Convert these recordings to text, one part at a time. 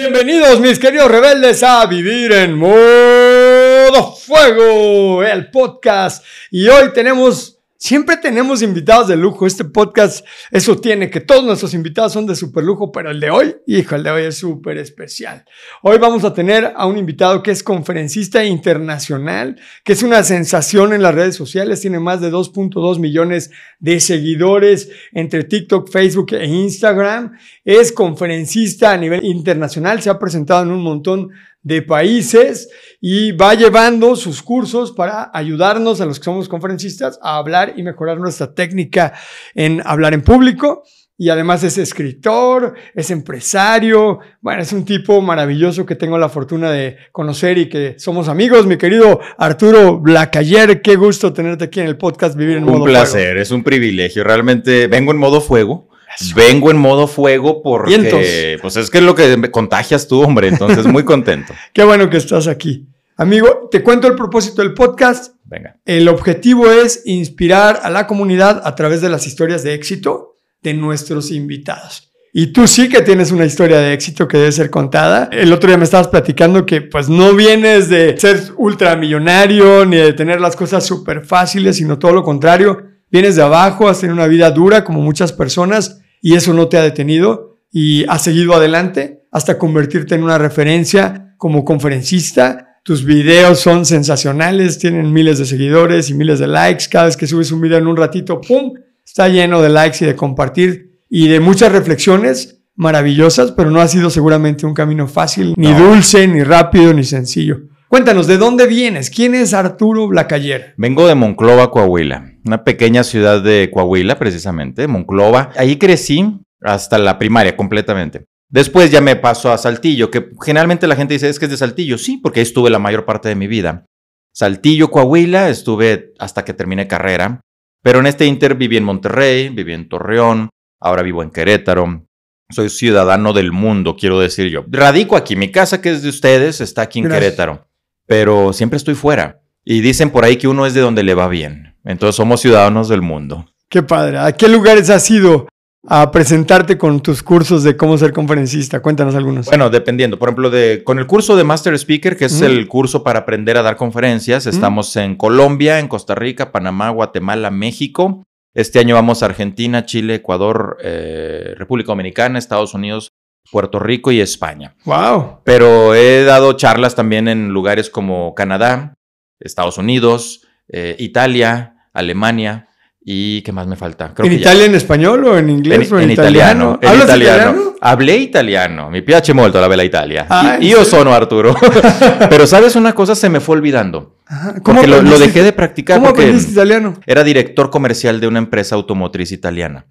Bienvenidos mis queridos rebeldes a Vivir en Modo Fuego, el podcast. Y hoy tenemos Siempre tenemos invitados de lujo. Este podcast, eso tiene, que todos nuestros invitados son de super lujo, pero el de hoy, hijo, el de hoy es súper especial. Hoy vamos a tener a un invitado que es conferencista internacional, que es una sensación en las redes sociales, tiene más de 2.2 millones de seguidores entre TikTok, Facebook e Instagram. Es conferencista a nivel internacional, se ha presentado en un montón de países y va llevando sus cursos para ayudarnos a los que somos conferencistas a hablar y mejorar nuestra técnica en hablar en público. Y además es escritor, es empresario, bueno, es un tipo maravilloso que tengo la fortuna de conocer y que somos amigos, mi querido Arturo Blacayer, qué gusto tenerte aquí en el podcast Vivir en un Modo Fuego. Un placer, es un privilegio, realmente vengo en modo fuego Vengo en modo fuego porque pues es que es lo que me contagias tú, hombre, entonces muy contento. Qué bueno que estás aquí. Amigo, te cuento el propósito del podcast. Venga. El objetivo es inspirar a la comunidad a través de las historias de éxito de nuestros invitados. Y tú sí que tienes una historia de éxito que debe ser contada. El otro día me estabas platicando que pues no vienes de ser ultramillonario ni de tener las cosas súper fáciles, sino todo lo contrario. Vienes de abajo, has tenido una vida dura como muchas personas y eso no te ha detenido y has seguido adelante hasta convertirte en una referencia como conferencista. Tus videos son sensacionales, tienen miles de seguidores y miles de likes. Cada vez que subes un video en un ratito, ¡pum! Está lleno de likes y de compartir y de muchas reflexiones maravillosas, pero no ha sido seguramente un camino fácil, ni dulce, ni rápido, ni sencillo. Cuéntanos, ¿de dónde vienes? ¿Quién es Arturo Blacayer? Vengo de Monclova, Coahuila, una pequeña ciudad de Coahuila, precisamente, Monclova. Ahí crecí hasta la primaria completamente. Después ya me paso a Saltillo, que generalmente la gente dice es que es de Saltillo. Sí, porque ahí estuve la mayor parte de mi vida. Saltillo, Coahuila, estuve hasta que terminé carrera. Pero en este inter viví en Monterrey, viví en Torreón, ahora vivo en Querétaro. Soy ciudadano del mundo, quiero decir yo. Radico aquí, mi casa que es de ustedes está aquí en Querétaro pero siempre estoy fuera. Y dicen por ahí que uno es de donde le va bien. Entonces somos ciudadanos del mundo. Qué padre. ¿A qué lugares has ido a presentarte con tus cursos de cómo ser conferencista? Cuéntanos algunos. Bueno, dependiendo. Por ejemplo, de, con el curso de Master Speaker, que es el curso para aprender a dar conferencias, estamos en Colombia, en Costa Rica, Panamá, Guatemala, México. Este año vamos a Argentina, Chile, Ecuador, eh, República Dominicana, Estados Unidos, Puerto Rico y España. Wow. Pero he dado charlas también en lugares como Canadá, Estados Unidos, eh, Italia, Alemania. ¿Y qué más me falta? ¿En Italia en español o en inglés en, o en, italiano? En italiano. Hablé italiano. Mi piace molto la bella Italia. Ah, y, yo sono Arturo. Pero sabes una cosa, se me fue olvidando. ¿Cómo porque lo, dejé de practicar. ¿Cómo aprendiste italiano? Era director comercial de una empresa automotriz italiana.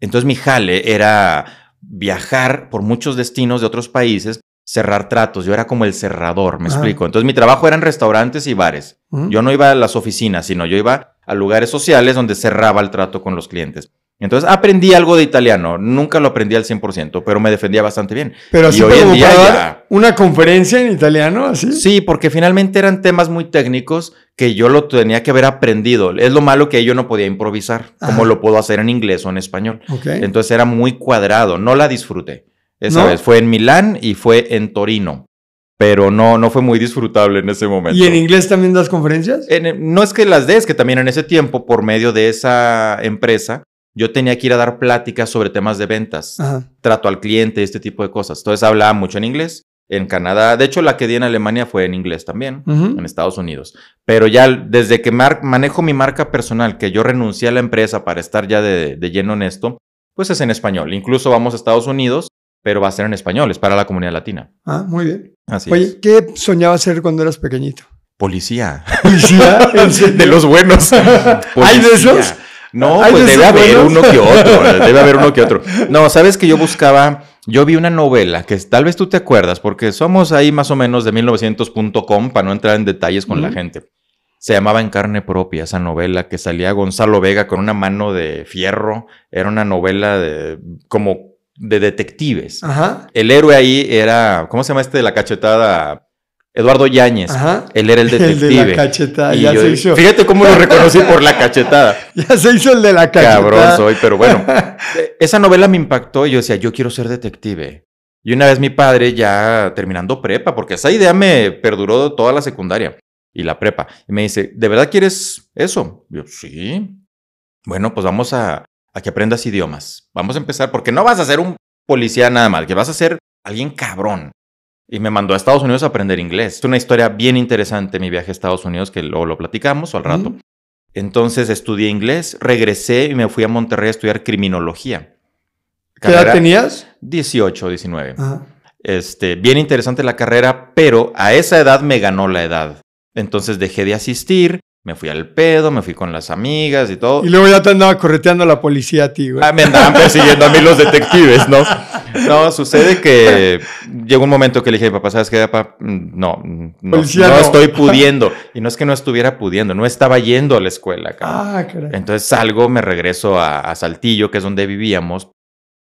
Entonces mi jale era viajar por muchos destinos de otros países, cerrar tratos. Yo era como el cerrador, me explico. Entonces mi trabajo era en restaurantes y bares. Yo no iba a las oficinas, sino yo iba a lugares sociales donde cerraba el trato con los clientes. Entonces aprendí algo de italiano, nunca lo aprendí al 100%, pero me defendía bastante bien. Pero y hoy en día una conferencia en italiano, así. Sí, porque finalmente eran temas muy técnicos que yo lo tenía que haber aprendido. Es lo malo que yo no podía improvisar, como lo puedo hacer en inglés o en español. Entonces era muy cuadrado, no la disfruté. Esa vez fue en Milán y fue en Torino pero no, no fue muy disfrutable en ese momento. ¿Y en inglés también das conferencias? no es que las des, que también en ese tiempo, por medio de esa empresa, yo tenía que ir a dar pláticas sobre temas de ventas, trato al cliente, este tipo de cosas. Entonces hablaba mucho en inglés. En Canadá, de hecho la que di en Alemania fue en inglés también, en Estados Unidos. Pero ya desde que manejo mi marca personal, que yo renuncié a la empresa para estar ya de, lleno en esto, pues es en español. Incluso vamos a Estados Unidos, pero va a ser en español, es para la comunidad latina. Ah, muy bien. Así Oye, ¿qué soñabas ser cuando eras pequeñito? Policía. ¿Policía? de los buenos. ¿Hay de esos? No, ¿Hay pues de debe haber buenos? uno que otro. Debe haber uno que otro. No, sabes que yo buscaba. Yo vi una novela que tal vez tú te acuerdas, porque somos ahí más o menos de 1900.com para no entrar en detalles con la gente. Se llamaba En carne propia esa novela que salía Gonzalo Vega con una mano de fierro. Era una novela de como de detectives. Ajá. El héroe ahí era, ¿cómo se llama este de la cachetada? Eduardo Yáñez. Ajá. Él era el El detective. de la cachetada. Y Ya yo- se hizo. Fíjate cómo lo reconocí por la cachetada. Ya se hizo el de la cachetada. Cabrón soy, pero bueno. Esa novela me impactó y yo decía, yo quiero ser detective. Y una vez mi padre ya terminando prepa, porque esa idea me perduró toda la secundaria y la prepa. Y me dice, ¿de verdad quieres eso? Yo, sí. Bueno, pues vamos a, a que aprendas idiomas. Vamos a empezar, porque no vas a ser un policía nada más, que vas a ser alguien cabrón. Y me mandó a Estados Unidos a aprender inglés. Es una historia bien interesante mi viaje a Estados Unidos, que luego lo platicamos al rato. Entonces estudié inglés, regresé y me fui a Monterrey a estudiar criminología. ¿Qué edad tenías? 18, 19. Ajá. Este, bien interesante la carrera, pero a esa edad me ganó la edad. Entonces dejé de asistir, me fui al pedo, me fui con las amigas y todo. Y luego ya te andaba correteando la policía a ti, güey. Ah, me andaban persiguiendo a mí los detectives, ¿no? No, sucede que llegó un momento que le dije, papá, ¿sabes qué, papá? Mm, No, mm, no, no estoy pudiendo. Y no es que no estuviera pudiendo, no estaba yendo a la escuela. Ah, caray. Entonces salgo, me regreso a, a Saltillo, que es donde vivíamos,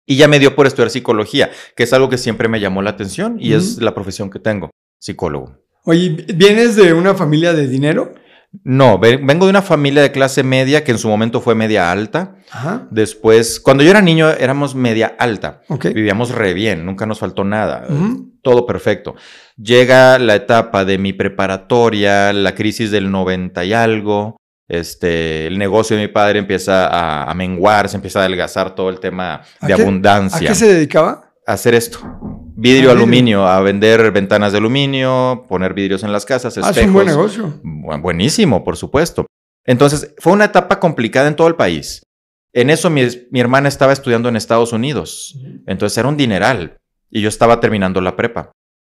y ya me dio por estudiar psicología, que es algo que siempre me llamó la atención y es la profesión que tengo, psicólogo. Oye, ¿vienes de una familia de dinero? No, ve- vengo de una familia de clase media que en su momento fue media alta. Ajá. Después, cuando yo era niño, éramos media alta. Ok. Vivíamos re bien, nunca nos faltó nada. Todo perfecto. Llega la etapa de mi preparatoria, la crisis del 90 y algo. Este, el negocio de mi padre empieza a, a menguar, se empieza a adelgazar todo el tema ¿A de qué- abundancia. ¿A qué se dedicaba? A hacer esto. Vidrio, Ah, vidrio. aluminio, a vender ventanas de aluminio, poner vidrios en las casas, Ah, espejos. es un buen negocio. Bu- Buenísimo, por supuesto. Entonces, fue una etapa complicada en todo el país. En eso mi, mi hermana estaba estudiando en Estados Unidos. Entonces era un dineral. Y yo estaba terminando la prepa.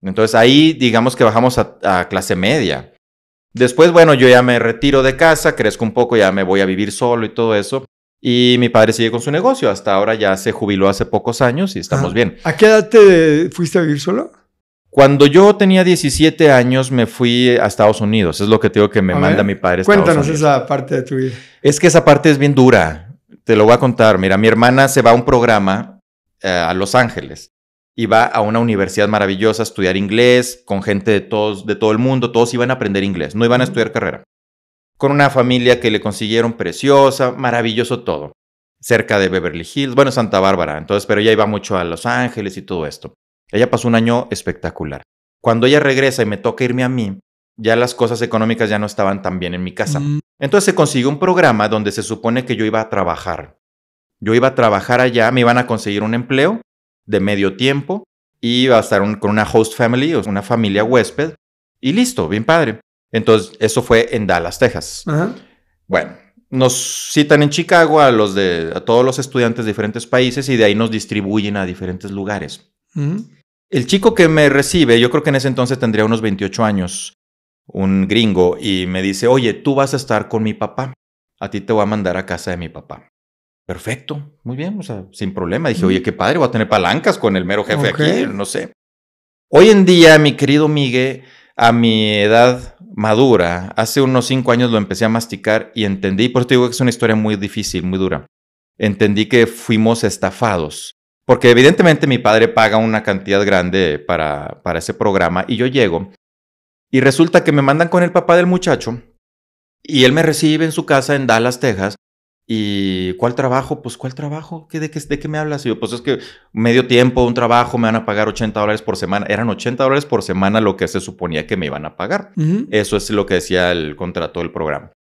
Entonces ahí digamos que bajamos a, a clase media. Después, bueno, yo ya me retiro de casa, crezco un poco, ya me voy a vivir solo y todo eso. Y mi padre sigue con su negocio. Hasta ahora ya se jubiló hace pocos años y estamos Ah. bien. ¿A qué edad te fuiste a vivir solo? Cuando yo tenía 17 años me fui a Estados Unidos. Es lo que te digo que me A manda ver, mi padre. a Estados Cuéntanos Unidos. esa parte de tu vida. Es que esa parte es bien dura. Te lo voy a contar. Mira, mi hermana se va a un programa eh, a Los Ángeles y va a una universidad maravillosa a estudiar inglés con gente de, todos, de todo el mundo. Todos iban a aprender inglés, no iban a estudiar carrera. Con una familia que le consiguieron preciosa, maravilloso todo. Cerca de Beverly Hills, bueno, Santa Bárbara. Entonces, pero ella iba mucho a Los Ángeles y todo esto. Ella pasó un año espectacular. Cuando ella regresa y me toca irme a mí, ya las cosas económicas ya no estaban tan bien en mi casa. Mm, Entonces se consiguió un programa donde se supone que yo iba a trabajar. Yo iba a trabajar allá, me iban a conseguir un empleo de medio tiempo y iba a estar un- con una host family, o una familia huésped, y listo, bien padre. Entonces, eso fue en Dallas, Texas. Ajá. Bueno, nos citan en Chicago a, los de, a todos los estudiantes de diferentes países y de ahí nos distribuyen a diferentes lugares. El chico que me recibe, yo creo que en ese entonces tendría unos 28 años, un gringo, y me dice, oye, tú vas a estar con mi papá. A ti te voy a mandar a casa de mi papá. Perfecto, muy bien, o sea, sin problema. Dije, Mm. oye, qué padre, voy a tener palancas con el mero jefe aquí, no sé. Hoy en día, mi querido Migue, a mi edad madura, hace unos cinco años lo empecé a masticar y entendí, por eso digo que es una historia muy difícil, muy dura. Entendí que fuimos estafados. Porque evidentemente mi padre paga una cantidad grande para, para ese programa y yo llego y resulta que me mandan con el papá del muchacho y él me recibe en su casa en Dallas, Texas. ¿Y cuál trabajo? Pues ¿cuál trabajo? ¿Qué, de, qué, ¿De qué me hablas? Y yo, pues es que medio tiempo, un trabajo, me van a pagar 80 dólares por semana. Eran 80 dólares por semana lo que se suponía que me iban a pagar. Eso es lo que decía el contrato del programa.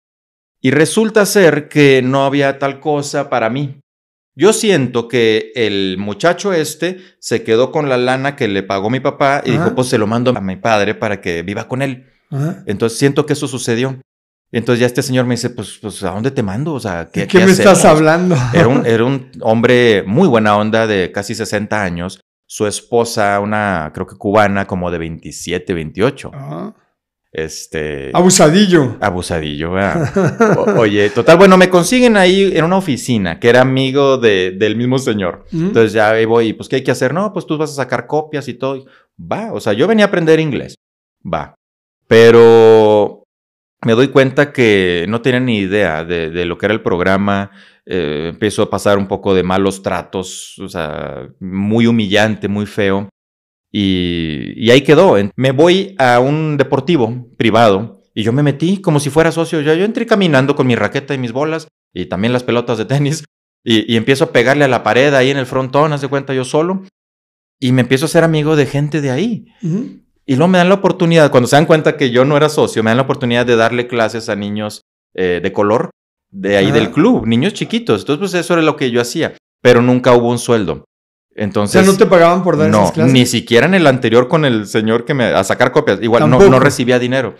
Y resulta ser que no había tal cosa para mí. Yo siento que el muchacho este se quedó con la lana que le pagó mi papá y Ajá. dijo, pues se lo mando a mi padre para que viva con él. Ajá. Entonces siento que eso sucedió. Entonces ya este señor me dice, pues, pues ¿a dónde te mando? O sea, ¿qué, ¿De qué, me hacemos?". estás hablando? Era un, era un hombre muy buena onda de casi 60 años. Su esposa, una creo que cubana, como de 27, 28. Ah. Este. Abusadillo. Abusadillo. O- oye, total, bueno, me consiguen ahí en una oficina que era amigo de- del mismo señor. Ujú. Entonces ya ahí voy, pues, ¿qué hay que hacer? No, pues tú vas a sacar copias y todo. Va, o sea, yo venía a aprender inglés. Va. Pero me doy cuenta que no tenía ni idea de, de lo que era el programa. Eh, empiezo a pasar un poco de malos tratos, o sea, muy humillante, muy feo. Y, ahí quedó. Me voy a un deportivo privado y yo me metí como si fuera socio. Ya yo entré caminando con mi raqueta y mis bolas y también las pelotas de tenis y, y empiezo a pegarle a la pared ahí en el frontón, haz de cuenta yo solo. Y me empiezo a ser amigo de gente de ahí. Y luego me dan la oportunidad, cuando se dan cuenta que yo no era socio, me dan la oportunidad de darle clases a niños eh, de color de ahí Ah. del club, niños chiquitos. Entonces, pues eso era lo que yo hacía, pero nunca hubo un sueldo. O Entonces, sea, no te pagaban por dar no, esas clases. ni siquiera en el anterior con el señor que me a sacar copias, igual no, no recibía dinero.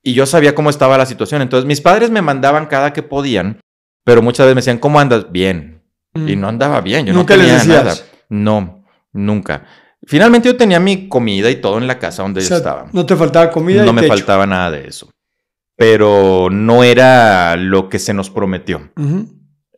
Y yo sabía cómo estaba la situación. Entonces, mis padres me mandaban cada que podían, pero muchas veces me decían, ¿cómo andas? Bien. Mm. Y no andaba bien, yo Nunca no les tenía decías. nada. No, nunca. Finalmente yo tenía mi comida y todo en la casa donde O yo estaba. No te faltaba comida No y me techo. faltaba nada de eso. Pero no era lo que se nos prometió.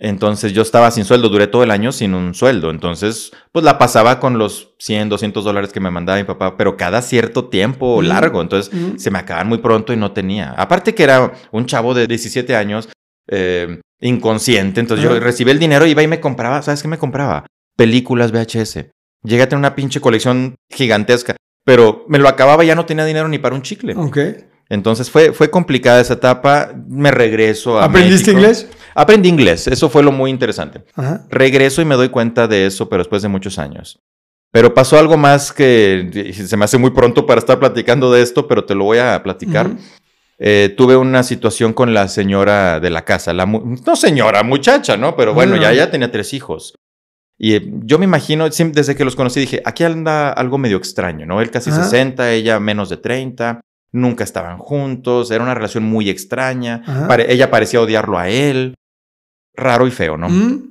Entonces yo estaba sin sueldo, duré todo el año sin un sueldo. Entonces, pues la pasaba con los 100, 200 dólares que me mandaba mi papá, pero cada cierto tiempo largo. Entonces se me acaban muy pronto y no tenía. Aparte que era un chavo de 17 años, eh, inconsciente. Entonces yo recibí el dinero, iba y me compraba, ¿sabes qué me compraba? Películas VHS. Llegué a tener una pinche colección gigantesca, pero me lo acababa y ya no tenía dinero ni para un chicle. Ok. Entonces fue, fue complicada esa etapa. Me regreso a ¿Aprendiste México. inglés? Aprendí inglés, eso fue lo muy interesante. Ajá. Regreso y me doy cuenta de eso, pero después de muchos años. Pero pasó algo más que se me hace muy pronto para estar platicando de esto, pero te lo voy a platicar. Eh, tuve una situación con la señora de la casa, la no señora, muchacha, ¿no? Pero bueno, No, ya ya tenía tres hijos. Y eh, yo me imagino, desde que los conocí, dije, aquí anda algo medio extraño, ¿no? Él casi Ajá. 60, ella menos de 30, nunca estaban juntos, era una relación muy extraña, pare- ella parecía odiarlo a él, raro y feo, ¿no? Mm.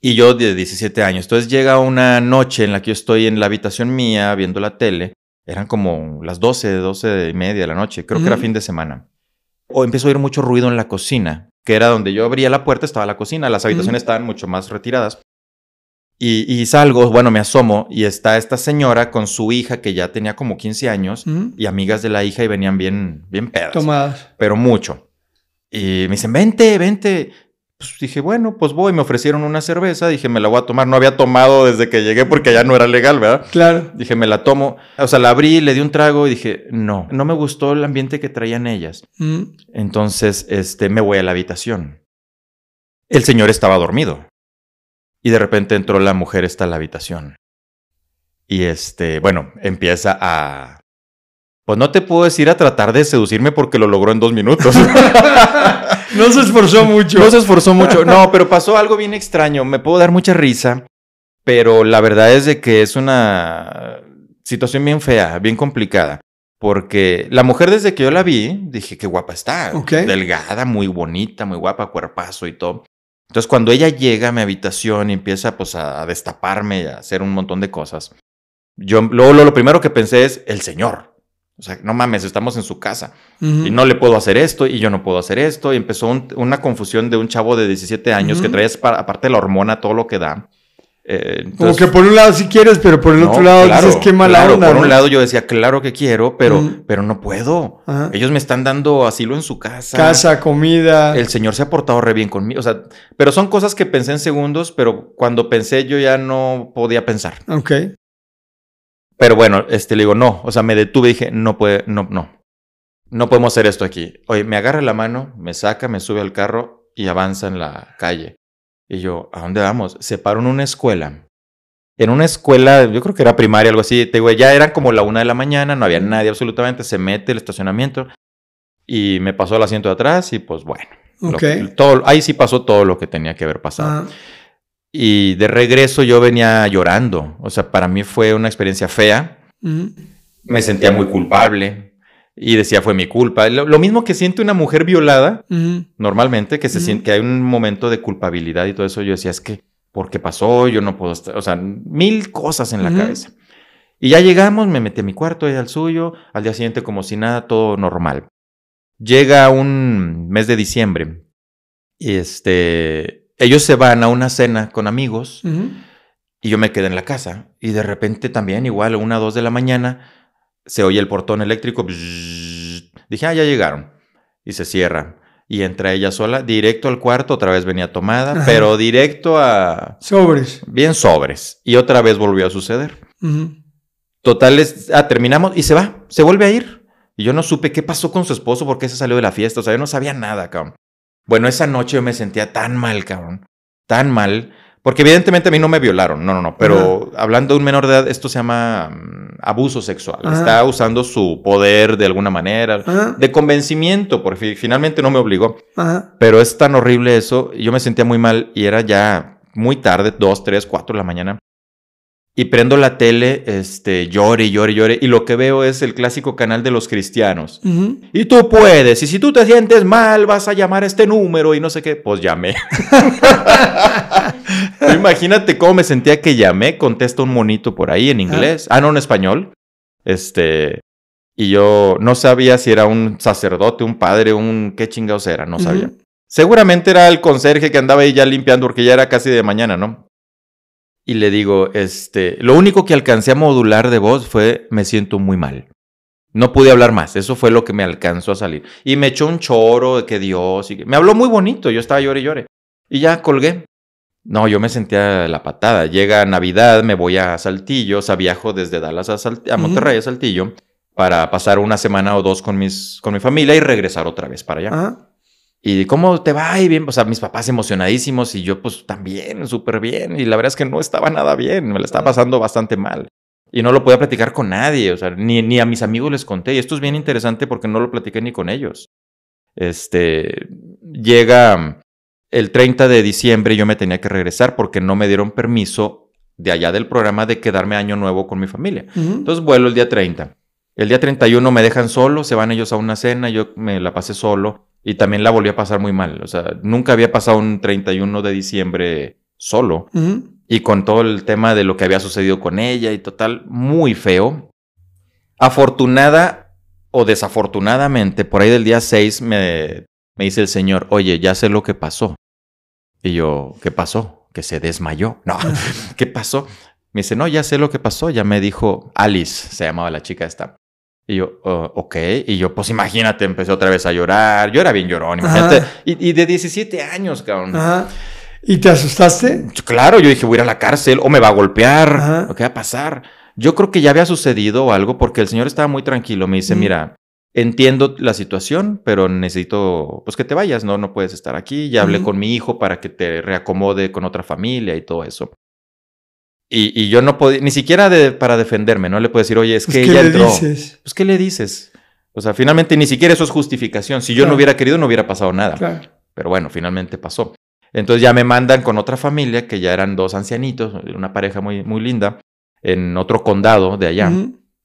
Y yo de 17 años. Entonces llega una noche en la que yo estoy en la habitación mía viendo la tele. Eran como las 12, 12 y media de la noche. Creo que era fin de semana. O empiezo a oír mucho ruido en la cocina, que era donde yo abría la puerta, estaba la cocina. Las habitaciones estaban mucho más retiradas. Y, y salgo, bueno, me asomo y está esta señora con su hija que ya tenía como 15 años Mm. y amigas de la hija y venían bien, bien pedas Tomadas. pero mucho. Y me dicen, vente, vente. Pues dije, bueno, pues voy. Me ofrecieron una cerveza. Dije, me la voy a tomar. No había tomado desde que llegué porque ya no era legal, ¿verdad? Claro. Dije, me la tomo. O sea, la abrí, le di un trago y dije, no, no me gustó el ambiente que traían ellas. Mm. Entonces, este, me voy a la habitación. El señor estaba dormido. Y de repente entró la mujer esta a la habitación. Y este, bueno, empieza a... Pues no te puedo decir a tratar de seducirme porque lo logró en dos minutos. No se esforzó mucho. No se esforzó mucho. No, pero pasó algo bien extraño. Me puedo dar mucha risa, pero la verdad es de que es una situación bien fea, bien complicada. Porque la mujer desde que yo la vi, dije qué guapa está. Delgada, muy bonita, muy guapa, cuerpazo y todo. Entonces cuando ella llega a mi habitación y empieza pues a destaparme y a hacer un montón de cosas, yo luego lo, lo primero que pensé es el señor. O sea, no mames, estamos en su casa y no le puedo hacer esto y yo no puedo hacer esto. Y empezó un- una confusión de un chavo de 17 años que pa- aparte de la hormona, todo lo que da. Eh, Como que por un lado sí quieres, pero por el No, otro lado claro, dices qué mala claro, onda. Por ¿no? un lado yo decía, claro que quiero, pero, Ujú. pero no puedo. Ajá. Ellos me están dando asilo en su casa. Casa, comida. El señor se ha portado re bien conmigo. O sea, pero son cosas que pensé en segundos, pero cuando pensé yo ya no podía pensar. Ok. Pero bueno, este, le digo, no. O sea, me detuve y dije, no puede, no, no. No podemos hacer esto aquí. Oye, me agarra la mano, me saca, me sube al carro y avanza en la calle. Y yo, ¿a dónde vamos? Se paró en una escuela. En una escuela, yo creo que era primaria, algo así. Te digo, ya eran como la una de la mañana, no había nadie absolutamente. Se mete el estacionamiento y me pasó el asiento de atrás y pues bueno. lo Ok. que- todo, ahí sí pasó todo lo que tenía que haber pasado. Y de regreso yo venía llorando. O sea, para mí fue una experiencia fea. Ujú. Me sentía muy culpable y decía fue mi culpa. Lo, lo mismo que siente una mujer violada normalmente, que se siente que hay un momento de culpabilidad y todo eso. Yo decía, es que, ¿por qué pasó? Yo no puedo estar. O sea, mil cosas en la cabeza. Y ya llegamos, me metí a mi cuarto, ella al suyo, al día siguiente como si nada, todo normal. Llega un mes de diciembre y este, ellos se van a una cena con amigos y yo me quedé en la casa. Y de repente también, igual, a una o dos de la mañana, se oye el portón eléctrico. bzzz. Dije, ah, ya llegaron. Y se cierra. Y entra ella sola, directo al cuarto, otra vez venía tomada, Ajá. pero directo a... Sobres. Bien sobres. Y otra vez volvió a suceder. Ujú. Total, es- ah, terminamos y se va, se vuelve a ir. Y yo no supe qué pasó con su esposo, por qué se salió de la fiesta, o sea, yo no sabía nada, cabrón. Bueno, esa noche yo me sentía tan mal, cabrón, tan mal, porque evidentemente a mí no me violaron, no, no, no, pero hablando de un menor de edad, esto se llama mm, abuso sexual, Ajá. está usando su poder de alguna manera, Ajá. de convencimiento, porque fi- finalmente no me obligó, Ajá. pero es tan horrible eso, yo me sentía muy mal y era ya muy tarde, dos, tres, cuatro de la mañana. Y prendo la tele, este, llore, llore, llore. Y lo que veo es el clásico canal de los cristianos. Y tú puedes, y si tú te sientes mal, vas a llamar a este número y no sé qué. Pues llamé. Imagínate cómo me sentía que llamé, contesta un monito por ahí en inglés. Ah, no, en español. Este. Y yo no sabía si era un sacerdote, un padre, un qué chingados era, no sabía. Seguramente era el conserje que andaba ahí ya limpiando porque ya era casi de mañana, ¿no? Y le digo, este, lo único que alcancé a modular de voz fue me siento muy mal. No pude hablar más, eso fue lo que me alcanzó a salir. Y me echó un choro de que Dios, y que- me habló muy bonito, yo estaba llore y llore. Y ya colgué. No, yo me sentía la patada. Llega Navidad, me voy a Saltillo, o sea, viajo desde Dallas a, Salt- a. Monterrey, a Saltillo, para pasar una semana o dos con, mis, con mi familia y regresar otra vez para allá. Ajá. Y cómo te va y bien, o sea, mis papás emocionadísimos y yo pues también, súper bien. Y la verdad es que no estaba nada bien, me la estaba pasando bastante mal. Y no lo podía platicar con nadie, o sea, ni, ni a mis amigos les conté. Y esto es bien interesante porque no lo platiqué ni con ellos. Este, llega el 30 de diciembre y yo me tenía que regresar porque no me dieron permiso de allá del programa de quedarme año nuevo con mi familia. Entonces vuelo el día 30. El día 31 me dejan solo, se van ellos a una cena, yo me la pasé solo y también la volví a pasar muy mal. O sea, nunca había pasado un 31 de diciembre solo y con todo el tema de lo que había sucedido con ella y total, muy feo. Afortunada o desafortunadamente, por ahí del día 6 me, me dice el señor, oye, ya sé lo que pasó. Y yo, ¿qué pasó? Que se desmayó. No, ¿qué pasó? Me dice, no, ya sé lo que pasó. Ya me dijo Alice, se llamaba la chica esta. Y yo, "Oh, ok. Y yo, pues imagínate, empecé otra vez a llorar. Yo era bien llorón, imagínate. Y, y de 17 años, cabrón. Ajá. ¿Y te asustaste? Claro, yo dije, voy a ir a la cárcel o me va a golpear. Ajá. ¿O qué va a pasar? Yo creo que ya había sucedido algo porque el señor estaba muy tranquilo. Me dice, Mm. mira, entiendo la situación, pero necesito pues que te vayas, no, no puedes estar aquí. Ya hablé con mi hijo para que te reacomode con otra familia y todo eso. Y, y yo no podía, ni siquiera de- para defenderme, no le puedo decir, oye, es Pues, que ¿Qué ella le entró. dices? Pues, ¿qué le dices? O sea, finalmente ni siquiera eso es justificación. Si yo Claro. no hubiera querido, no hubiera pasado nada. Claro. Pero bueno, finalmente pasó. Entonces ya me mandan con otra familia, que ya eran dos ancianitos, una pareja muy, muy linda, en otro condado de allá.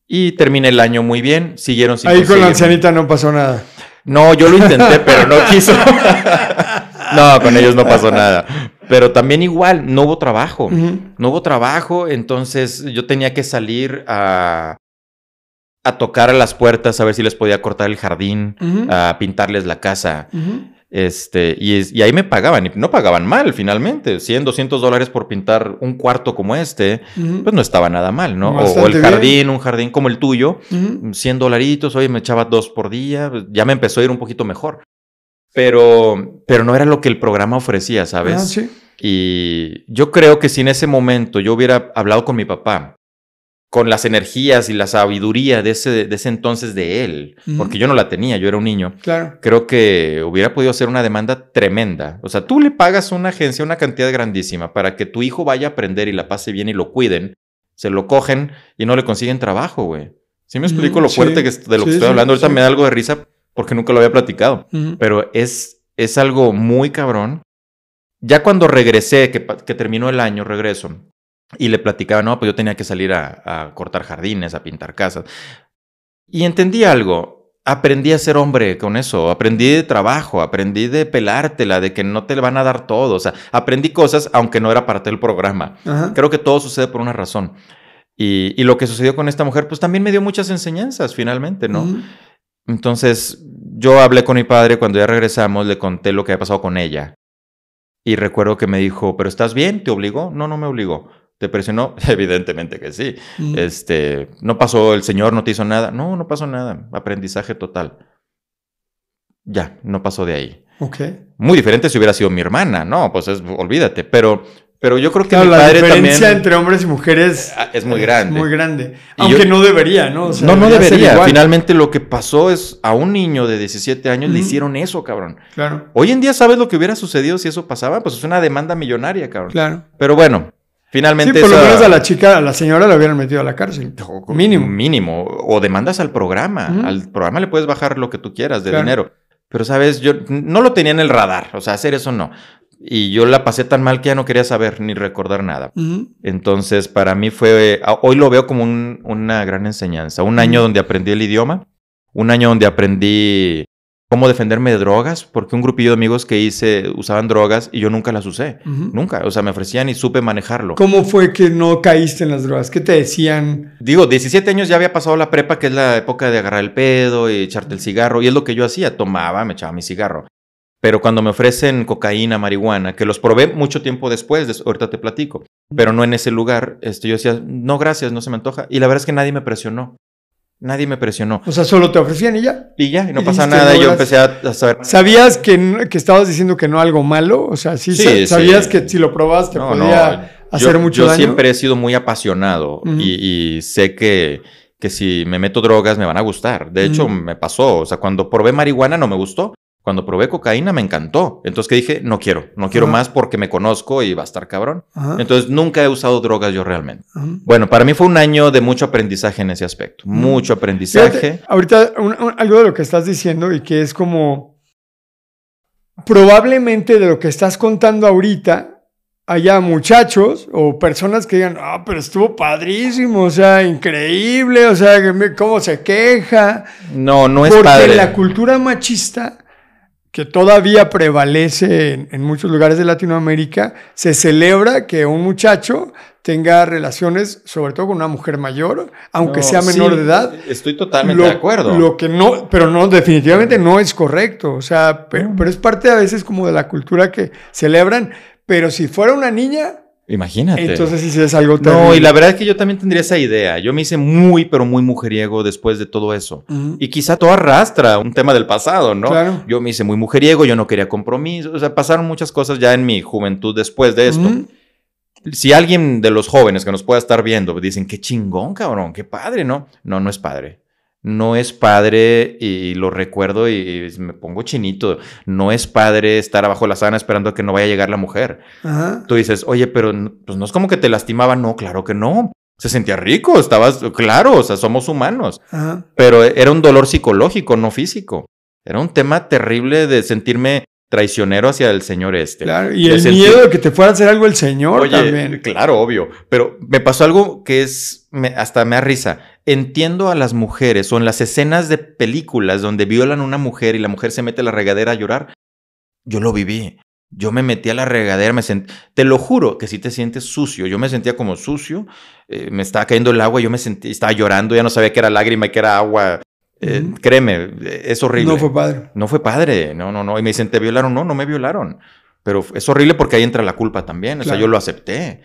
Y terminé el año muy bien, siguieron sin Ahí con la ancianita no pasó nada. No, yo lo intenté, pero no quiso. No, con ellos no pasó nada. Pero también igual, no hubo trabajo. Ujú. No hubo trabajo, entonces yo tenía que salir a, a tocar a las puertas a ver si les podía cortar el jardín, a pintarles la casa. Este, y, y ahí me pagaban, y no pagaban mal finalmente, 100, 200 dólares por pintar un cuarto como este, pues no estaba nada mal, ¿no? O- el bien. jardín, un jardín como el tuyo, Ujú. 100 dolaritos, oye, me echaba dos por día, ya me empezó a ir un poquito mejor. Pero, pero no era lo que el programa ofrecía, ¿sabes? Ah, sí. Y yo creo que si en ese momento yo hubiera hablado con mi papá, con las energías y la sabiduría de ese, de ese entonces de él, porque yo no la tenía, yo era un niño, Claro. creo que hubiera podido ser una demanda tremenda. O sea, tú le pagas a una agencia una cantidad grandísima para que tu hijo vaya a aprender y la pase bien y lo cuiden, se lo cogen y no le consiguen trabajo, güey. ¿Sí me explico lo fuerte sí. que es- de lo que estoy sí, hablando? Ahorita me da algo de risa porque nunca lo había platicado. Pero es, es algo muy cabrón. Ya cuando regresé, que, que terminó el año, regreso, y le platicaba, no, pues yo tenía que salir a, a cortar jardines, a pintar casas. Y entendí algo. Aprendí a ser hombre con eso. Aprendí de trabajo, aprendí de pelártela, de que no te van a dar todo. O sea, aprendí cosas aunque no era parte del programa. Ajá. Creo que todo sucede por una razón. Y, y lo que sucedió con esta mujer, pues también me dio muchas enseñanzas finalmente, ¿no? Entonces, yo hablé con mi padre cuando ya regresamos, le conté lo que había pasado con ella. Y recuerdo que me dijo, ¿pero estás bien? ¿Te obligó? No, no me obligó. ¿Te presionó? Evidentemente que sí. Este, no pasó el señor, no te hizo nada. No, no pasó nada. Aprendizaje total. Ya, no pasó de ahí. Ok. Muy diferente si hubiera sido mi hermana, no, pues es- olvídate. Pero, pero yo creo que Claro, mi la padre diferencia también entre hombres y mujeres Ah, es muy grande. muy grande. Aunque yo- no debería, ¿no? O sea, no, no debería. Finalmente lo que pasó es a un niño de 17 años le hicieron eso, cabrón. Claro, Hoy en día, ¿sabes lo que hubiera sucedido si eso pasaba? Pues es una demanda millonaria, cabrón. claro. Pero bueno, finalmente. Sí, por lo menos a la chica, a la señora la hubieran metido a la cárcel. Mínimo. Mínimo. O demandas al programa. Al programa le puedes bajar lo que tú quieras de Claro. dinero. Pero, ¿sabes? Yo no lo tenía en el radar. O sea, hacer eso no. Y yo la pasé tan mal que ya no quería saber ni recordar nada. Entonces, para mí fue, a- hoy lo veo como un- una gran enseñanza. Un año donde aprendí el idioma, un año donde aprendí cómo defenderme de drogas, porque un grupillo de amigos que hice usaban drogas y yo nunca las usé. Nunca, o sea, me ofrecían y supe manejarlo. ¿Cómo fue que no caíste en las drogas? ¿Qué te decían? Digo, 17 años ya había pasado la prepa, que es la época de agarrar el pedo y echarte el cigarro, y es lo que yo hacía, tomaba, me echaba mi cigarro. Pero cuando me ofrecen cocaína, marihuana, que los probé mucho tiempo después, des- ahorita te platico, pero no en ese lugar, este, yo decía, no, gracias, no se me antoja. Y la verdad es que nadie me presionó. Nadie me presionó. O sea, solo te ofrecían y ya. Y ya, y no pasa nada. no, yo empecé a, a saber. ¿Sabías que, que estabas diciendo que no algo malo? O sea, sí, Sí, sa- sí. sabías que si lo probabas te No, podía no, hacer yo, mucho yo daño. siempre he sido muy apasionado y, y sé que, que si me meto drogas me van a gustar. De hecho, me pasó. O sea, cuando probé marihuana no me gustó. Cuando probé cocaína me encantó. Entonces que dije, no quiero, no quiero Ajá. más porque me conozco y va a estar cabrón. Ajá, Entonces nunca he usado drogas yo realmente. ajá. Bueno, para mí fue un año de mucho aprendizaje en ese aspecto. Ujú. Mucho aprendizaje. Fíjate, ahorita un- un- algo de lo que estás diciendo y que es como probablemente de lo que estás contando ahorita haya muchachos o personas que digan, ah, pero estuvo padrísimo, o sea, increíble, o sea, cómo se queja. No, no es Porque padre. la cultura machista que todavía prevalece en, en muchos lugares de Latinoamérica, se celebra que un muchacho tenga relaciones, sobre todo con una mujer mayor, aunque No, sea menor sí, de edad. Estoy totalmente Lo- de acuerdo. Lo que no, pero no, definitivamente no es correcto. O sea, pe- pero, No. es parte a veces como de la cultura que celebran. Pero si fuera una niña, Imagínate. entonces sí es algo No, terrible. y la verdad es que yo también tendría esa idea. Yo me hice muy, pero muy mujeriego después de todo eso. Y quizá todo arrastra un tema del pasado, ¿no? Claro. Yo me hice muy mujeriego, yo no quería compromiso. O sea, pasaron muchas cosas ya en mi juventud después de esto. Si alguien de los jóvenes que nos pueda estar viendo dicen, qué chingón, cabrón, qué padre, ¿no? No, no es padre. No es padre y lo recuerdo y, me pongo chinito. No es padre estar abajo de la sábana esperando a que no vaya a llegar la mujer. Ajá. Tú dices, oye, pero pues no es como que te lastimaba. No, claro que no. Se sentía rico, estabas, claro, o sea, somos humanos. Ajá. Pero era un dolor psicológico, no físico. Era un tema terrible de sentirme traicionero hacia el señor este. Claro. Y el miedo de que te fuera a hacer algo el Señor Oye, también. claro, obvio. Pero me pasó algo que es, me- hasta me da risa. Entiendo a las mujeres o en las escenas de películas donde violan a una mujer y la mujer se mete a la regadera a llorar. Yo lo viví. Yo me metí a la regadera, me sent... te lo juro que si te sientes sucio. Yo me sentía como sucio, eh, me estaba cayendo el agua, yo me sentí, estaba llorando, ya no sabía que era lágrima y que era agua. Eh. Créeme, es horrible. No fue padre. No fue padre, no, no, no. Y me dicen, ¿te violaron? No, no me violaron. Pero es horrible porque ahí entra la culpa también. O sea, yo lo acepté.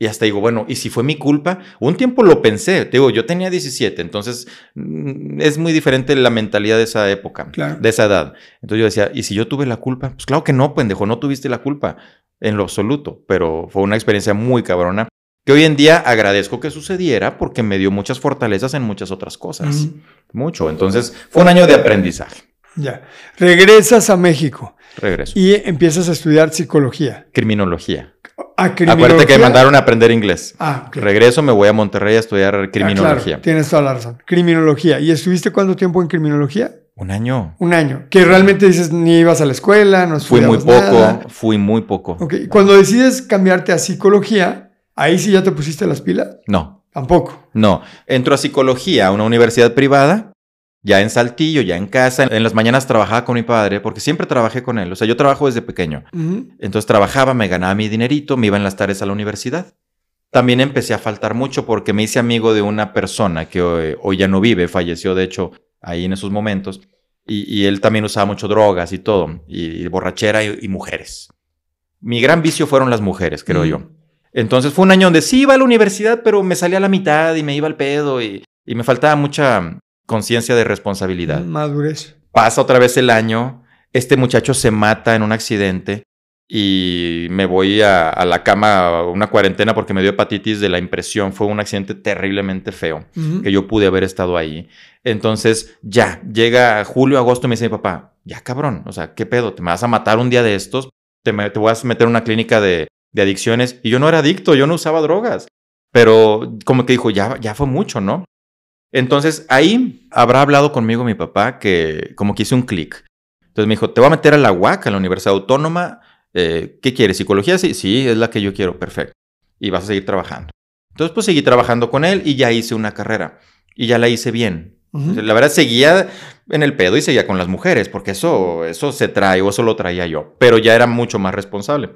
Y hasta digo, bueno, ¿y si fue mi culpa? Un tiempo lo pensé. Te digo, yo tenía 17, entonces mm, es muy diferente la mentalidad de esa época, Claro. de esa edad. Entonces yo decía, ¿y si yo tuve la culpa? Pues claro que no, pendejo, no tuviste la culpa en lo absoluto. Pero fue una experiencia muy cabrona que hoy en día agradezco que sucediera porque me dio muchas fortalezas en muchas otras cosas. Mucho. Entonces fue un año de aprendizaje. Ya. Regresas a México Regreso. y empiezas a estudiar psicología. Criminología. A Acuérdate que me mandaron a aprender inglés. Ah, ok. Regreso, me voy a Monterrey a estudiar Ah, criminología. claro, tienes toda la razón. Criminología. ¿Y estuviste cuánto tiempo en criminología? Un año. Un año. Que realmente dices, ni ibas a la escuela, no Fui muy poco, nada. fui muy poco. Ok, Cuando decides cambiarte a psicología, ahí sí ya te pusiste las pilas. No, Tampoco. no. Entro a psicología a una universidad privada, ya en Saltillo, ya en casa. En las mañanas trabajaba con mi padre, porque siempre trabajé con él. O sea, yo trabajo desde pequeño. Entonces trabajaba, me ganaba mi dinerito, me iba en las tardes a la universidad. también empecé a faltar mucho porque me hice amigo de una persona que hoy, hoy ya no vive, falleció de hecho ahí en esos momentos, y, y él también usaba mucho drogas y todo, y, y borrachera y, y, mujeres. Mi gran vicio fueron las mujeres, creo Mm. yo. Entonces fue un año donde sí iba a la universidad, pero me salía a la mitad y me iba al pedo y, y me faltaba mucha conciencia de responsabilidad. Madurez. Pasa otra vez el año, este muchacho se mata en un accidente y me voy a, a la cama una cuarentena porque me dio hepatitis de la impresión. Fue un accidente terriblemente feo que yo pude haber estado ahí. Entonces, ya, llega julio, agosto, y me dice mi papá, ya cabrón, o sea, ¿qué pedo? ¿Te me vas a matar un día de estos? ¿Te, me- te vas a meter en una clínica de, de adicciones? Y yo no era adicto, yo no usaba drogas. Pero como que dijo, ya, ya fue mucho, ¿no? Entonces, ahí habrá hablado conmigo mi papá que como que hice un clic. Entonces me dijo, te voy a meter a la UAC, a la Universidad Autónoma. eh, ¿Qué quieres? ¿Psicología? Sí, sí, es la que yo quiero. Perfecto. Y vas a seguir trabajando. Entonces, pues seguí trabajando con él y ya hice una carrera. Y ya la hice bien. La verdad, seguía en el pedo y seguía con las mujeres, porque eso, eso se trae o eso lo traía yo. Pero ya era mucho más responsable.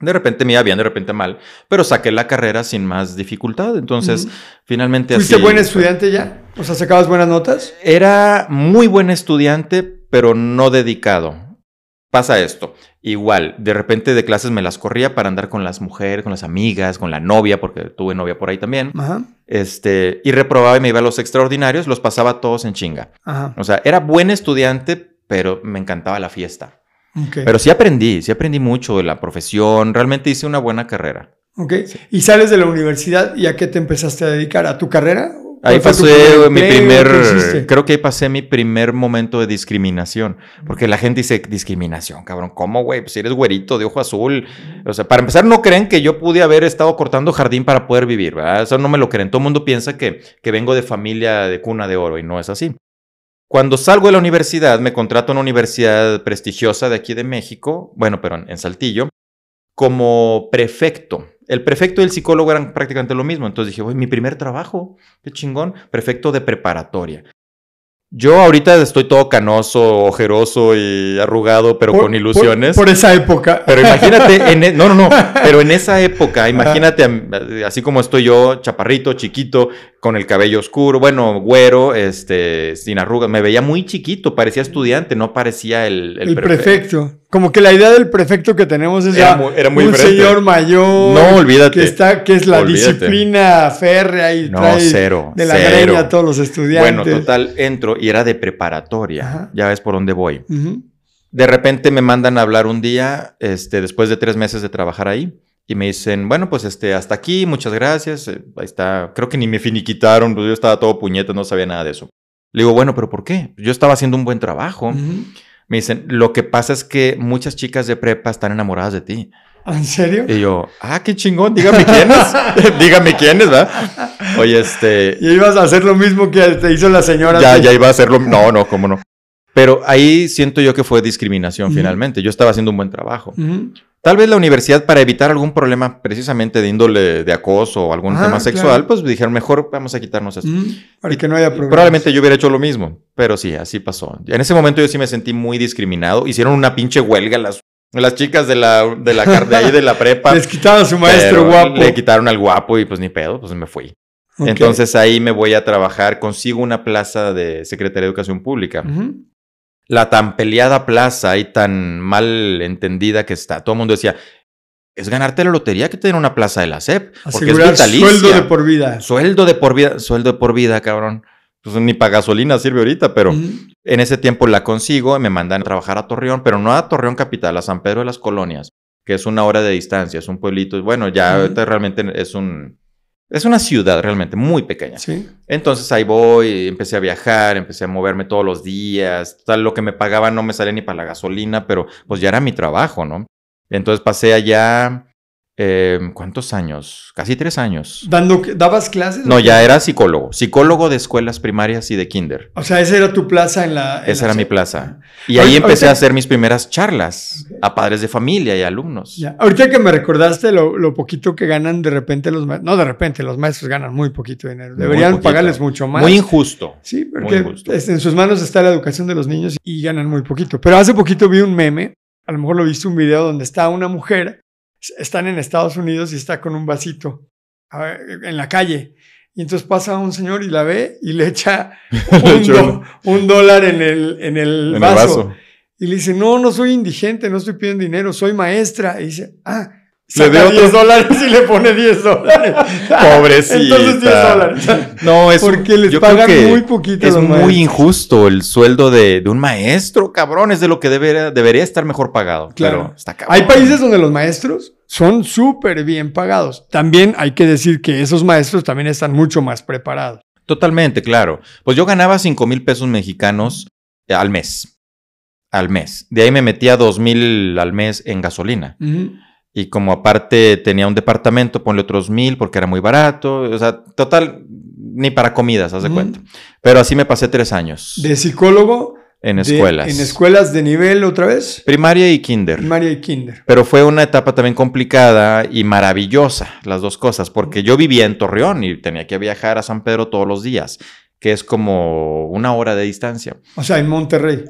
De repente me iba bien, de repente mal. Pero saqué la carrera sin más dificultad. Entonces, finalmente ¿Fuiste así- buen estudiante ya? O sea, ¿sacabas buenas notas? Era muy buen estudiante, pero no dedicado. Pasa esto. Igual, de repente de clases me las corría para andar con las mujeres, con las amigas, con la novia, porque tuve novia por ahí también. Ajá. Este, y reprobaba y me iba a los extraordinarios, los pasaba todos en chinga. Ajá. O sea, era buen estudiante, pero me encantaba la fiesta. Pero sí aprendí, sí aprendí mucho de la profesión, realmente hice una buena carrera. Ok. ¿Y sales de la universidad y a qué te empezaste a dedicar? ¿A tu carrera? Ahí ¿Cuál fue tu pasé mi primer, creo que ahí pasé mi primer momento de discriminación, porque la gente dice discriminación, cabrón, ¿cómo, güey? Pues si eres güerito de ojo azul, o sea, para empezar no creen que yo pude haber estado cortando jardín para poder vivir, ¿verdad? Eso no me lo creen, todo el mundo piensa que, que vengo de familia de cuna de oro y no es así. Cuando salgo de la universidad, me contrato en una universidad prestigiosa de aquí de México, bueno, pero en, Saltillo, como prefecto. El prefecto y el psicólogo eran prácticamente lo mismo. Entonces dije, "Uy, mi primer trabajo, qué chingón, prefecto de preparatoria. Yo ahorita estoy todo canoso, ojeroso y arrugado, pero Por- con ilusiones. Por, por esa época. Pero imagínate, en e- no, no, no, pero en esa época, imagínate, así como estoy yo, chaparrito, chiquito, con el cabello oscuro, bueno, güero, este, sin arrugas, me veía muy chiquito, parecía estudiante, no parecía el, el prefecto. Como que la idea del prefecto que tenemos es Era ya muy- era muy un diferente. señor mayor. No, olvídate. Que, está, que es la Olvídate. disciplina férrea y No, trae cero, de la cero. a todos los estudiantes. Bueno, total, entro y era de preparatoria, Ajá. ya ves por dónde voy. De repente me mandan a hablar un día, este, después de tres meses de trabajar ahí, y me dicen, bueno, pues este, hasta aquí, muchas gracias. eh, Ahí está, creo que ni me finiquitaron, pues yo estaba todo puñeta, no sabía nada de eso. Le digo, bueno, pero ¿por qué? Yo estaba haciendo un buen trabajo. Me dicen, lo que pasa es que muchas chicas de prepa están enamoradas de ti. ¿En serio? Y yo, ah, qué chingón, dígame quiénes. dígame quiénes, ¿verdad? Oye, este, Y ibas a hacer lo mismo que te hizo la señora. ya, que- ya iba a hacerlo. No, no, cómo no. Pero ahí siento yo que fue discriminación finalmente. Yo estaba haciendo un buen trabajo. Tal vez la universidad, para evitar algún problema precisamente de índole de acoso o algún Ah, tema sexual, claro. pues dijeron, mejor vamos a quitarnos esto. Ujú. Para Y- que no haya problemas. Probablemente yo hubiera hecho lo mismo, pero sí, así pasó. En ese momento yo sí me sentí muy discriminado. Hicieron una pinche huelga las, las chicas de la, de la de ahí de la prepa. Les quitaba a su maestro guapo. Le quitaron al guapo y pues ni pedo, pues me fui. Entonces ahí me voy a trabajar, consigo una plaza de Secretaría de Educación Pública. Ujú. La tan peleada plaza y tan mal entendida que está. Todo el mundo decía, es ganarte la lotería que tener una plaza de la SEP. Porque es vitalicia. sueldo de por vida. Sueldo de por vida, sueldo de por vida, cabrón. Pues ni para gasolina sirve ahorita, pero en ese tiempo la consigo y me mandan a trabajar a Torreón, pero no a Torreón Capital, a San Pedro de las Colonias, que es una hora de distancia, es un pueblito. Bueno, ya ahorita realmente es un... Es una ciudad realmente muy pequeña. Sí. Entonces ahí voy, empecé a viajar, empecé a moverme todos los días. Tal, lo que me pagaban no me salía ni para la gasolina, pero pues ya era mi trabajo, ¿no? Entonces pasé allá, eh, ¿cuántos años? Casi tres años. Dando, ¿Dabas clases? No, ya era psicólogo, psicólogo de escuelas primarias y de kinder. O sea, esa era tu plaza en la. en Esa la era mi plaza. Y ahí empecé a hacer mis primeras charlas a padres de familia y alumnos. Ya. Ahorita que me recordaste lo, lo poquito que ganan de repente los maestros. No, de repente, los maestros ganan muy poquito dinero. Deberían poquito. pagarles mucho más. Muy injusto. Sí, porque injusto. en sus manos está la educación de los niños y ganan muy poquito. Pero hace poquito vi un meme, a lo mejor lo viste un video donde está una mujer, están en Estados Unidos y está con un vasito en la calle. Y entonces pasa un señor y la ve y le echa un, do- un dólar en el, en el En el vaso. vaso. Y le dice, no, no soy indigente, no estoy pidiendo dinero, soy maestra. Y dice, ah, Le dio otros- 10 dólares y le pone 10 dólares. Pobrecita. Entonces 10 dólares. No, es Porque les yo creo pagan que muy poquito Es muy maestros. injusto el sueldo de, de un maestro, cabrón. Es de lo que debería, debería estar mejor pagado. Claro. Pero está cabrón. Hay países donde los maestros son súper bien pagados. También hay que decir que esos maestros también están mucho más preparados. Totalmente, claro. Pues yo ganaba 5 mil pesos mexicanos eh, al mes. Al mes. De ahí me metía 2 mil al mes en gasolina. Ujú. Y como aparte tenía un departamento, ponle otros mil porque era muy barato. O sea, total, ni para comidas, haz de cuenta. Pero así me pasé tres años De psicólogo. en de- escuelas. en escuelas de nivel otra vez. Primaria y kinder. Primaria y kinder. Pero fue una etapa también complicada y maravillosa, las dos cosas, porque yo vivía en Torreón y tenía que viajar a San Pedro todos los días, que es como una hora de distancia. O sea, en Monterrey.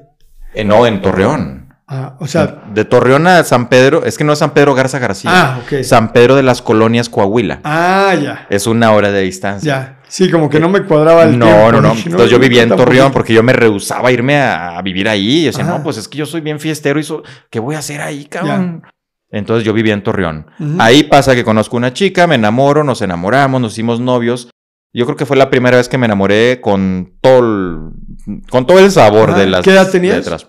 Eh, no, en Torreón. Ah, o sea, de Torreón a San Pedro, es que no es San Pedro Garza García, ah, ok. San Pedro de las Colonias Coahuila. Ah, ya. Es una hora de distancia. Ya. Sí, como que no me cuadraba el No, tiempo. no, no. Dije, Entonces yo vivía en. Torreón porque yo me rehusaba a irme a, a vivir ahí. Y decía, Ajá. no, pues es que yo soy bien fiestero y so- ¿qué voy a hacer ahí, cabrón? Entonces yo vivía en Torreón. Ahí pasa que conozco una chica, me enamoro, nos enamoramos, nos hicimos novios. Yo creo que fue la primera vez que me enamoré con todo el, con todo el sabor Ajá. de las ¿Qué edad tenías? letras.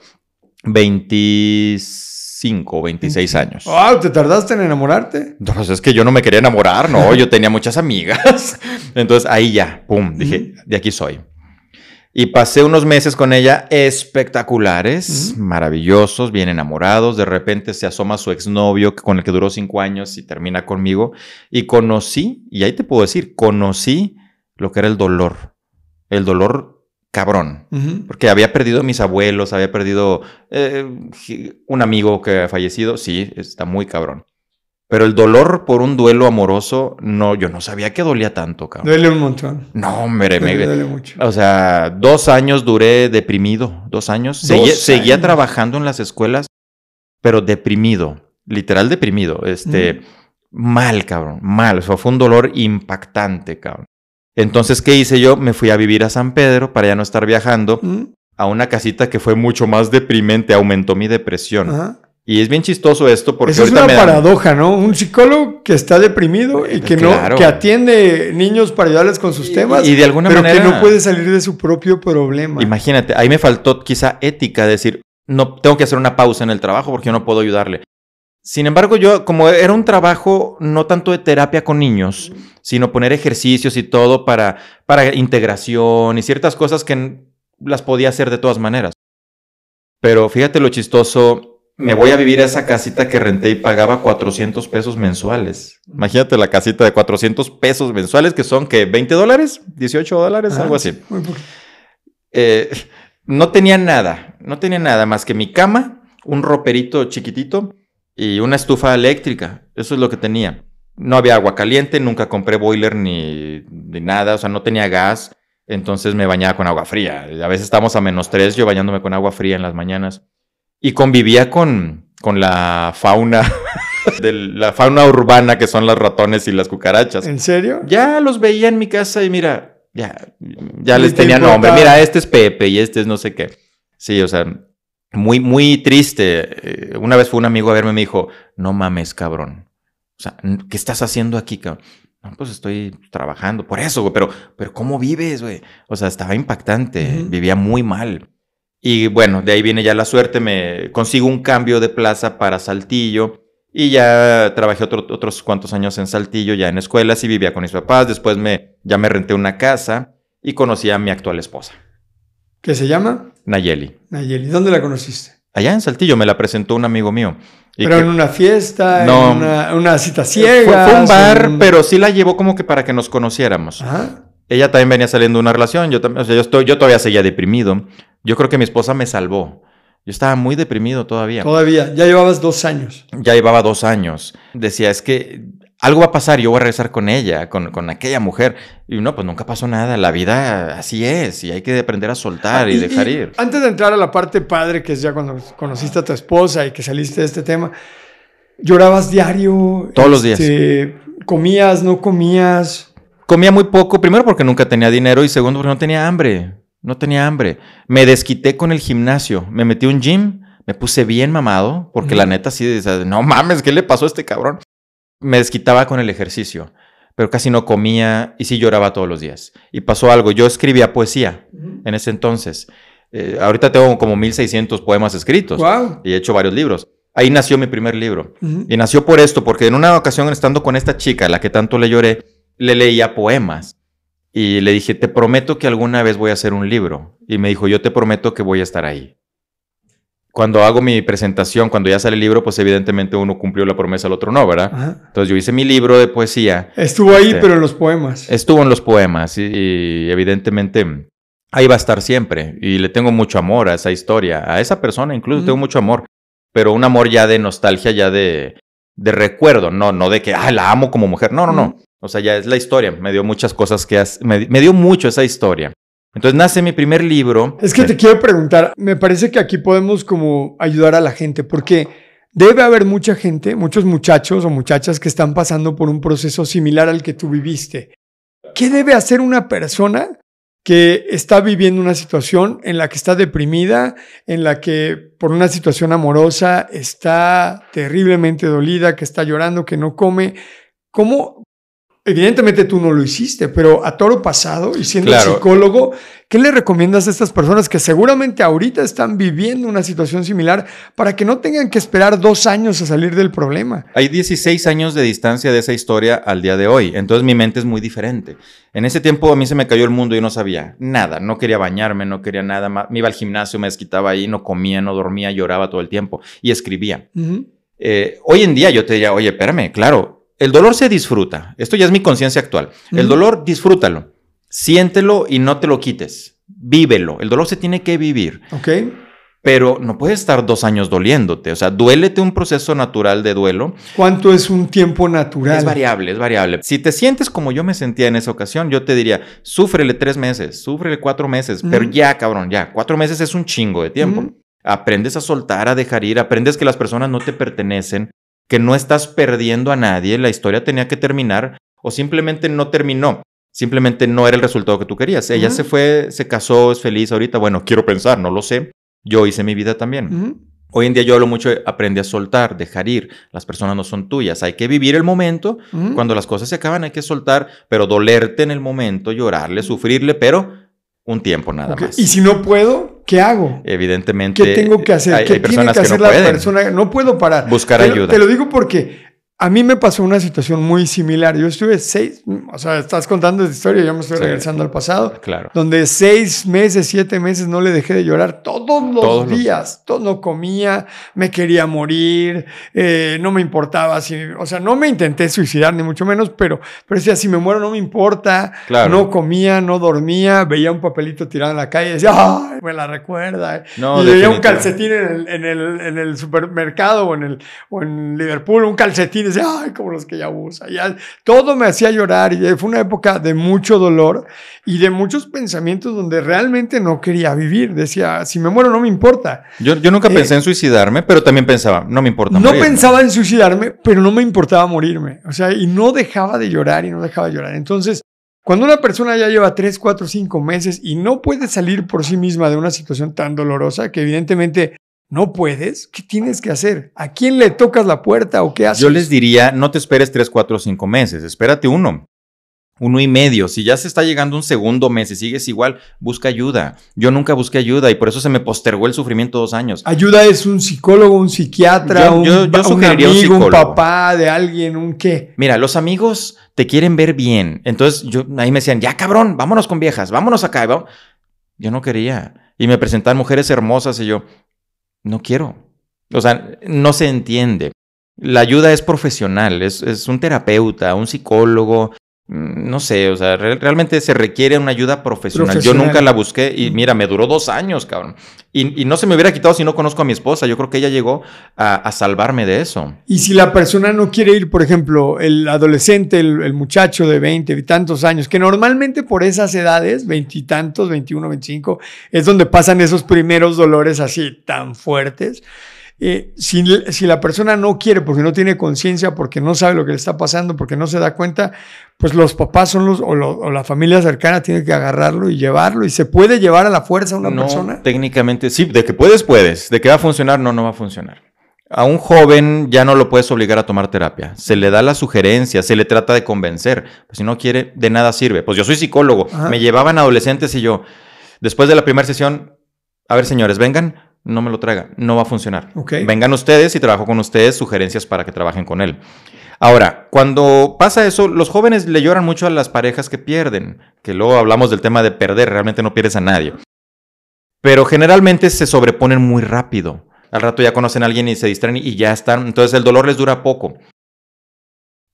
25, 26 años. Ah, ¿te tardaste en enamorarte? No, Pues es que yo no me quería enamorar, no, yo tenía muchas amigas. Entonces ahí ya, pum, dije, de aquí soy. Y pasé unos meses con ella espectaculares, Ujú. maravillosos, bien enamorados. De repente se asoma su exnovio con el que duró cinco años y termina conmigo. Y conocí, y ahí te puedo decir, conocí lo que era el dolor. El dolor cabrón. Porque había perdido a mis abuelos, había perdido eh, un amigo que ha fallecido. Sí, está muy cabrón. Pero el dolor por un duelo amoroso, no, yo no sabía que dolía tanto, cabrón. Duele un montón. No, hombre, me- Duele, mucho. o sea, dos años duré deprimido, dos años. Dos Seguía, trabajando en las escuelas, pero deprimido, literal deprimido, este, mal, cabrón, mal. O sea, fue un dolor impactante, cabrón. Entonces, ¿qué hice yo? Me fui a vivir a San Pedro para ya no estar viajando Ujú. a una casita que fue mucho más deprimente, aumentó mi depresión. Ajá. Y es bien chistoso esto porque Eso es una me paradoja, ¿no? Un psicólogo que está deprimido y que Claro. no, que atiende niños para ayudarles con sus temas, y de alguna pero manera que no puede salir de su propio problema. Imagínate, ahí me faltó quizá ética, decir, no tengo que hacer una pausa en el trabajo porque yo no puedo ayudarle. Sin embargo, yo, como era un trabajo no tanto de terapia con niños, sino poner ejercicios y todo para, para integración y ciertas cosas que las podía hacer de todas maneras. Pero fíjate lo chistoso, me voy a vivir a esa casita que renté y pagaba 400 pesos mensuales. Imagínate la casita de 400 pesos mensuales, que son, que ¿20 dólares? ¿18 dólares? Algo así. Eh, no tenía nada, no tenía nada más que mi cama, un roperito chiquitito y una estufa eléctrica. Eso es lo que tenía. No había agua caliente, nunca compré boiler ni, ni nada, o sea, no tenía gas. Entonces me bañaba con agua fría. A veces estábamos a menos tres, yo bañándome con agua fría en las mañanas. Y convivía con, con la fauna, de la fauna urbana que son los ratones y las cucarachas. ¿En serio? Ya los veía en mi casa y mira, ya, ya les te tenía importaba. nombre. Mira, este es Pepe y este es no sé qué. Sí, o sea, muy, muy triste. Eh, Una vez fue un amigo a verme y me dijo, no mames, cabrón. O sea, ¿qué estás haciendo aquí, cabrón? No, pues estoy trabajando. Por eso, güey. Pero, pero ¿cómo vives, güey? O sea, estaba impactante. Vivía muy mal. Y bueno, de ahí viene ya la suerte. Me consigo un cambio de plaza para Saltillo. Y ya trabajé otro- otros cuantos años en Saltillo, ya en escuelas y vivía con mis papás. Después me, ya me renté una casa y conocí a mi actual esposa, ¿Qué se llama? Nayeli. Nayeli. ¿Dónde la conociste? Allá en Saltillo me la presentó un amigo mío. Y Pero que- en una fiesta, No. en una, una cita fue, ciega. fue un bar, en- pero sí la llevó como que para que nos conociéramos. Ajá. Ella también venía saliendo de una relación, yo, también, o sea, yo, estoy, yo todavía seguía deprimido. Yo creo que mi esposa me salvó. Yo estaba muy deprimido todavía. Todavía. Ya llevabas dos años. Ya llevaba dos años. Decía, es que algo va a pasar, yo voy a regresar con ella, con, con aquella mujer. Y no, pues nunca pasó nada. La vida así es y hay que aprender a soltar y, dejar ir. Antes de entrar a la parte padre, que es ya cuando conociste a tu esposa y que saliste de este tema, ¿Llorabas diario? Todos los días. Este, ¿Comías, no comías? Comía muy poco, primero porque nunca tenía dinero y segundo porque no tenía hambre. No tenía hambre. Me desquité con el gimnasio. Me metí a un gym, me puse bien mamado, porque la neta sí, no mames, ¿qué le pasó a este cabrón? Me desquitaba con el ejercicio, pero casi no comía y sí lloraba todos los días. Y pasó algo, yo escribía poesía en ese entonces. Eh, ahorita tengo como 1600 poemas escritos y he hecho varios libros. Ahí nació mi primer libro. Y nació por esto, porque en una ocasión estando con esta chica, a la que tanto le lloré, le leía poemas. Y le dije, te prometo que alguna vez voy a hacer un libro. Y me dijo, yo te prometo que voy a estar ahí. Cuando hago mi presentación, cuando ya sale el libro, pues evidentemente uno cumplió la promesa, el otro no, ¿verdad? Entonces yo hice mi libro de poesía. Estuvo ahí, este, pero en los poemas. Estuvo en los poemas y evidentemente ahí va a estar siempre. Y le tengo mucho amor a esa historia, a esa persona incluso tengo mucho amor, pero un amor ya de nostalgia, ya de, de recuerdo, no, no de que, ah, la amo como mujer, no, no, no. O sea, ya es la historia, me dio muchas cosas que, me, me dio mucho esa historia. Entonces nace mi primer libro. Es que te quiero preguntar, me parece que aquí podemos como ayudar a la gente, porque debe haber mucha gente, muchos muchachos o muchachas que están pasando por un proceso similar al que tú viviste. ¿Qué debe hacer una persona que está viviendo una situación en la que está deprimida, en la que por una situación amorosa está terriblemente dolida, que está llorando, que no come. ¿Cómo, Evidentemente tú no lo hiciste, pero a toro pasado y siendo psicólogo, ¿qué le recomiendas a estas personas que seguramente ahorita están viviendo una situación similar para que no tengan que esperar dos años a salir del problema? Hay 16 años de distancia de esa historia al día de hoy, entonces mi mente es muy diferente. En ese tiempo a mí se me cayó el mundo y no sabía nada, no quería bañarme, no quería nada, me iba al gimnasio, me desquitaba ahí, no comía, no dormía, lloraba todo el tiempo y escribía. Eh, hoy en día yo te diría, oye, espérame, claro el dolor se disfruta. Esto ya es mi conciencia actual. El dolor, disfrútalo. Siéntelo y no te lo quites. Vívelo. El dolor se tiene que vivir. Ok. Pero no puedes estar dos años doliéndote. O sea, duélete un proceso natural de duelo. ¿Cuánto es un tiempo natural? Es variable, es variable. Si te sientes como yo me sentía en esa ocasión, yo te diría, súfrele tres meses, súfrele cuatro meses. Pero ya, cabrón, ya. Cuatro meses es un chingo de tiempo. Aprendes a soltar, a dejar ir, aprendes que las personas no te pertenecen, que no estás perdiendo a nadie, la historia tenía que terminar o simplemente no terminó. Simplemente no era el resultado que tú querías. Ella se fue, se casó, es feliz ahorita. Bueno, quiero pensar, no lo sé. Yo hice mi vida también. Hoy en día yo hablo mucho de aprende a soltar, dejar ir. Las personas no son tuyas. Hay que vivir el momento. Cuando las cosas se acaban hay que soltar, pero dolerte en el momento, llorarle, sufrirle, pero un tiempo nada más. Y si no puedo, ¿Qué hago? Evidentemente. ¿Qué tengo que hacer? ¿Qué tiene que, hacer la persona? No puedo parar. Buscar ayuda. Te lo digo porque a mí me pasó una situación muy similar. Yo estuve seis, o sea, estás contando esta historia, yo me estoy regresando al pasado. Claro. Donde seis meses, siete meses no le dejé de llorar todos los días. Todo, no comía, me quería morir, eh, no me importaba si, o sea, no me intenté suicidar ni mucho menos, pero, pero decía, si me muero no me importa. No comía, no dormía, veía un papelito tirado en la calle y decía, ¡ay! Me la recuerda. y veía un calcetín en el, en el, en el supermercado o en, el, o en Liverpool, un calcetín ay, como los que ella usa. Ya, todo me hacía llorar y fue una época de mucho dolor y de muchos pensamientos donde realmente no quería vivir. Decía, si me muero no me importa. Yo, yo nunca pensé en suicidarme, pero también pensaba, no me importa. No pensaba en suicidarme, pero no me importaba morirme. O sea, y no dejaba de llorar y no dejaba de llorar. Entonces, cuando una persona ya lleva 3, 4, 5 meses y no puede salir por sí misma de una situación tan dolorosa, que evidentemente no puedes, ¿qué tienes que hacer? ¿A quién le tocas la puerta o qué haces? Yo les diría, no te esperes tres, cuatro cinco meses, espérate uno, uno y medio. Si ya se está llegando un segundo mes y sigues igual, busca ayuda. Yo nunca busqué ayuda y por eso se me postergó el sufrimiento dos años. Ayuda es un psicólogo, un psiquiatra, un, amigo, un, papá de alguien, un qué. Mira, los amigos te quieren ver bien. Entonces yo ahí me decían, ya cabrón, vámonos con viejas, vámonos acá. Yo no quería. Y me presentaban mujeres hermosas y yo, no quiero. O sea, no se entiende. La ayuda es profesional, es, es un terapeuta, un psicólogo, no sé, o sea, realmente se requiere una ayuda profesional. Yo nunca la busqué y mira, me duró dos años, cabrón. Y, no se me hubiera quitado si no conozco a mi esposa. Yo creo que ella llegó a, salvarme de eso. Y si la persona no quiere ir, por ejemplo, el adolescente, el, muchacho de 20 y tantos años, que normalmente por esas edades, veintitantos, 21, 25, es donde pasan esos primeros dolores así tan fuertes. Eh, si, si, la persona no quiere, porque no tiene conciencia, porque no sabe lo que le está pasando, porque no se da cuenta, pues los papás son los, o, o la familia cercana tiene que agarrarlo y llevarlo. ¿Y se puede llevar a la fuerza a una no, persona? Técnicamente sí, de que puedes, puedes. De que va a funcionar, no, no va a funcionar. A un joven ya no lo puedes obligar a tomar terapia. Se le da la sugerencia, se le trata de convencer. Pues si no quiere, de nada sirve. Pues yo soy psicólogo. Ajá. Me llevaban adolescentes y yo, después de la primera sesión, a ver señores, vengan, no me lo traigan, no va a funcionar. Vengan ustedes y trabajo con ustedes sugerencias para que trabajen con él. Ahora, cuando pasa eso, los jóvenes le lloran mucho a las parejas que pierden, que luego hablamos del tema de perder, realmente no pierdes a nadie. Pero generalmente se sobreponen muy rápido. Al rato ya conocen a alguien y se distraen y ya están. Entonces el dolor les dura poco.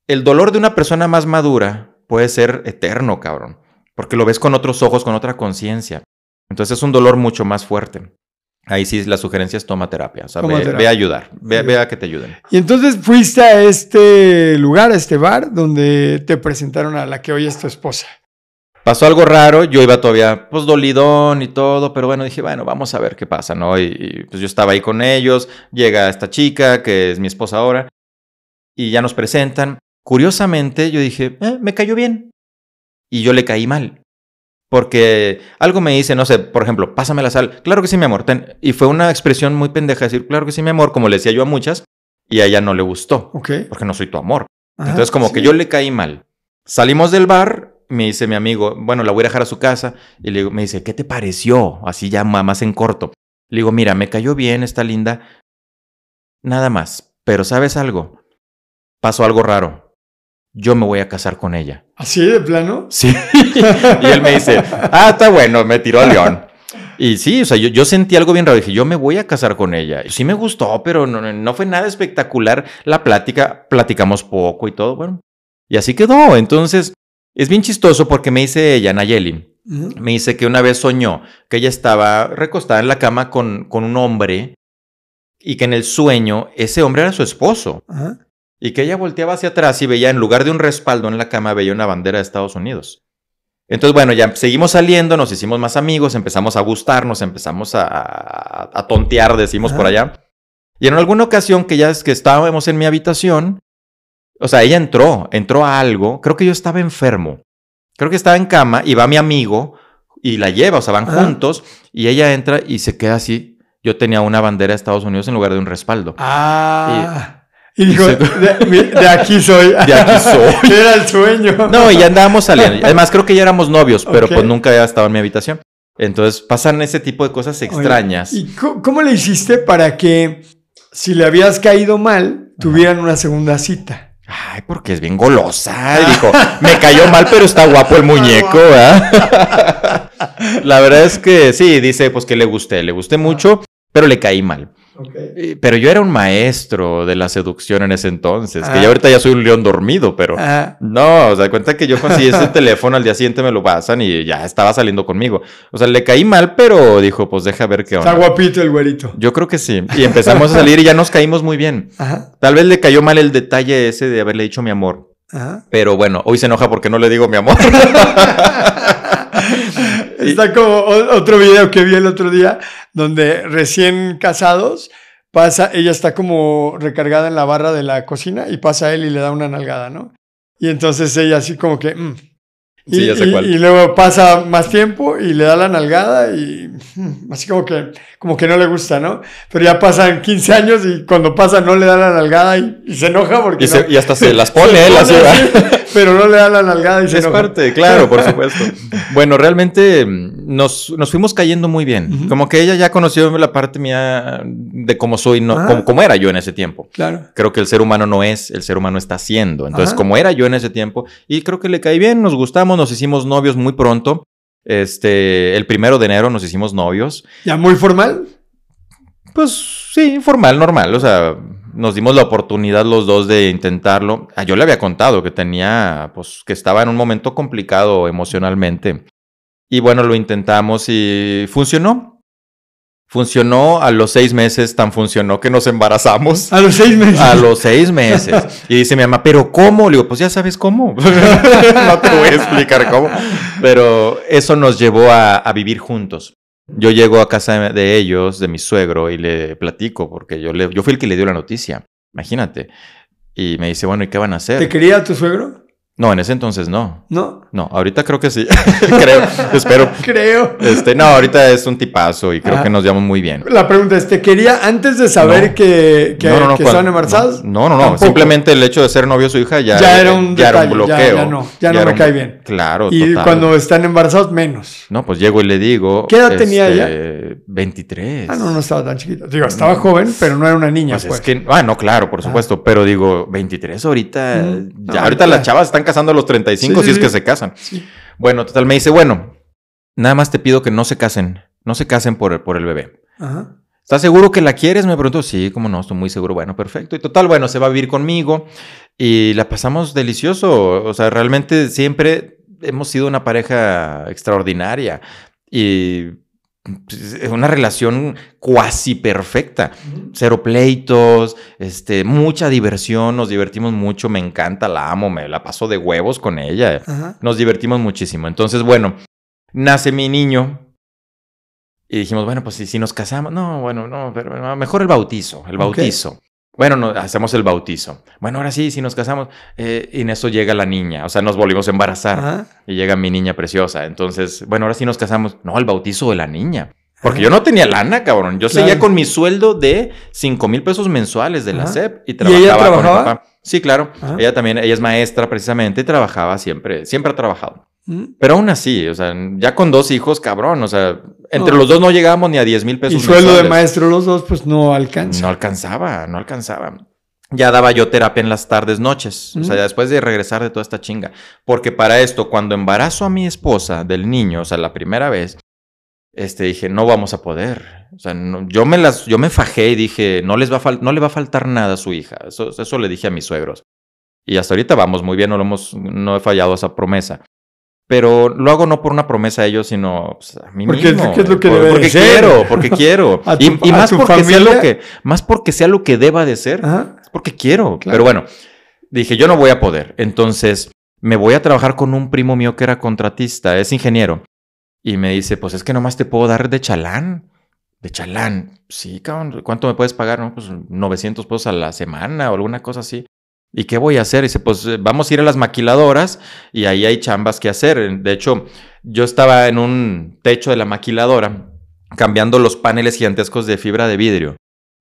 El dolor de una persona más madura puede ser eterno, cabrón. Porque lo ves con otros ojos, con otra conciencia. Entonces es un dolor mucho más fuerte. Ahí sí la sugerencia es toma terapia. O sea, ve, terapia. ve a ayudar. Ve, a que te ayuden. Y entonces fuiste a este lugar, a este bar, donde te presentaron a la que hoy es tu esposa. Pasó algo raro, yo iba todavía pues dolidón y todo, pero bueno, dije, bueno, vamos a ver qué pasa, ¿no? Y, y, pues yo estaba ahí con ellos, llega esta chica, que es mi esposa ahora, y ya nos presentan. Curiosamente, yo dije, eh, me cayó bien. Y yo le caí mal. Porque algo me dice, no sé, por ejemplo, pásame la sal. Claro que sí, mi amor. ten". Y fue una expresión muy pendeja decir, claro que sí, mi amor, como le decía yo a muchas, y a ella no le gustó, Ok. porque no soy tu amor. Ajá, Entonces, como que yo le caí mal. Salimos del bar, me dice mi amigo, bueno, la voy a dejar a su casa. Y le digo, me dice, ¿qué te pareció? Así ya más en corto. Le digo, mira, me cayó bien, está linda. Nada más. Pero ¿sabes algo? Pasó algo raro. Yo me voy a casar con ella. ¿Así de plano? Sí. y él me dice, ah, está bueno, me tiró al león. Y sí, o sea, yo, yo sentí algo bien raro. Dije, yo me voy a casar con ella. Y sí me gustó, pero no, no- fue nada espectacular la plática. Platicamos poco y todo. Bueno, y así quedó. Entonces, es bien chistoso porque me dice ella, Nayeli, me dice que una vez soñó que ella estaba recostada en la cama con, con un hombre y que en el sueño ese hombre era su esposo. Ajá. Y que ella volteaba hacia atrás y veía, en lugar de un respaldo en la cama, veía una bandera de Estados Unidos. Entonces, bueno, ya seguimos saliendo, nos hicimos más amigos, empezamos a gustarnos, empezamos a, a- a tontear, decimos Ajá. por allá. Y en alguna ocasión que ya es que estábamos en mi habitación, o sea, ella entró, entró a algo, creo que yo estaba enfermo. Creo que estaba en cama y va mi amigo y la lleva, o sea, van Ajá. juntos y ella entra y se queda así. Yo tenía una bandera de Estados Unidos en lugar de un respaldo. Ah. Y dijo, se- de, aquí soy. De aquí soy. Era el sueño. No, y ya andábamos saliendo. Además, creo que ya éramos novios, pero pues nunca había estado en mi habitación. Entonces pasan ese tipo de cosas Oye, extrañas. ¿Y cómo le hiciste para que, si le habías caído mal, tuvieran una segunda cita? Ay, porque es bien golosa. Y dijo, me cayó mal, pero está guapo el muñeco, ¿verdad? La verdad es que sí, dice pues que le gusté, le gusté mucho, pero le caí mal. Pero yo era un maestro de la seducción en ese entonces, que Ah. ya ahorita ya soy un león dormido, pero... Ah, No, o sea, cuenta que yo conseguí ese teléfono, al día siguiente me lo pasan y ya estaba saliendo conmigo. O sea, le caí mal, pero dijo, pues deja ver qué está onda. guapito el güerito. Yo creo que sí. Y empezamos a salir y ya nos caímos muy bien. Ajá, Tal vez le cayó mal el detalle ese de haberle dicho mi amor. ajá. Pero bueno, hoy se enoja porque no le digo mi amor. Está como otro video que vi el otro día, donde recién casados, pasa, ella está como recargada en la barra de la cocina y pasa él y le da una nalgada, ¿no? Y entonces ella así como que... mm. Y, Sí, ya sé y- cuál. y luego pasa más tiempo y le da la nalgada y así como que, como que no le gusta, ¿no? Pero ya pasan 15 años y cuando pasa no le da la nalgada y, y se enoja porque... Y, se- no- hasta se las se pone él así. pone ¿verdad? así, pero no le da la nalgada y se Es enoja. parte, claro, por supuesto. Bueno, realmente nos, nos fuimos cayendo muy bien. Como que ella ya conoció la parte mía de cómo soy, no, Ah. como, como era yo en ese tiempo. Claro. Creo que el ser humano no es, el ser humano está haciendo. Entonces, Ajá. como era yo en ese tiempo, y creo que le caí bien, nos gustamos, nos hicimos novios muy pronto. Este, el primero de enero nos hicimos novios. Ya muy formal. Pues sí, formal, normal. O sea, nos dimos la oportunidad los dos de intentarlo. Ah, yo le había contado que tenía, pues, que estaba en un momento complicado emocionalmente. Y bueno, lo intentamos y funcionó. Funcionó a los seis meses, tan funcionó que nos embarazamos. A los seis meses. A los seis meses. Y dice mi mamá, ¿pero cómo? Le digo, pues ya sabes cómo. no te voy a explicar cómo. Pero eso nos llevó a, a vivir juntos. Yo llego a casa de, de ellos, de mi suegro, y le platico, porque yo, le, yo fui el que le dio la noticia, imagínate. Y me dice, bueno, ¿y qué van a hacer? ¿Te quería tu suegro? No, en ese entonces no. No. No, ahorita creo que sí. creo, espero. Creo. Este, no, ahorita es un tipazo y creo Ajá. que nos llevamos muy bien. La pregunta es, ¿te quería antes de saber No. que, que, no, no, que estaban embarazadas? No, no, no. Simplemente el hecho de ser novio de su hija ya, Ya era un ya era detalle, un ya- bloqueo. ya no, ya no me un- cae bien. Claro, Y total. cuando están embarazados, menos. No, pues llego y le digo. ¿Qué edad tenía ella? 23. Ah, no, no estaba tan chiquita. Digo, estaba joven, pero no era una niña, Pues, pues. es que, ah, no, claro, por supuesto, pero digo, 23 ahorita, Mm. ya ahorita- las chavas están casando a los 35 Sí, si es que se casan. Bueno, total, me dice, bueno, nada más te pido que no se casen, no se casen por, por el bebé. Ajá. ¿Estás seguro que la quieres? Me preguntó, sí, cómo no, estoy muy seguro. Bueno, perfecto. Y total, bueno, se va a vivir conmigo y la pasamos delicioso. O sea, realmente siempre hemos sido una pareja extraordinaria y una relación cuasi perfecta. Cero pleitos, este, mucha diversión, nos divertimos mucho, me encanta, la amo, me la paso de huevos con ella. Ajá. Nos divertimos muchísimo. Entonces, bueno, nace mi niño. Y dijimos, bueno, pues si, si nos casamos, no, bueno, no, pero mejor el bautizo, el bautizo. Bueno, no, hacemos el bautizo. Bueno, ahora sí, si nos casamos. eh, y en eso llega la niña, o sea, nos volvimos a embarazar. Ajá. Y llega mi niña preciosa. Entonces, bueno, ahora sí nos casamos. No, el bautizo de la niña. Porque yo no tenía lana, cabrón. Yo seguía con mi sueldo de 5 mil pesos mensuales de la Ajá. SEP y ¿Y trabajaba, ella con mi trabajaba? papá. Sí, claro. Ella también, ella es maestra precisamente y trabajaba siempre, siempre ha trabajado. Mm. Pero aún así, o sea, ya con dos hijos, cabrón, o sea, entre No. los dos no llegábamos ni a 10 mil Y pesos sueldo de maestro los dos, pues no alcanza. No alcanzaba, no alcanzaba. Ya daba yo terapia en las tardes, noches. O sea, ya después de regresar de toda esta chinga. Porque para esto, cuando embarazo a mi esposa del niño, o sea, la primera vez, este, dije, no vamos a poder. O sea, no- yo, me las, yo me fajé y dije, no, les va a no le va a faltar nada a su hija. Eso, eso le dije a mis suegros. Y hasta ahorita vamos muy bien, no, lo hemos, no he fallado esa promesa. Pero lo hago no por una promesa a ellos, sino pues, a mí Porque mismo. es lo que Por- porque ser. quiero, porque quiero. Y, más porque sea lo que, más porque sea lo que deba de ser. Ajá. Es porque quiero. Claro. Pero bueno, dije, yo no voy a poder. Entonces, me voy a trabajar con un primo mío que era contratista, es ingeniero. Y me dice, pues es que nomás te puedo dar de chalán. De chalán. Sí, cabrón. ¿Cuánto me puedes pagar? No, pues 900 pesos a la semana o alguna cosa así. ¿Y qué voy a hacer? Dice, pues eh, vamos a ir a las maquiladoras y ahí hay chambas que hacer. De hecho, yo estaba en un techo de la maquiladora cambiando los paneles gigantescos de fibra de vidrio.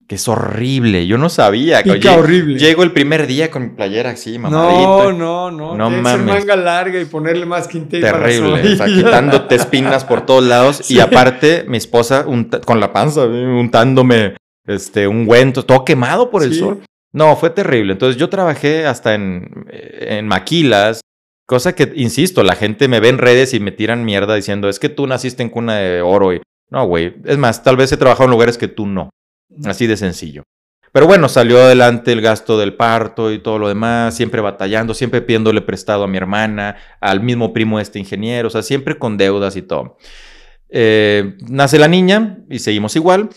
Que es horrible. Yo no sabía. Pica horrible. Llego el primer día con mi playera así, No, mamadito. no, no. No ser mames. manga larga y ponerle más quinte Terrible. O sea, quitándote espinas por todos lados. Sí. Y aparte, mi esposa con la panza, untándome este, un güento, todo quemado por el Sí. sol. No, fue terrible. Entonces yo trabajé hasta en, en maquilas, cosa que, insisto, la gente me ve en redes y me tiran mierda diciendo, es que tú naciste en cuna de oro. Y... No, güey. Es más, tal vez he trabajado en lugares que tú no. Así de sencillo. Pero bueno, salió adelante el gasto del parto y todo lo demás, siempre batallando, siempre pidiéndole prestado a mi hermana, al mismo primo de este ingeniero, o sea, siempre con deudas y todo. Eh, nace la niña y seguimos igual.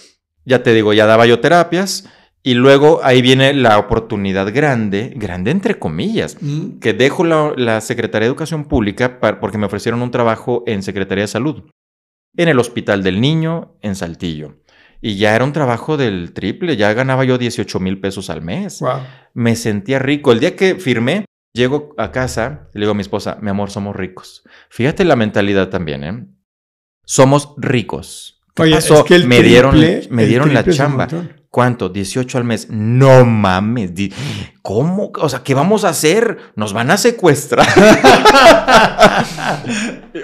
Ya te digo, ya daba yo terapias. Y luego ahí viene la oportunidad grande, grande entre comillas, Mm. que dejo la, la Secretaría de Educación Pública porque me ofrecieron un trabajo en Secretaría de Salud, en el Hospital del Niño, en Saltillo. Y ya era un trabajo del triple, ya ganaba yo 18 mil pesos al mes. Wow. Me sentía rico. El día que firmé, llego a casa y le digo a mi esposa, mi amor, somos ricos. Fíjate la mentalidad también, ¿eh? Somos ricos. ¿Qué Oye, pasó? es que el me dieron, me dieron la chamba. ¿Cuánto? 18 al mes. No mames. ¿Cómo? O sea, ¿qué vamos a hacer? Nos van a secuestrar.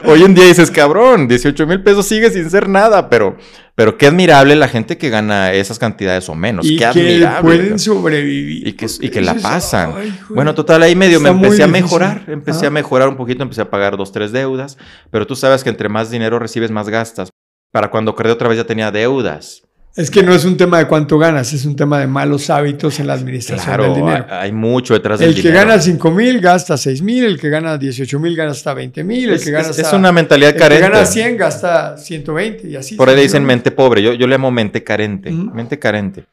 Hoy en día dices, cabrón, 18 mil pesos sigue sin ser nada, pero, pero qué admirable la gente que gana esas cantidades o menos. y qué que admirable. pueden sobrevivir. Y que, y porque que la pasan. Bueno, total, ahí medio me Está empecé a mejorar. Empecé a mejorar un poquito, empecé a pagar dos, tres deudas. Pero tú sabes que entre más dinero recibes, más gastas. Para cuando creé otra vez ya tenía deudas. Es que no es un tema de cuánto ganas, es un tema de malos hábitos en la administración Claro, del dinero. hay mucho detrás del El que dinero. gana 5 mil gasta 6 mil, el que gana 18 mil gana hasta 20 mil, el que gana es- hasta- es una mentalidad el que carente. gana 100 gasta 120 y así. Por ahí le dicen mente pobre. Yo, yo le llamo mente carente. Mente carente.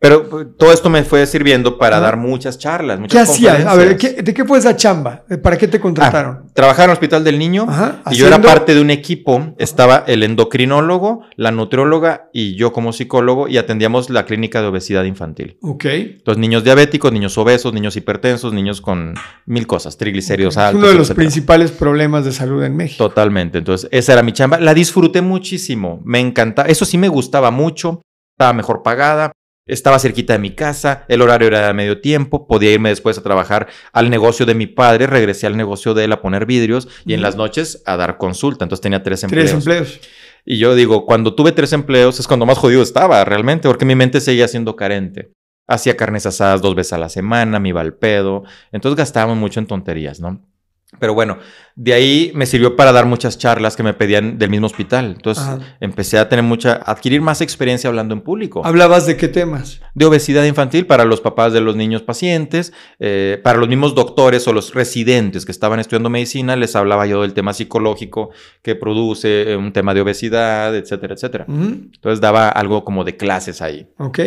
Pero pues, todo esto me fue sirviendo para dar muchas charlas, muchas ¿Qué hacías? A ver, ¿de qué fue esa chamba? ¿Para qué te contrataron? Ah, trabajaba en el Hospital del Niño y yo era parte de un equipo. Estaba el endocrinólogo, la nutrióloga y yo como psicólogo y atendíamos la clínica de obesidad infantil. Ok. Entonces, niños diabéticos, niños obesos, niños hipertensos, niños con mil cosas, triglicéridos altos. Es uno de los principales problemas de salud en México. Totalmente. Entonces, esa era mi chamba. La disfruté muchísimo. Me encantaba. Eso sí me gustaba mucho. Estaba mejor pagada estaba cerquita de mi casa, el horario era de medio tiempo, podía irme después a trabajar al negocio de mi padre, regresé al negocio de él a poner vidrios y en las noches a dar consulta. Entonces tenía tres empleos. Tres empleos. Y yo digo, cuando tuve tres empleos es cuando más jodido estaba realmente, porque mi mente seguía siendo carente. Hacía carnes asadas dos veces a la semana, me iba al pedo. Entonces gastábamos mucho en tonterías, ¿no? Pero bueno, de ahí me sirvió para dar muchas charlas que me pedían del mismo hospital. Entonces empecé a tener mucha, adquirir más experiencia hablando en público. ¿Hablabas de qué temas? De obesidad infantil para los papás de los niños pacientes, eh, para los mismos doctores o los residentes que estaban estudiando medicina, les hablaba yo del tema psicológico que produce eh, un tema de obesidad, etcétera, etcétera. Entonces daba algo como de clases ahí. Ok.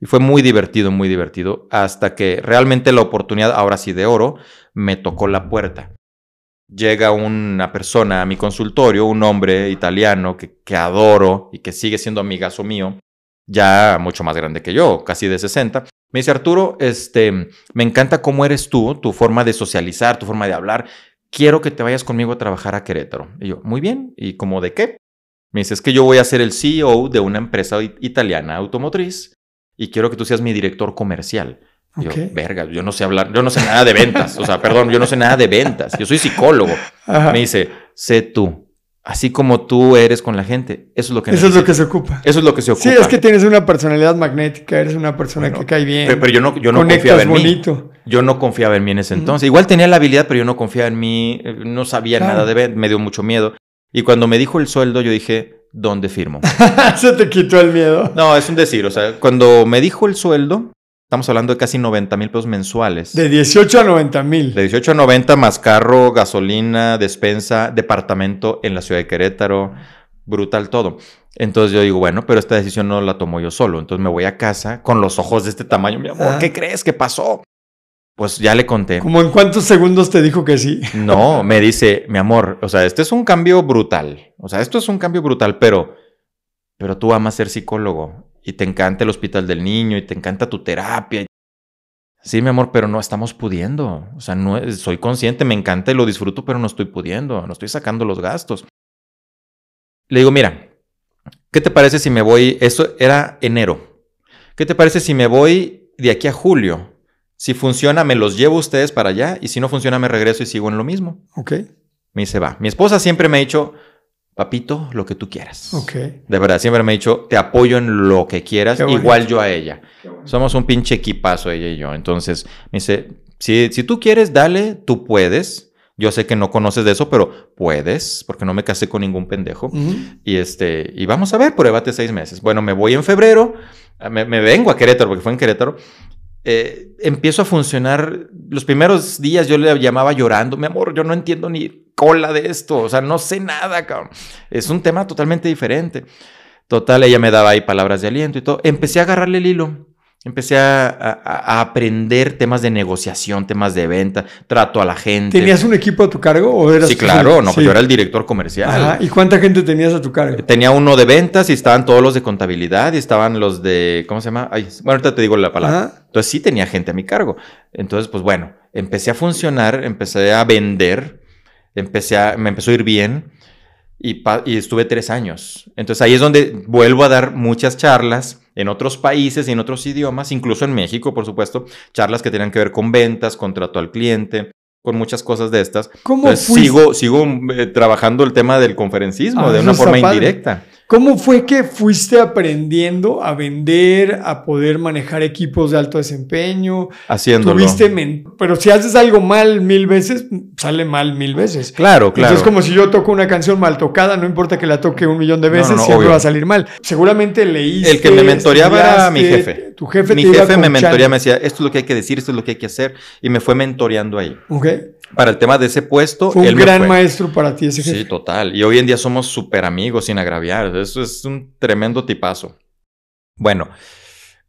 Y fue muy divertido, muy divertido, hasta que realmente la oportunidad, ahora sí de oro, me tocó la puerta llega una persona a mi consultorio, un hombre italiano que, que, adoro y que sigue siendo amigazo mío, ya mucho más grande que yo, casi de 60. Me dice, Arturo, este, me encanta cómo eres tú, tu forma de socializar, tu forma de hablar. Quiero que te vayas conmigo a trabajar a Querétaro. Y yo, muy bien. ¿Y cómo de qué? Me dice, es que yo voy a ser el CEO de una empresa italiana automotriz y quiero que tú seas mi director comercial. Yo, verga, yo no sé hablar, yo no sé nada de ventas. O sea, perdón, yo no sé nada de ventas. Yo soy psicólogo. Me dice, sé tú. Así como tú eres con la gente. Eso es lo que Eso es lo que se ocupa. Eso es lo que se ocupa. Sí, es que tienes una personalidad magnética, eres una persona que cae bien. Pero, yo no, yo no confiaba en bonito. mí. Yo no confiaba en mí en ese entonces. Igual tenía la habilidad, pero yo no confiaba en mí, eh, no sabía nada de ventas, me dio mucho miedo. Y cuando me dijo el sueldo, yo dije, ¿dónde firmo? se te quitó el miedo. No, es un decir. O sea, cuando me dijo el sueldo, Estamos hablando de casi 90 mil pesos mensuales. De 18 a 90 mil. De 18 a 90 más carro, gasolina, despensa, departamento en la ciudad de Querétaro. Brutal todo. Entonces yo digo, bueno, pero esta decisión no la tomo yo solo. Entonces me voy a casa con los ojos de este tamaño. Mi amor, ah. ¿qué crees que pasó? Pues ya le conté. ¿Cómo en cuántos segundos te dijo que sí? No, me dice, mi amor, o sea, este es un cambio brutal. O sea, esto es un cambio brutal, pero, pero tú amas ser psicólogo y te encanta el hospital del niño y te encanta tu terapia. Sí, mi amor, pero no estamos pudiendo. O sea, no soy consciente, me encanta y lo disfruto, pero no estoy pudiendo, no estoy sacando los gastos. Le digo, mira, ¿qué te parece si me voy? Eso era enero. ¿Qué te parece si me voy de aquí a julio? Si funciona, me los llevo ustedes para allá y si no funciona, me regreso y sigo en lo mismo. Ok. Me dice, va. Mi esposa siempre me ha dicho, papito, lo que tú quieras. Ok. De verdad, siempre me ha dicho, te apoyo en lo que quieras, igual yo a ella. Somos un pinche equipazo ella y yo. Entonces, me dice, si, si tú quieres, dale, tú puedes. Yo sé que no conoces de eso, pero puedes, porque no me casé con ningún pendejo. Y este, y vamos a ver, pruébate seis meses. Bueno, me voy en febrero, me, me vengo a Querétaro, porque fue en Querétaro, eh, empiezo a funcionar. Los primeros días yo le llamaba llorando, mi amor, yo no entiendo ni cola de esto, o sea, no sé nada, cabrón. Es un tema totalmente diferente. Total, ella me daba ahí palabras de aliento y todo. Empecé a agarrarle el hilo. Empecé a, aprender temas de negociación, temas de venta, trato a la gente. ¿Tenías un equipo a tu cargo o eras Sí, claro, no, pues yo era el director comercial. ¿Y cuánta gente tenías a tu cargo? Tenía uno de ventas y estaban todos los de contabilidad y estaban los de, ¿cómo se llama? bueno, ahorita te digo la palabra. Entonces sí tenía gente a mi cargo. Entonces, pues bueno, empecé a funcionar, empecé a vender, empecé a, me empezó a ir bien y, y estuve tres años. Entonces ahí es donde vuelvo a dar muchas charlas en otros países y en otros idiomas, incluso en México, por supuesto, charlas que tenían que ver con ventas, con trato al cliente, con muchas cosas de estas. ¿Cómo sigo, sigo eh, trabajando el tema del conferencismo ah, de una forma indirecta. ¿Cómo fue que fuiste aprendiendo a vender, a poder manejar equipos de alto desempeño? Haciéndolo. Tuviste pero si haces algo mal mil veces, sale mal mil veces. Claro, claro. Entonces, como si yo toco una canción mal tocada, no importa que la toque un millón de veces, siempre va a salir mal. Seguramente leíste. El que me mentoreaba era mi jefe. Tu jefe Mi jefe me mentoreaba, me decía, esto es lo que hay que decir, esto es lo que hay que hacer. Y me fue mentoreando ahí. Ok para el tema de ese puesto. Fue un gran maestro para ti ese jefe. Sí, total. Y hoy en día somos súper amigos sin agraviar. Eso es un tremendo tipazo. Bueno,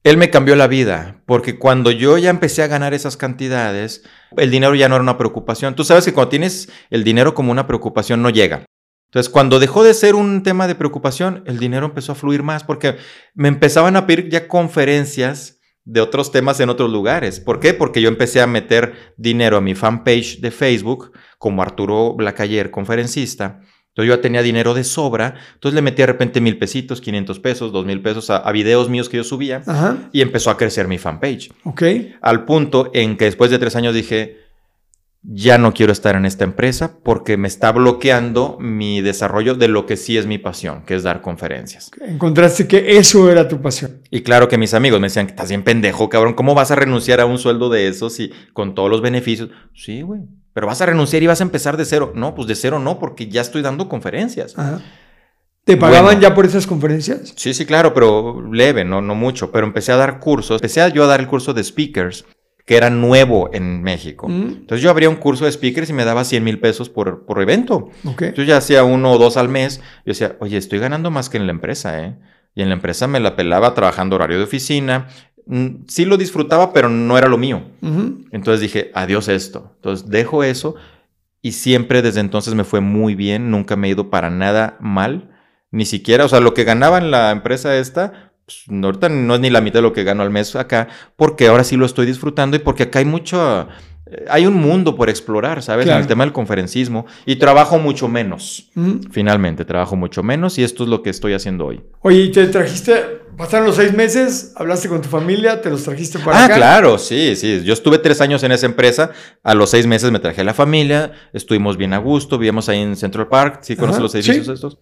Él me cambió la vida, porque cuando yo ya empecé a ganar esas cantidades, el dinero ya no era una preocupación. Tú sabes que cuando tienes el dinero como una preocupación no llega. Entonces, cuando dejó de ser un tema de preocupación, el dinero empezó a fluir más, porque me empezaban a pedir ya conferencias de otros temas en otros lugares. ¿Por qué? Porque yo empecé a meter dinero a mi fanpage de Facebook, como Arturo Blacayer, conferencista. Entonces yo ya tenía dinero de sobra, entonces le metí de repente mil pesitos, 500 pesos, dos mil pesos a, a, videos míos que yo subía Ajá. y empezó a crecer mi fanpage. Ok. Al punto en que después de tres años dije, ya no quiero estar en esta empresa porque me está bloqueando mi desarrollo de lo que sí es mi pasión, que es dar conferencias. Encontraste que eso era tu pasión. Y claro que mis amigos me decían, estás bien pendejo, cabrón, ¿cómo vas a renunciar a un sueldo de esos y con todos los beneficios? Sí, güey, pero vas a renunciar y vas a empezar de cero. No, pues de cero no, porque ya estoy dando conferencias. Ajá. ¿Te pagaban Bueno. ya por esas conferencias? Sí, sí, claro, pero leve, no, no mucho. Pero empecé a dar cursos. Empecé a yo a dar el curso de speakers, que era nuevo en México. Mm. Entonces yo abría un curso de speakers y me daba 100 mil pesos por, por evento. Ok. Yo ya hacía uno o dos al mes. Yo decía, oye, estoy ganando más que en la empresa, ¿eh? Y en la empresa me la pelaba trabajando horario de oficina. Mm, Sí lo disfrutaba, pero no era lo mío. Entonces dije, adiós esto. Entonces dejo eso y siempre desde entonces me fue muy bien. Nunca me he ido para nada mal. Ni siquiera, o sea, lo que ganaba en la empresa esta, pues, no, ahorita no es ni la mitad de lo que gano al mes acá, porque ahora sí lo estoy disfrutando y porque acá hay mucho, eh, hay un mundo por explorar, ¿sabes? Claro. En el tema del conferencismo y trabajo mucho menos. Ujú. Finalmente, trabajo mucho menos y esto es lo que estoy haciendo hoy. Oye, ¿y te trajiste, pasaron los seis meses, hablaste con tu familia, te los trajiste para Ah, acá? claro, sí, sí. Yo estuve tres años en esa empresa. A los seis meses me traje a la familia. Estuvimos bien a gusto. Vivíamos ahí en Central Park. ¿Sí conoces Ajá, los edificios sí. estos?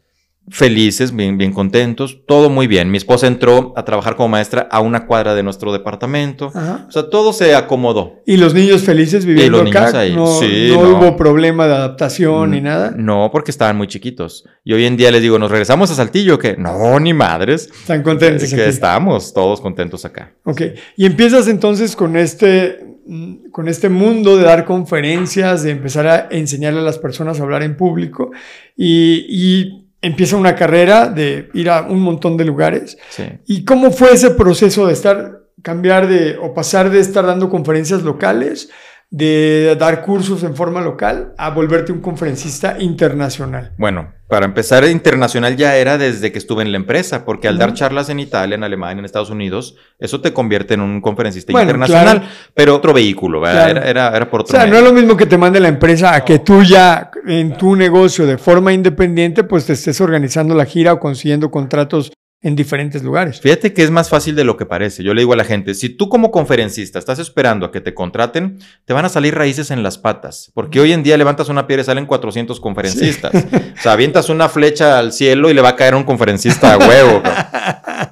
Felices, bien, bien contentos. Todo muy bien. Mi esposa entró a trabajar como maestra a una cuadra de nuestro departamento. Ajá. O sea, todo se acomodó. ¿Y los niños felices viviendo los acá? niños ahí, No, sí, no no. hubo problema de adaptación ni nada. No, porque estaban muy chiquitos. Y hoy en día les digo, ¿nos regresamos a Saltillo? Que no, ni madres. Están contentos. que aquí. estamos todos contentos acá. Ok. Y empiezas entonces con este, mm, con este mundo de dar conferencias, de empezar a enseñarle a las personas a hablar en público y, y empieza una carrera de ir a un montón de lugares. Sí. ¿Y cómo fue ese proceso de estar, cambiar de, o pasar de estar dando conferencias locales, de dar cursos en forma local, a volverte un conferencista internacional? Bueno, para empezar, internacional ya era desde que estuve en la empresa, porque al dar charlas en Italia, en Alemania, en Estados Unidos, eso te convierte en un conferencista Bueno, internacional, claro. pero otro vehículo, ¿verdad? Claro. Era, era, era por O otro sea, no es lo mismo que te mande la empresa a que tú ya en tu negocio de forma independiente, pues te estés organizando la gira o consiguiendo contratos en diferentes lugares. Fíjate que es más fácil de lo que parece. Yo le digo a la gente, si tú como conferencista estás esperando a que te contraten, te van a salir raíces en las patas, porque hoy en día levantas una piedra y salen 400 conferencistas. O sea, avientas una flecha al cielo y le va a caer un conferencista a huevo.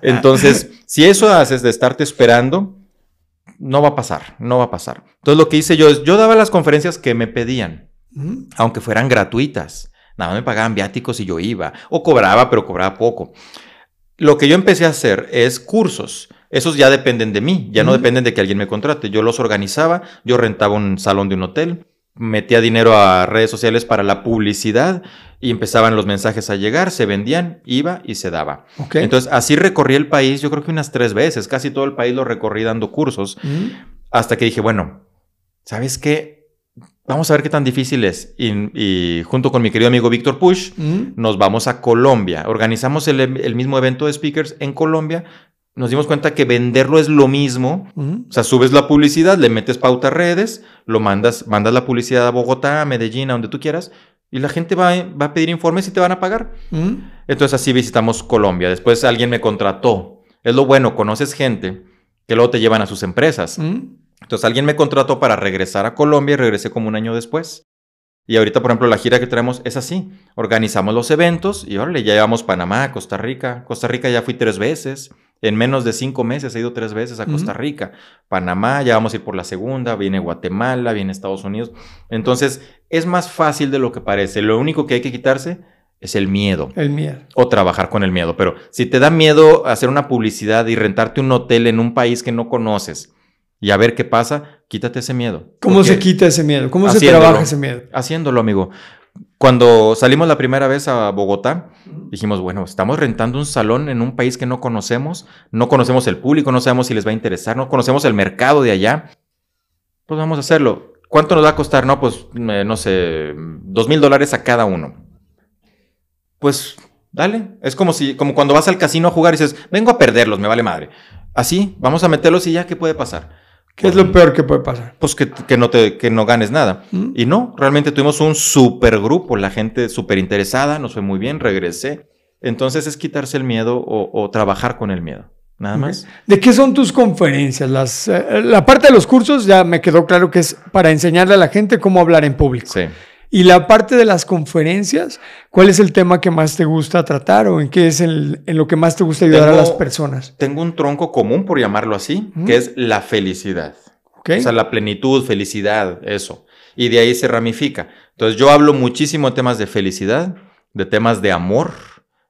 Entonces, si eso haces de estarte esperando, no va a pasar, no va a pasar. Entonces, lo que hice yo es, yo daba las conferencias que me pedían aunque fueran gratuitas. Nada más me pagaban viáticos y yo iba. O cobraba, pero cobraba poco. Lo que yo empecé a hacer es cursos. Esos ya dependen de mí, ya no dependen de que alguien me contrate. Yo los organizaba, yo rentaba un salón de un hotel, metía dinero a redes sociales para la publicidad y empezaban los mensajes a llegar, se vendían, iba y se daba. Entonces así recorrí el país, yo creo que unas tres veces, casi todo el país lo recorrí dando cursos. Hasta que dije, bueno, ¿sabes qué? Vamos a ver qué tan difícil es. Y, y junto con mi querido amigo Víctor Push, Ujú. nos vamos a Colombia. Organizamos el, el mismo evento de speakers en Colombia. Nos dimos cuenta que venderlo es lo mismo. Ujú. O sea, subes la publicidad, le metes pauta a redes, lo mandas, mandas la publicidad a Bogotá, a Medellín, a donde tú quieras, y la gente va, va a pedir informes y te van a pagar. Ujú. Entonces así visitamos Colombia. Después alguien me contrató. Es lo bueno, conoces gente que luego te llevan a sus empresas. Entonces alguien me contrató para regresar a Colombia y regresé como un año después. Y ahorita, por ejemplo, la gira que traemos es así. Organizamos los eventos y órale, ya llevamos Panamá, Costa Rica. Costa Rica ya fui tres veces. En menos de cinco meses he ido tres veces a Costa. Rica. Panamá, ya vamos a ir por la segunda. Viene Guatemala, viene Estados Unidos. Entonces, es más fácil de lo que parece. Lo único que hay que quitarse es el miedo El miedo. o trabajar con el miedo. Pero si te da miedo hacer una publicidad y rentarte un hotel en un país que no conoces y a ver qué pasa, quítate ese miedo. ¿Cómo se quita ese miedo? ¿Cómo se trabaja ese miedo? Haciéndolo, amigo. Cuando salimos la primera vez a Bogotá, dijimos, bueno, estamos rentando un salón en un país que no conocemos, no conocemos el público, no sabemos si les va a interesar, no conocemos el mercado de allá. Pues vamos a hacerlo. ¿Cuánto nos va a costar? No, pues, eh, no sé, dos mil dólares a cada uno. Pues, dale. Es como si, como cuando vas al casino a jugar y dices, vengo a perderlos, me vale madre. Así, vamos a meterlos y ya, ¿qué puede pasar? ¿Qué es lo peor que puede pasar? Pues que, que no, te, que no ganes nada. ¿Mm? Y no, realmente tuvimos un super grupo, la gente súper interesada, nos fue muy bien, regresé. Entonces es quitarse el miedo o, o trabajar con el miedo. Nada más. ¿De qué son tus conferencias? Las, eh, la parte de los cursos ya me quedó claro que es para enseñarle a la gente cómo hablar en público. Sí. Y la parte de las conferencias, ¿cuál es el tema que más te gusta tratar o en qué es el, en lo que más te gusta ayudar a las personas? Tengo un tronco común, por llamarlo así, que es la felicidad. O sea, la plenitud, felicidad, eso. Y de ahí se ramifica. Entonces yo hablo muchísimo de temas de felicidad, de temas de amor,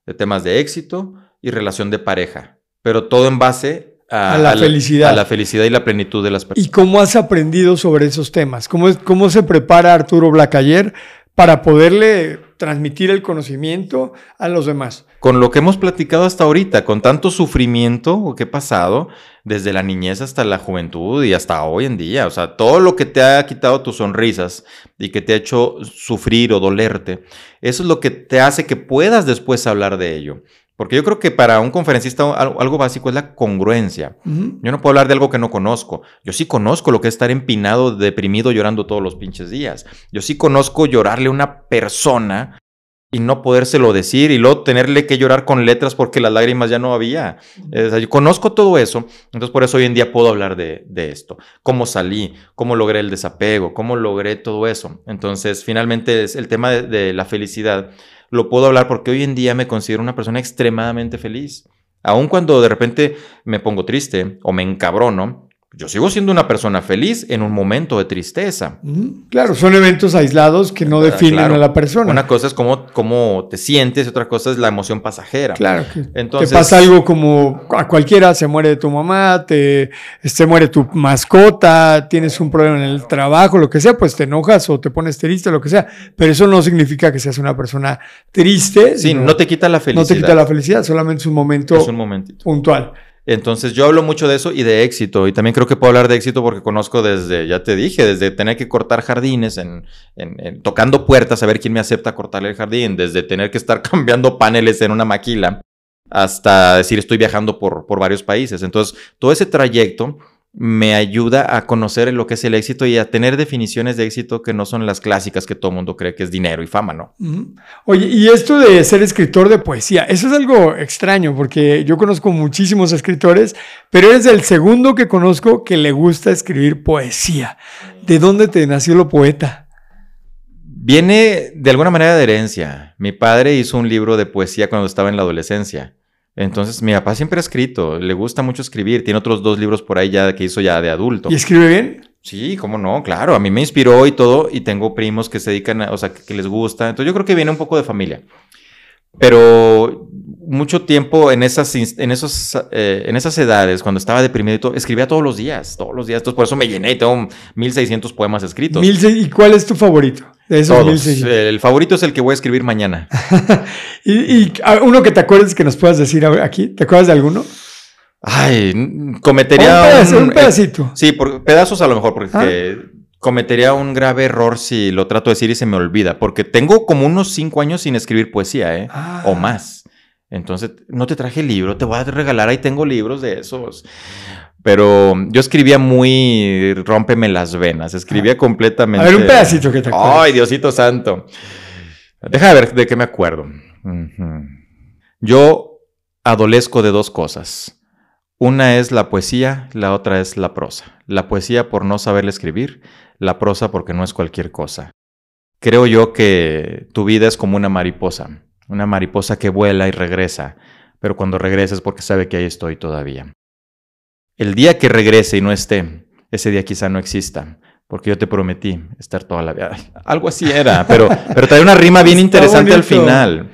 de temas de éxito y relación de pareja. Pero todo en base a, A la felicidad. A la felicidad y la plenitud de las personas. ¿Y cómo has aprendido sobre esos temas? ¿Cómo, es- cómo se prepara Arturo Blacayer para poderle transmitir el conocimiento a los demás? Con lo que hemos platicado hasta ahorita, con tanto sufrimiento que he pasado, desde la niñez hasta la juventud y hasta hoy en día, o sea, todo lo que te ha quitado tus sonrisas y que te ha hecho sufrir o dolerte, eso es lo que te hace que puedas después hablar de ello. Porque yo creo que para un conferencista al- algo básico es la congruencia. Ujú. Yo no puedo hablar de algo que no conozco. Yo sí conozco lo que es estar empinado, deprimido, llorando todos los pinches días. Yo sí conozco llorarle a una persona y no podérselo decir y luego tenerle que llorar con letras porque las lágrimas ya no había. O sea, yo conozco todo eso, entonces por eso hoy en día puedo hablar de, de esto. Cómo salí, cómo logré el desapego, cómo logré todo eso. Entonces, finalmente, es el tema de, de la felicidad lo puedo hablar porque hoy en día me considero una persona extremadamente feliz. Aun cuando de repente me pongo triste o me encabrono, yo sigo siendo una persona feliz en un momento de tristeza. Claro, son eventos aislados que no Ah, definen claro. a la persona. Una cosa es cómo, cómo te sientes, otra cosa es la emoción pasajera. Claro, que Entonces- te pasa algo como a cualquiera, se muere tu mamá, te, se muere tu mascota, tienes un problema en el trabajo, lo que sea, pues te enojas o te pones triste, lo que sea. Pero eso no significa que seas una persona triste. Sí, no te quita la no felicidad. te quita la felicidad, solamente es un momento Es un momentito. puntual. Entonces yo hablo mucho de eso y de éxito. Y también creo que puedo hablar de éxito porque conozco desde, ya te dije, desde tener que cortar jardines, en, tocando puertas a ver quién me acepta cortarle el jardín, desde tener que estar cambiando paneles en una maquila, hasta decir estoy viajando por, por varios países. Entonces todo ese trayecto me ayuda a conocer lo que es el éxito y a tener definiciones de éxito que no son las clásicas que todo el mundo cree que es dinero y fama, ¿no? Oye, y esto de ser escritor de poesía, eso es algo extraño porque yo conozco muchísimos escritores, pero eres el segundo que conozco que le gusta escribir poesía. ¿De dónde te nació lo poeta? Viene de alguna manera de herencia. Mi padre hizo un libro de poesía cuando estaba en la adolescencia. Entonces, mi papá siempre ha escrito, le gusta mucho escribir, tiene otros dos libros por ahí ya que hizo ya de adulto. ¿Y escribe bien? Sí, cómo no, claro, a mí me inspiró y todo, y tengo primos que se dedican, a, o sea, que, que les gusta. Entonces, yo creo que viene un poco de familia. Pero mucho tiempo en esas, en esos, eh, en esas edades, cuando estaba deprimido y todo, escribía todos los días, todos los días. Entonces, por eso me llené, tengo 1600 poemas escritos. ¿Y cuál es tu favorito? De esos Todos. 1600. El favorito es el que voy a escribir mañana. y, y, uno que te acuerdes que nos puedas decir aquí. ¿Te acuerdas de alguno? Ay, Un, cometería pedazo- un, un pedacito. sí, por pedazos a lo mejor, porque Ah. cometería un grave error si lo trato de decir y se me olvida, porque tengo como unos cinco años sin escribir poesía, ¿eh? Ah. O más. Entonces, no te traje libro, te voy a regalar, ahí tengo libros de esos. Pero yo escribía muy rómpeme las venas, escribía completamente. Ah. A ver, un pedacito que te acuerdes. Ay, Diosito santo. Deja de ver de qué me acuerdo. Yo adolezco de dos cosas. Una es la poesía, la otra es la prosa. La poesía por no saberle escribir, la prosa porque no es cualquier cosa. Creo yo que tu vida es como una mariposa, una mariposa que vuela y regresa, pero cuando regresa es porque sabe que ahí estoy todavía. El día que regrese y no esté, ese día quizá no exista, porque yo te prometí estar toda la vida. Algo así era, pero, pero trae una rima bien interesante al final.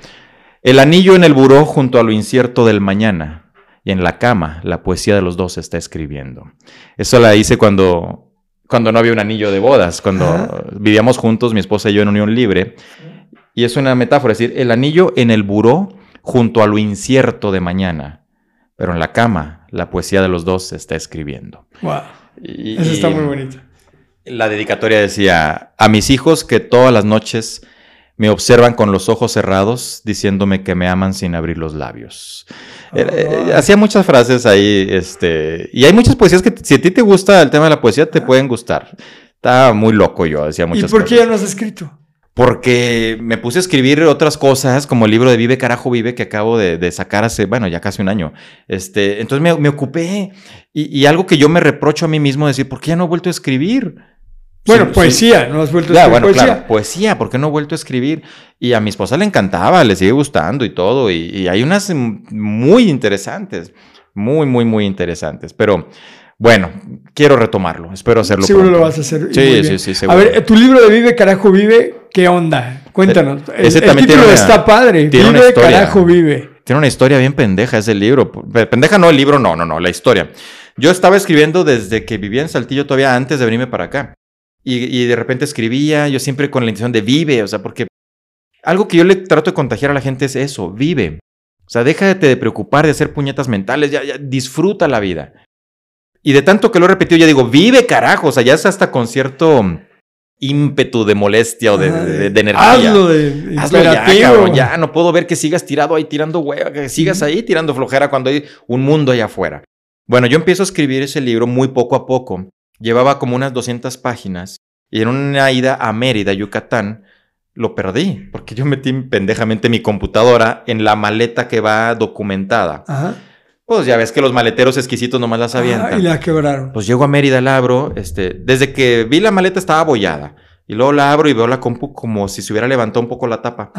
El anillo en el buró junto a lo incierto del mañana. Y en la cama, la poesía de los dos se está escribiendo. Eso la hice cuando, cuando no había un anillo de bodas, cuando Ajá. vivíamos juntos, mi esposa y yo en unión libre. Y es una metáfora, es decir, el anillo en el buró junto a lo incierto de mañana. Pero en la cama, la poesía de los dos se está escribiendo. Wow. Eso está muy bonito. La dedicatoria decía, a mis hijos que todas las noches me observan con los ojos cerrados, diciéndome que me aman sin abrir los labios. Eh, eh, hacía muchas frases ahí, este, y hay muchas poesías que si a ti te gusta el tema de la poesía, te pueden gustar. Estaba muy loco yo, decía muchas ¿Y por qué ya no has escrito? Porque me puse a escribir otras cosas, como el libro de Vive Carajo Vive, que acabo de, sacar hace, bueno, ya casi un año. Este, entonces me, ocupé, y, y, algo que yo me reprocho a mí mismo, decir, ¿por qué ya no he vuelto a escribir? Bueno, poesía, ¿no has vuelto a escribir bueno, poesía? Claro, poesía, ¿por qué no he vuelto a escribir? Y a mi esposa le encantaba, le sigue gustando y todo, y, hay unas muy interesantes, muy, muy, muy interesantes, pero... Bueno, quiero retomarlo, espero hacerlo. Seguro lo vas a hacer. Sí, sí, sí, seguro. A ver, tu libro de Vive, carajo, vive, ¿qué onda? Cuéntanos. El, ese el título está padre. Vive, carajo, vive. Tiene una historia bien pendeja ese libro. Pendeja no el libro, no, no, no, la historia. Yo estaba escribiendo desde que vivía en Saltillo todavía antes de venirme para acá y, de repente escribía, yo siempre con la intención de vive, o sea, porque algo que yo le trato de contagiar a la gente es eso, vive. O sea, déjate de preocupar de hacer puñetas mentales, ya, ya disfruta la vida. Y de tanto que lo he repetido, ya digo, vive carajo, o sea, ya es hasta con cierto ímpetu de molestia o de, de, energía. Hazlo de Hazlo ya, cabrón, ya no puedo ver que sigas tirado ahí tirando hueva, que sigas ahí tirando flojera cuando hay un mundo allá afuera. Bueno, yo empiezo a escribir ese libro muy poco a poco Llevaba como unas 200 páginas y en una ida a Mérida, Yucatán, lo perdí porque yo metí pendejamente mi computadora en la maleta que va documentada. Pues ya ves que los maleteros exquisitos nomás las avientan. y la quebraron. Pues llego a Mérida, la abro, este, desde que vi la maleta estaba abollada. Y luego la abro y veo la compu como si se hubiera levantado un poco la tapa.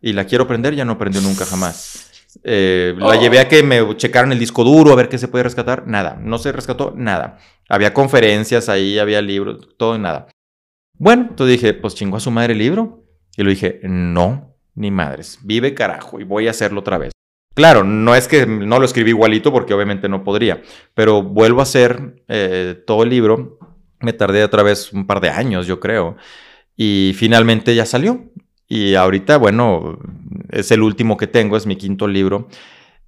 Y la quiero prender, ya no prendió nunca jamás. Eh, la oh. llevé a que me checaran el disco duro a ver qué se puede rescatar. Nada, no se rescató nada. Había conferencias ahí, había libros, todo y nada. Bueno, entonces dije, pues chingo a su madre el libro. Y lo dije, no, ni madres, vive carajo y voy a hacerlo otra vez. Claro, no es que no lo escribí igualito porque obviamente no podría, pero vuelvo a hacer eh, todo el libro. Me tardé otra vez un par de años, yo creo. Y finalmente ya salió. Y ahorita, bueno, es el último que tengo, es mi quinto libro.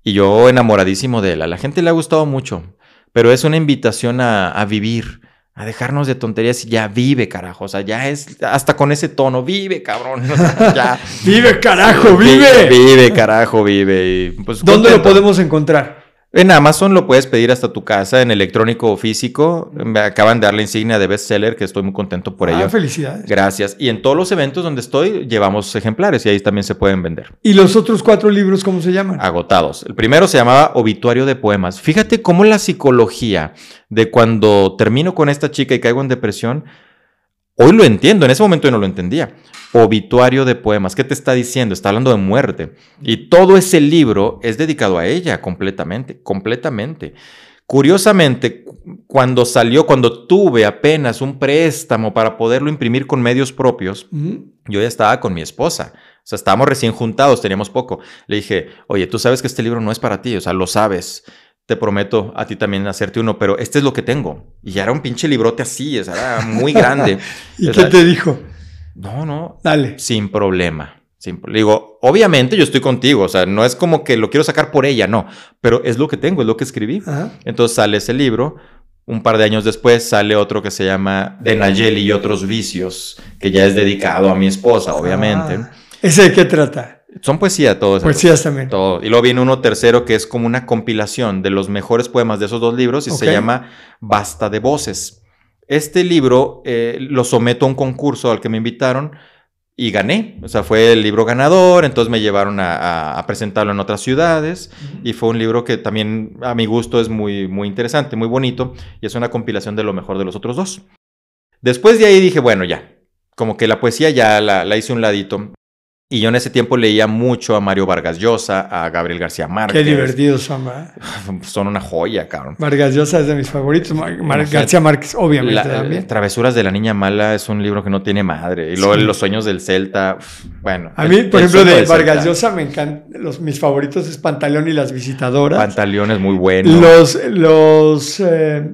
Y yo enamoradísimo de él. A la gente le ha gustado mucho, pero es una invitación a, vivir, a dejarnos de tonterías y ya vive, carajo. O sea, ya es hasta con ese tono, vive, cabrón. ya. vive, carajo, vive. Vive, carajo, vive. pues, ¿Dónde lo podemos encontrar? En Amazon lo puedes pedir hasta tu casa, en electrónico o físico. Me acaban de dar la insignia de bestseller, que estoy muy contento por ah, ello. felicidades. Gracias. Y en todos los eventos donde estoy, llevamos ejemplares y ahí también se pueden vender. ¿Y los otros cuatro libros cómo se llaman? Agotados. El primero se llamaba Obituario de Poemas. Fíjate cómo la psicología de cuando termino con esta chica y caigo en depresión, hoy lo entiendo. En ese momento yo no lo entendía obituario de poemas. ¿Qué te está diciendo? Está hablando de muerte. Y todo ese libro es dedicado a ella completamente, completamente. Curiosamente, cuando salió, cuando tuve apenas un préstamo para poderlo imprimir con medios propios, yo ya estaba con mi esposa. O sea, estábamos recién juntados, teníamos poco. Le dije, oye, tú sabes que este libro no es para ti, o sea, lo sabes. Te prometo a ti también hacerte uno, pero este es lo que tengo. Y ya era un pinche librote así, o sea, era muy grande. ¿Y qué te dijo? No, no. Dale. Sin problema. Sin, digo, obviamente yo estoy contigo, o sea, no es como que lo quiero sacar por ella, no, pero es lo que tengo, es lo que escribí. Entonces sale ese libro, un par de años después sale otro que se llama De Nayeli y otros vicios, que ya es dedicado a mi esposa, obviamente. Ah. ¿Ese de qué trata? Son poesía todos. Poesías también. Todo. Y luego viene uno tercero que es como una compilación de los mejores poemas de esos dos libros y se llama Basta de Voces. Este libro eh, lo someto a un concurso al que me invitaron y gané. O sea, fue el libro ganador, entonces me llevaron a, presentarlo en otras ciudades y fue un libro que también a mi gusto es muy, muy interesante, muy bonito y es una compilación de lo mejor de los otros dos. Después de ahí dije, bueno, ya, como que la poesía ya la, la hice un ladito y yo en ese tiempo leía mucho a Mario Vargas Llosa, a Gabriel García Márquez. Qué divertidos son, ¿verdad? Son una joya, cabrón. Vargas Llosa es de mis favoritos. García Márquez, obviamente, también. Travesuras de la Niña Mala es un libro que no tiene madre. Y luego Los Sueños del Celta, bueno. A mí, por ejemplo, de Vargas Llosa me encantan. Los, mis favoritos es Pantaleón y las Visitadoras. Pantaleón es muy bueno. Los, los, eh,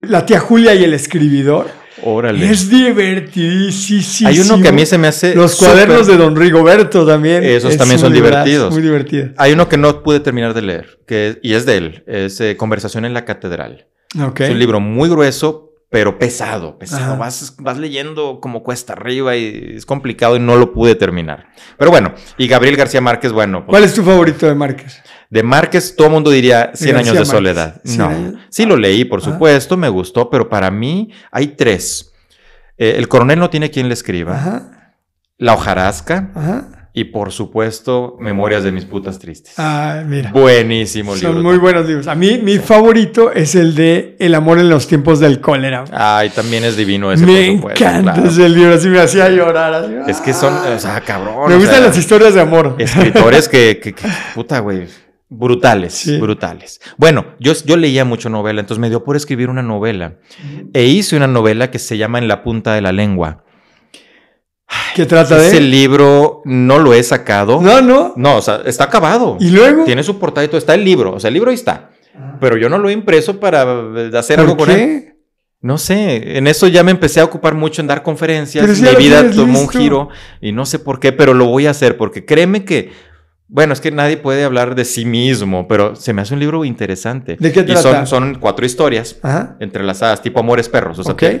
la tía Julia y el escribidor Órale. Es divertidísimo. Hay uno que a mí se me hace. Los cuadernos de Don Rigoberto también. Esos Es también son divertidos. Muy divertido. Hay uno que no pude terminar de leer, que, y es de él. Es eh, Conversación en la Catedral. Es un libro muy grueso, pero pesado. Vas, vas leyendo como cuesta arriba y es complicado y no lo pude terminar. Pero bueno, y Gabriel García Márquez, bueno. pues, ¿Cuál es tu favorito de Márquez? De Márquez, todo mundo diría 100 García años de soledad. 100 No, años. sí lo leí, por Ah. supuesto, me gustó, pero para mí hay tres. Eh, el coronel no tiene quien le escriba. Ajá. La hojarasca Ajá. y, por supuesto, Memorias de mis putas tristes. Ah, mira. Buenísimo libro. Son muy buenos libros. A mí, mi favorito es el de El amor en los tiempos del cólera. Ay, también es divino ese. me encanta claro. ese libro, así me hacía llorar. así, Es que son, ah. o sea, cabrón. Me o gustan sea, las historias de amor. escritores que, que- que- puta, güey, brutales, Sí. brutales. Bueno, yo, yo leía mucho novela, entonces me dio por escribir una novela. E hice una novela que se llama En la punta de la lengua. ¿Qué trata de? Ese libro no lo he sacado. No, no. No, o sea, está acabado. ¿Y luego? Tiene su portada y todo. Está el libro, o sea, el libro ahí está. Pero yo no lo he impreso para eh, hacer algo ¿Por con él. qué? No sé, en eso ya me empecé a ocupar mucho en dar conferencias. Si Mi vida tomó un giro y no sé por qué, pero lo voy a hacer porque créeme que, bueno, es que nadie puede hablar de sí mismo, pero se me hace un libro interesante. ¿De qué Y trata? son, son cuatro historias Ajá. entrelazadas, tipo Amores Perros. O sea, Ok. te,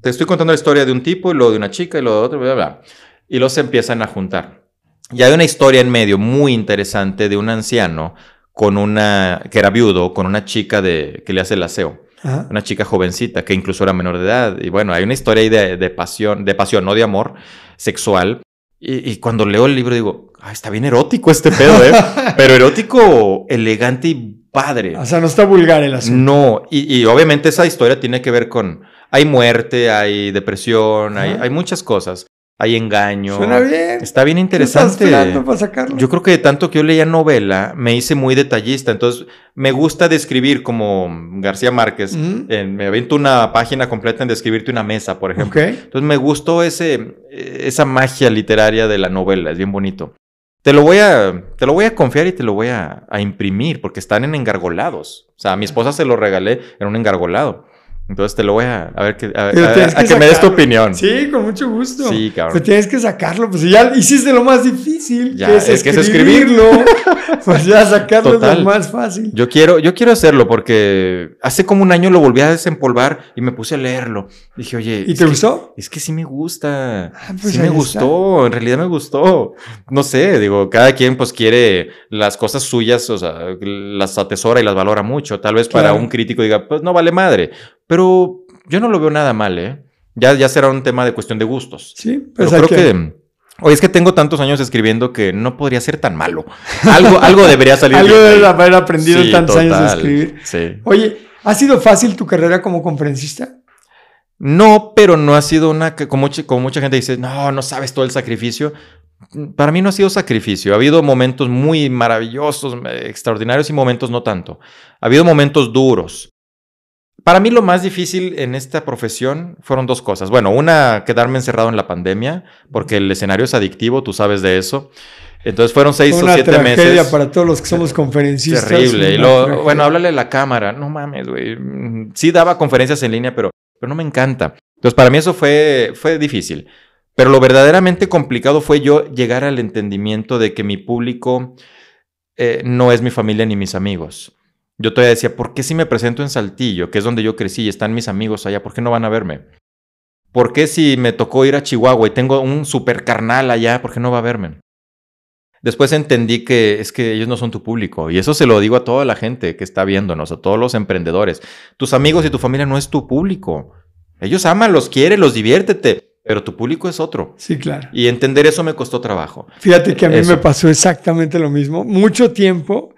te estoy contando la historia de un tipo y luego de una chica y luego de otro, bla, bla, bla. Y los empiezan a juntar. Y hay una historia en medio muy interesante de un anciano con una, que era viudo, con una chica de, que le hace el aseo Ajá. una chica jovencita que incluso era menor de edad. Y bueno, hay una historia ahí de, de pasión, de pasión, no de amor sexual. Y, y cuando leo el libro digo, "Ay, está bien erótico este pedo, ¿eh? Pero erótico, elegante y padre. O sea, no está vulgar el asunto. No, y, y obviamente esa historia tiene que ver con, hay muerte, hay depresión, hay, hay muchas cosas, hay engaño. Suena bien. Está bien ¿Qué estás interesante. esperando para sacarlo? Yo creo que de tanto que yo leía novela, me hice muy detallista. Entonces, me gusta describir como García Márquez. En- me avento una página completa en describirte una mesa, por ejemplo. Ok. Entonces, me gustó ese, esa magia literaria de la novela. Es bien bonito. Te lo voy a, te lo voy a confiar y te lo voy a, a imprimir porque están en engargolados. O sea, a mi esposa se lo regalé en un engargolado. Entonces, te lo voy a, a ver que, a, que me des tu opinión. Sí, con mucho gusto. Sí, cabrón. Pero tienes que sacarlo, pues ya hiciste lo más difícil, Ya, que es, es que es escribirlo. pues ya sacarlo es lo más fácil. Yo quiero, yo quiero hacerlo porque hace como un año lo volví a desempolvar y me puse a leerlo. Dije, oye. ¿Y te que- gustó? Es que sí me gusta. Ah, pues sí me está. gustó. En realidad me gustó. No sé, digo, cada quien pues quiere las cosas suyas, o sea, las atesora y las valora mucho. Tal vez para un crítico diga, pues no vale madre. Pero yo no lo veo nada mal, ¿eh? Ya, ya será un tema de cuestión de gustos. Sí, Pero pues hay creo que... Oye, es que tengo tantos años escribiendo que no podría ser tan malo. Algo, algo debería salir Algo bien de haber aprendido Sí, tantos años de escribir. Sí. Oye, ¿ha sido fácil tu carrera como conferencista? No, pero no ha sido una que como, mucha- como mucha gente dice, no, no sabes todo el sacrificio. Para mí no ha sido sacrificio. Ha habido momentos muy maravillosos, extraordinarios y momentos no tanto. Ha habido momentos duros. Para mí lo más difícil en esta profesión fueron dos cosas. Bueno, una, quedarme encerrado en la pandemia, porque el escenario es adictivo, tú sabes de eso. Entonces fueron seis Fue o una siete tragedia meses. para todos los que somos conferencistas. Terrible. Y una tragedia. bueno, háblale a la cámara. No mames, güey. Mm, Sí daba conferencias en línea, pero, pero no me encanta. Entonces, para mí eso fue, fue difícil. Pero lo verdaderamente complicado fue yo llegar al entendimiento de que mi público eh, no es mi familia ni mis amigos. Yo todavía decía, ¿por qué si me presento en Saltillo, que es donde yo crecí y están mis amigos allá, ¿por qué no van a verme? ¿Por qué si me tocó ir a Chihuahua y tengo un super carnal allá, ¿por qué no va a verme? Después entendí que es que ellos no son tu público. Y eso se lo digo a toda la gente que está viéndonos, a todos los emprendedores. Tus amigos y tu familia no es tu público. Ellos aman, los quieren, los diviértete, pero tu público es otro. Sí, claro. Y entender eso me costó trabajo. Fíjate que a mí Eso. me pasó exactamente lo mismo. Mucho tiempo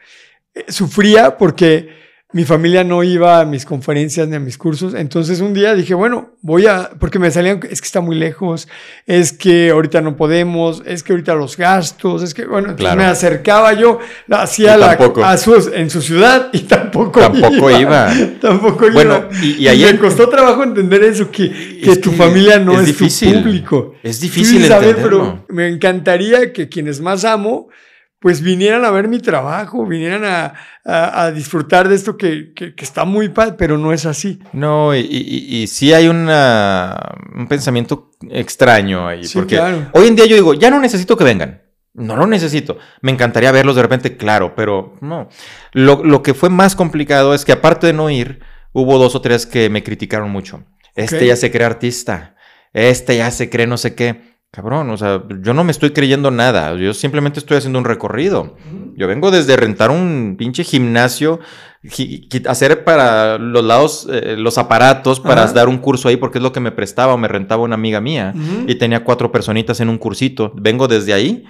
sufría porque mi familia no iba a mis conferencias ni a mis cursos. Entonces un día dije, bueno, voy a, porque me salían, es que está muy lejos, es que ahorita no podemos, es que ahorita los gastos, es que, bueno, entonces Claro. me acercaba yo, hacía la, a sus, en su ciudad y tampoco, Tampoco iba. Tampoco Bueno, iba. y- y ahí- me costó trabajo entender eso, que, que Es tu que familia no es es, difícil. tu público. Es difícil entenderlo. pero me encantaría que quienes más amo pues vinieran a ver mi trabajo, vinieran a, a, disfrutar de esto que, que, está muy padre, pero no es así. No, y, y, y sí hay una, un pensamiento extraño ahí, porque hoy en día yo digo, ya no necesito que vengan. No lo necesito. Me encantaría verlos de repente, claro, pero no. Lo, lo, que fue más complicado es que aparte de no ir, hubo dos o tres que me criticaron mucho. Este ya se cree artista. Este ya se cree no sé qué. Cabrón, o sea, yo no me estoy creyendo nada. Yo simplemente estoy haciendo un recorrido. Yo vengo desde rentar un pinche gimnasio, hacer para los lados eh, los aparatos para dar un curso ahí porque es lo que me prestaba o me rentaba una amiga mía y tenía cuatro personitas en un cursito. Vengo desde ahí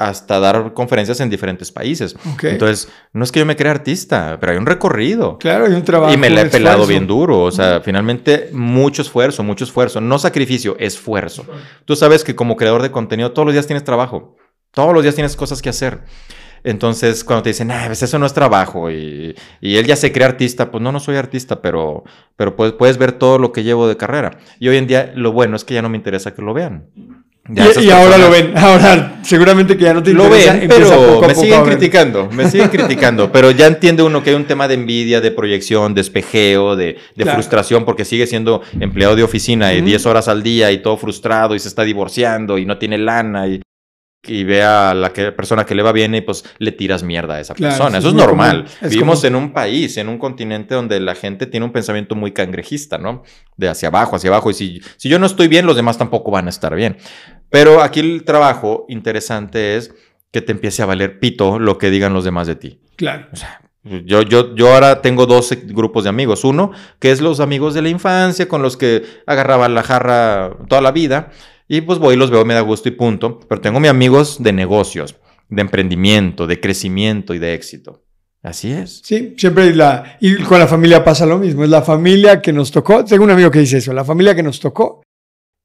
hasta dar conferencias en diferentes países. Entonces, no es que yo me crea artista, pero hay un recorrido. Claro, hay un trabajo. Y me la he pelado bien duro. O sea, finalmente, mucho esfuerzo, mucho esfuerzo. No sacrificio, esfuerzo. Tú sabes que como creador de contenido, todos los días tienes trabajo. Todos los días tienes cosas que hacer. Entonces, cuando te dicen, ah, pues eso no es trabajo y, él ya se cree artista, pues no, no soy artista, pero, pero puedes, puedes ver todo lo que llevo de carrera. Y hoy en día, lo bueno es que ya no me interesa que lo vean y, ahora lo ven, ahora seguramente que ya no te Lo ven, pero me siguen criticando, me siguen criticando, pero ya entiende uno que hay un tema de envidia, de proyección, de espejeo, de, frustración, porque sigue siendo empleado de oficina y 10 horas al día y todo frustrado y se está divorciando y no tiene lana y, y ve a la persona que le va bien y pues le tiras mierda a esa persona. Eso, es, normal. Vivimos en un país, en un continente donde la gente tiene un pensamiento muy cangrejista, ¿no? De hacia abajo, hacia abajo. Y si, si yo no estoy bien, los demás tampoco van a estar bien. Pero aquí el trabajo interesante es que te empiece a valer pito lo que digan los demás de ti. Claro. yo, yo, yo ahora tengo dos grupos de amigos. Uno, que es los amigos de la infancia, con los que agarraba la jarra toda la vida. Y pues voy los veo, me da gusto y punto. Pero tengo mis amigos de negocios, de emprendimiento, de crecimiento y de éxito. Así es. Sí, siempre la, y con la familia pasa lo mismo. Es la familia que nos tocó. Tengo un amigo que dice eso, la familia que nos tocó.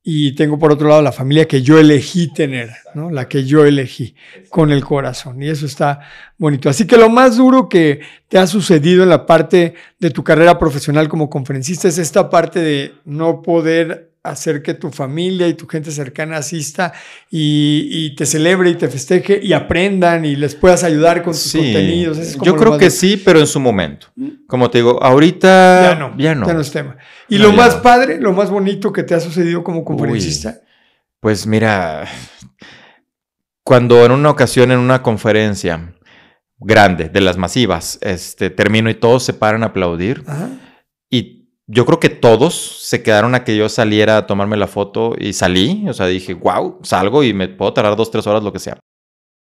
Y tengo por otro lado la familia que yo elegí tener, ¿no? La que yo elegí con el corazón. Y eso está bonito. Así que lo más duro que te ha sucedido en la parte de tu carrera profesional como conferencista es esta parte de no poder hacer que tu familia y tu gente cercana asista y, te celebre y te festeje y aprendan y les puedas ayudar con tus contenidos. Yo creo que sí, pero en su momento. ¿Mm? Como te digo, ahorita ya no, ya no. Ya no es tema. Y lo más padre, lo más bonito que te ha sucedido como conferencista. pues mira, cuando en una ocasión en una conferencia grande, de las masivas, este, termino y todos se paran a aplaudir. Y yo creo que todos se quedaron a que yo saliera a tomarme la foto y salí. O sea, dije, wow, salgo y me puedo tardar dos, tres horas, lo que sea.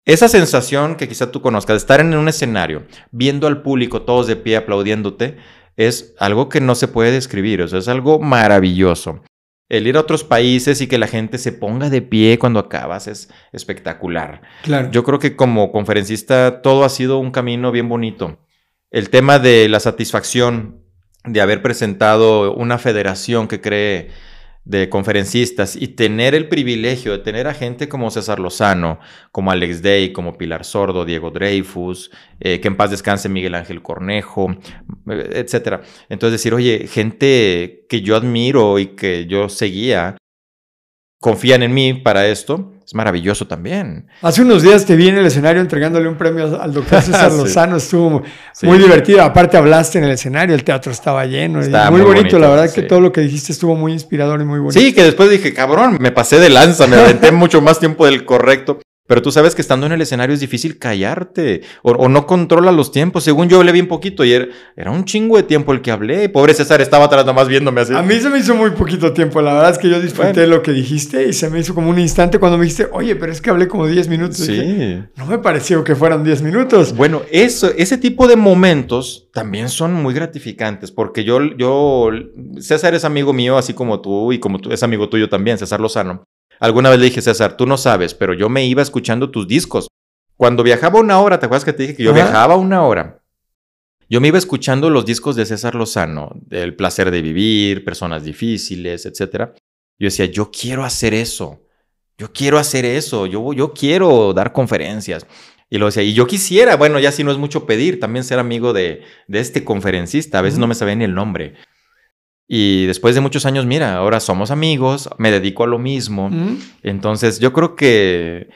Esa sensación que quizá tú conozcas de estar en un escenario, viendo al público todos de pie aplaudiéndote, es algo que no se puede describir. O sea, es algo maravilloso. El ir a otros países y que la gente se ponga de pie cuando acabas es espectacular. Claro. Yo creo que como conferencista todo ha sido un camino bien bonito. El tema de la satisfacción de haber presentado una federación que cree de conferencistas y tener el privilegio de tener a gente como César Lozano, como Alex Day, como Pilar Sordo, Diego Dreyfus, eh, que en paz descanse Miguel Ángel Cornejo, eh, etcétera. Entonces decir, oye, gente que yo admiro y que yo seguía, confían en mí para esto, es maravilloso también. Hace unos días te vi en el escenario entregándole un premio al doctor César Lozano, estuvo muy divertido. Aparte hablaste en el escenario, el teatro estaba lleno. muy, bonito, la verdad que todo lo que dijiste estuvo muy inspirador y muy bonito. Sí, que después dije, cabrón, me pasé de lanza, me aventé mucho más tiempo del correcto. Pero tú sabes que estando en el escenario es difícil callarte o, no controla los tiempos. Según yo hablé bien poquito y era, un chingo de tiempo el que hablé. Pobre César estaba atrás nomás viéndome así. A mí se me hizo muy poquito tiempo. La verdad es que yo disfruté lo que dijiste y se me hizo como un instante cuando me dijiste, oye, pero es que hablé como 10 minutos. Sí. no me pareció que fueran 10 minutos. Bueno, eso, ese tipo de momentos también son muy gratificantes porque yo, yo, César es amigo mío así como tú y como tú es amigo tuyo también, César Lozano. Alguna vez le dije, César, tú no sabes, pero yo me iba escuchando tus discos. Cuando viajaba una hora, ¿te acuerdas que te dije que yo viajaba una hora? Yo me iba escuchando los discos de César Lozano, El placer de vivir, Personas difíciles, etc. Yo decía, yo quiero hacer eso. Yo quiero hacer eso. Yo, yo quiero dar conferencias. Y lo decía, y yo quisiera, bueno, ya si no es mucho pedir, también ser amigo de, de este conferencista. A veces no me sabía ni el nombre. Y después de muchos años, mira, ahora somos amigos, me dedico a lo mismo. Entonces, yo creo que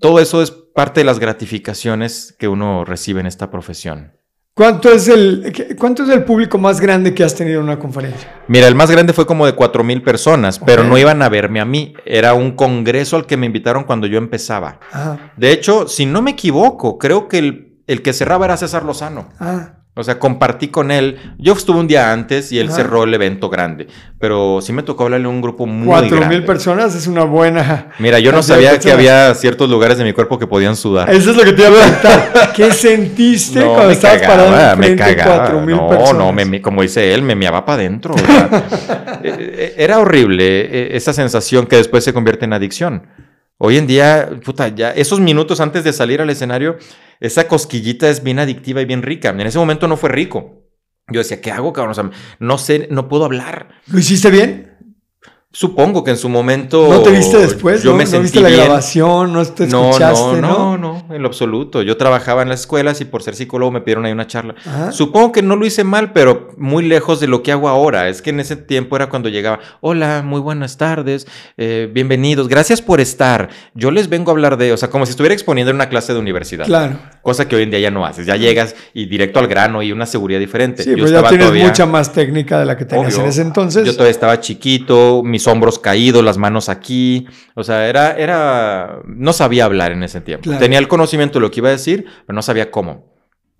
todo eso es parte de las gratificaciones que uno recibe en esta profesión. ¿Cuánto es, el, ¿Cuánto es el público más grande que has tenido en una conferencia? Mira, el más grande fue como de 4 mil personas, pero no iban a verme a mí. Era un congreso al que me invitaron cuando yo empezaba. De hecho, si no me equivoco, creo que el, el que cerraba era César Lozano. ah, O sea, compartí con él. Yo estuve un día antes y él Ajá. cerró el evento grande. Pero sí me tocó hablarle a un grupo muy cuatro grande. mil personas es una buena. Mira, yo no sabía que había ciertos lugares de mi cuerpo que podían sudar. Eso es lo que te iba a preguntar. ¿Qué sentiste No, cuando me estabas parado cagaba, me frente a cagaba. cuatro mil No, personas? no, me- me- como dice él, me meaba para adentro. eh, eh, Era horrible eh, esa sensación que después se convierte en adicción. Hoy en día, puta, ya esos minutos antes de salir al escenario, esa cosquillita es bien adictiva y bien rica. En ese momento no fue rico. Yo decía, ¿qué hago, cabrón? O sea, no sé, no puedo hablar. ¿Lo hiciste bien? Supongo que en su momento. ¿No te viste después? Yo ¿No, me ¿No sentí viste la bien. grabación? ¿No te No, escuchaste? no, No, no, no, en lo absoluto. Yo trabajaba en las escuelas y por ser psicólogo me pidieron ahí una charla. Supongo que no lo hice mal, pero muy lejos de lo que hago ahora. Es que en ese tiempo era cuando llegaba, hola, muy buenas tardes, eh, bienvenidos, gracias por estar. Yo les vengo a hablar de, o sea, como si estuviera exponiendo en una clase de universidad. Claro. Cosa que hoy en día ya no haces. Ya llegas y directo al grano y una seguridad diferente. Sí, Yo pues ya tienes todavía- mucha más técnica de la que tenías Obvio. en ese entonces. Yo todavía estaba chiquito, mis hombros caídos, las manos aquí. O sea, era, era, no sabía hablar en ese tiempo. Claro. Tenía el conocimiento de lo que iba a decir, pero no sabía cómo.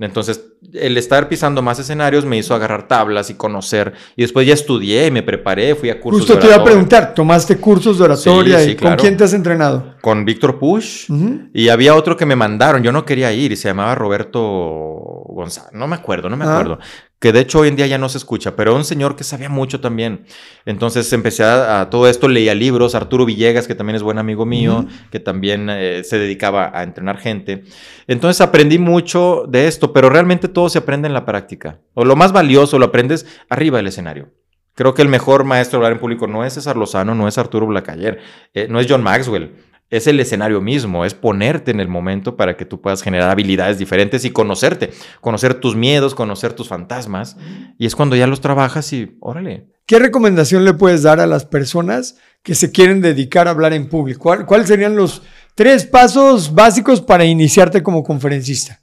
Entonces, el estar pisando más escenarios me hizo agarrar tablas y conocer. Y después ya estudié, me preparé, fui a cursos Justo de te iba a preguntar, ¿tomaste cursos de oratoria Sí, sí, y claro. con quién te has entrenado? Con Víctor Push. Y había otro que me mandaron, yo no quería ir y se llamaba Roberto González, no me acuerdo, no me Ah. Que de hecho hoy en día ya no se escucha, pero un señor que sabía mucho también. Entonces empecé a, a todo esto, leía libros, Arturo Villegas, que también es buen amigo mío, que también eh, se dedicaba a entrenar gente. Entonces aprendí mucho de esto, pero realmente todo se aprende en la práctica. O lo más valioso lo aprendes arriba del escenario. Creo que el mejor maestro de hablar en público no es César Lozano, no es Arturo Blacayer, eh, no es John Maxwell. Es el escenario mismo, es ponerte en el momento para que tú puedas generar habilidades diferentes y conocerte, conocer tus miedos, conocer tus fantasmas. Y es cuando ya los trabajas y órale. ¿Qué recomendación le puedes dar a las personas que se quieren dedicar a hablar en público? ¿Cuál- ¿Cuáles serían los tres pasos básicos para iniciarte como conferencista?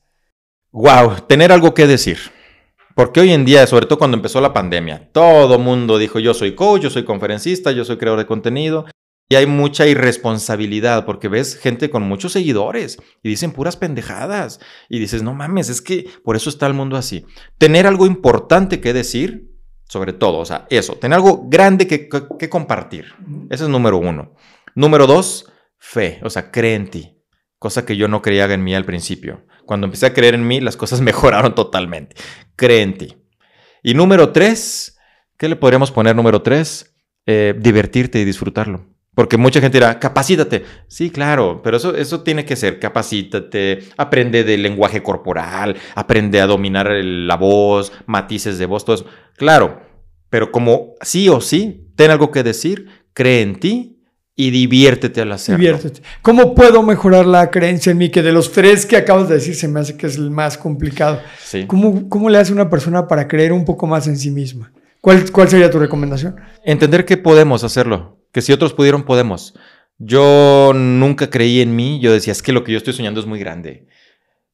Wow, tener algo que decir. Porque hoy en día, sobre todo cuando empezó la pandemia, todo mundo dijo yo soy coach, yo soy conferencista, yo soy creador de contenido. Y hay mucha irresponsabilidad porque ves gente con muchos seguidores y dicen puras pendejadas. Y dices, no mames, es que por eso está el mundo así. Tener algo importante que decir, sobre todo, o sea, eso, tener algo grande que, que- que compartir. Ese es número uno. Número dos, fe, o sea, cree en ti. Cosa que yo no creía en mí al principio. Cuando empecé a creer en mí, las cosas mejoraron totalmente. Cree en ti. Y número tres, ¿qué le podríamos poner número tres? Eh, divertirte y disfrutarlo. Porque mucha gente dirá, capacítate. Sí, claro, pero eso, eso tiene que ser, capacítate, aprende del lenguaje corporal, aprende a dominar el- la voz, matices de voz, todo eso. Claro, pero como sí o sí, ten algo que decir, cree en ti y diviértete al hacerlo. Diviértete. ¿Cómo puedo mejorar la creencia en mí? Que de los tres que acabas de decir se me hace que es el más complicado. Sí. ¿Cómo, cómo le hace una persona para creer un poco más en sí misma? ¿Cuál, cuál sería tu recomendación? Entender que podemos hacerlo, que si otros pudieron, podemos. Yo nunca creí en mí, yo decía, es que lo que yo estoy soñando es muy grande.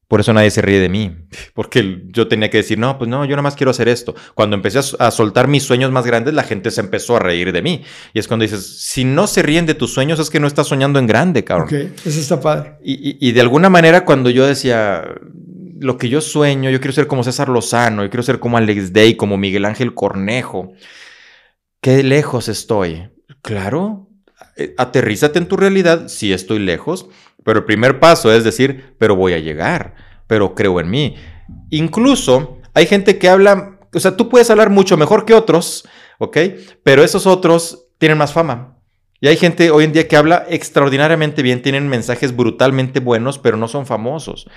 Por eso nadie se ríe de mí, porque yo tenía que decir, no, pues no, yo nada más quiero hacer esto. Cuando empecé a, soltar mis sueños más grandes, la gente se empezó a reír de mí. Y es cuando dices, si no se ríen de tus sueños, es que no estás soñando en grande, cabrón. Ok, eso está padre. Y, y- y de alguna manera cuando yo decía, lo que yo sueño, yo quiero ser como César Lozano, yo quiero ser como Alex Day, como Miguel Ángel Cornejo, qué lejos estoy. Claro, eh, aterrízate en tu realidad, sí estoy lejos, pero el primer paso es decir, pero voy a llegar, pero creo en mí. Incluso hay gente que habla, o sea, tú puedes hablar mucho mejor que otros, ¿ok? Pero esos otros tienen más fama. Y hay gente hoy en día que habla extraordinariamente bien, tienen mensajes brutalmente buenos, pero no son famosos.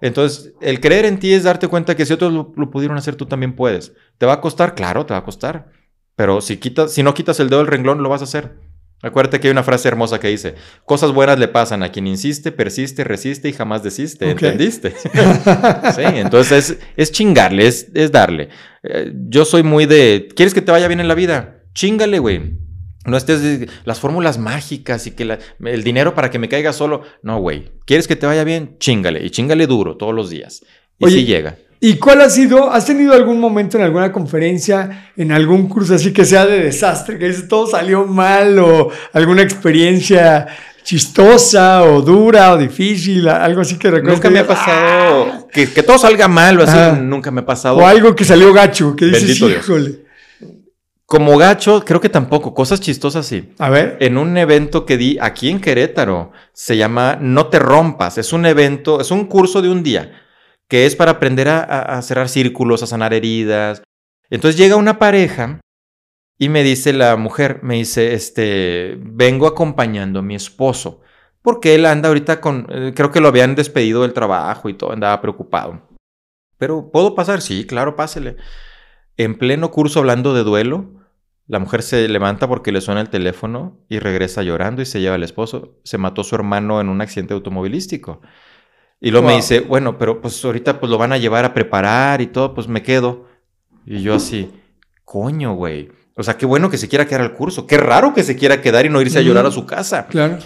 Entonces, el creer en ti es darte cuenta que si otros lo pudieron hacer, tú también puedes. ¿Te va a costar? Claro, te va a costar. Pero si, quitas, si no quitas el dedo del renglón, lo vas a hacer. Acuérdate que hay una frase hermosa que dice, cosas buenas le pasan a quien insiste, persiste, resiste y jamás desiste. ¿Entendiste? sí, entonces es, es chingarle, es, es darle. Eh, yo soy muy de, ¿quieres que te vaya bien en la vida? Chingale, güey. No estés las fórmulas mágicas y que la- el dinero para que me caiga solo. No, güey. ¿Quieres que te vaya bien? Chíngale. Y chíngale duro todos los días. Y Oye, sí llega. ¿Y cuál ha sido? ¿Has tenido algún momento en alguna conferencia, en algún curso así que sea de desastre, que dices todo salió mal o alguna experiencia chistosa o dura o difícil, algo así que recuerdo? Nunca me ha pasado que, que todo salga mal o así. Nunca me ha pasado. O algo que salió gacho, que dices, híjole. Como gacho, creo que tampoco. Cosas chistosas sí. A ver. En un evento que di aquí en Querétaro, se llama No te rompas. Es un evento, es un curso de un día que es para aprender a, cerrar círculos, a sanar heridas. Entonces llega una pareja y me dice la mujer, me dice, este, vengo acompañando a mi esposo porque él anda ahorita con, eh, creo que lo habían despedido del trabajo y todo, andaba preocupado. Pero ¿puedo pasar? Sí, claro, pásele. En pleno curso hablando de duelo, la mujer se levanta porque le suena el teléfono y regresa llorando y se lleva al esposo. Se mató su hermano en un accidente automovilístico. Y luego me dice, bueno, pero pues ahorita pues lo van a llevar a preparar y todo, pues me quedo. Y yo así, coño, güey. O sea, qué bueno que se quiera quedar al curso. Qué raro que se quiera quedar y no irse a llorar a su casa. Claro.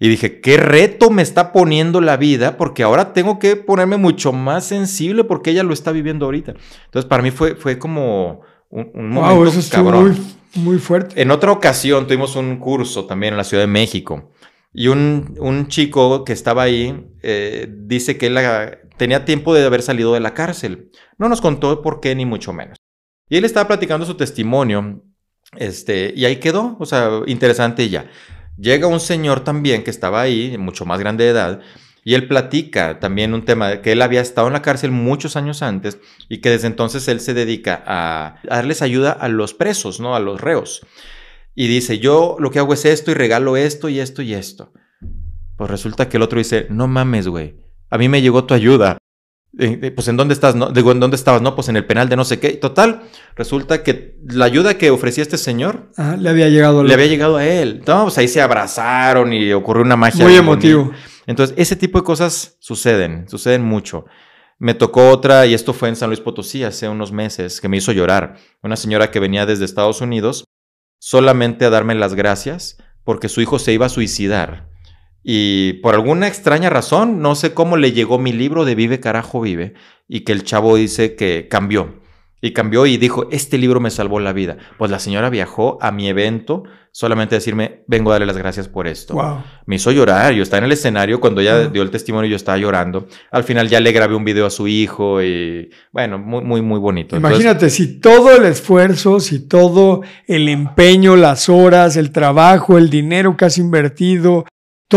Y dije, qué reto me está poniendo la vida, porque ahora tengo que ponerme mucho más sensible porque ella lo está viviendo ahorita. Entonces, para mí fue, fue como un, un momento Wow, eso cabrón. muy, muy fuerte. En otra ocasión tuvimos un curso también en la Ciudad de México y un, un chico que estaba ahí eh, dice que él tenía tiempo de haber salido de la cárcel. No nos contó por qué ni mucho menos. Y él estaba platicando su testimonio este, y ahí quedó, o sea, interesante ya. Llega un señor también que estaba ahí, mucho más grande de edad, y él platica también un tema que él había estado en la cárcel muchos años antes y que desde entonces él se dedica a darles ayuda a los presos, ¿no? A los reos. Y dice, yo lo que hago es esto y regalo esto y esto y esto. Pues resulta que el otro dice, no mames, güey. A mí me llegó tu ayuda. Eh, eh, pues en dónde estás, no? Digo, ¿en dónde estabas? No, pues en el penal de no sé qué. Total, resulta que la ayuda que ofrecía este señor Ajá, le había llegado al- le había llegado a él. No, pues ahí se abrazaron y ocurrió una magia. muy emotivo. bonita. Entonces, ese tipo de cosas suceden, suceden mucho. Me tocó otra, y esto fue en San Luis Potosí hace unos meses, que me hizo llorar. Una señora que venía desde Estados Unidos solamente a darme las gracias porque su hijo se iba a suicidar. Y por alguna extraña razón, no sé cómo le llegó mi libro de Vive Carajo Vive y que el chavo dice que cambió. Y cambió y dijo, este libro me salvó la vida. Pues la señora viajó a mi evento solamente a decirme, vengo a darle las gracias por esto. Wow. Me hizo llorar. Yo estaba en el escenario cuando ella dio el testimonio, yo estaba llorando. Al final ya le grabé un video a su hijo y bueno, muy, muy, muy bonito. Entonces, Imagínate si todo el esfuerzo, si todo el empeño, las horas, el trabajo, el dinero que has invertido,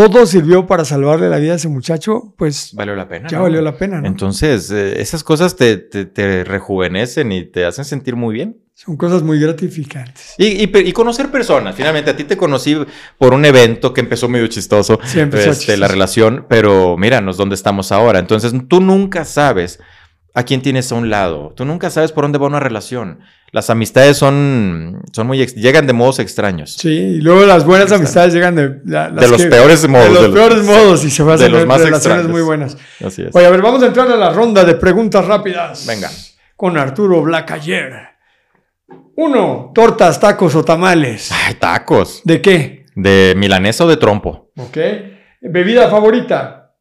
todo sirvió para salvarle la vida a ese muchacho, pues valió la pena. ya ¿no? valió la pena, ¿no? Entonces, eh, esas cosas te, te, te rejuvenecen y te hacen sentir muy bien. Son cosas muy gratificantes. Y, y pe- y conocer personas. Finalmente, a ti te conocí por un evento que empezó medio chistoso. Sí, empezó este, chistoso. la relación, pero míranos dónde estamos ahora. Entonces, tú nunca sabes a quién tienes a un lado. Tú nunca sabes por dónde va una relación. Las amistades son, son muy llegan de modos extraños. Sí, y luego las buenas amistades llegan de, la- las de los que- peores modos. de los de los- peores modos y se van a de hacer relaciones extraños. muy buenas. Así es. Oye, a ver, vamos a entrar a la ronda de preguntas rápidas. Venga. Con Arturo Blacayer. Uno, tortas, tacos o tamales. Ay, tacos. ¿De qué? ¿De milanesa o de trompo? ¿Ok? Bebida favorita.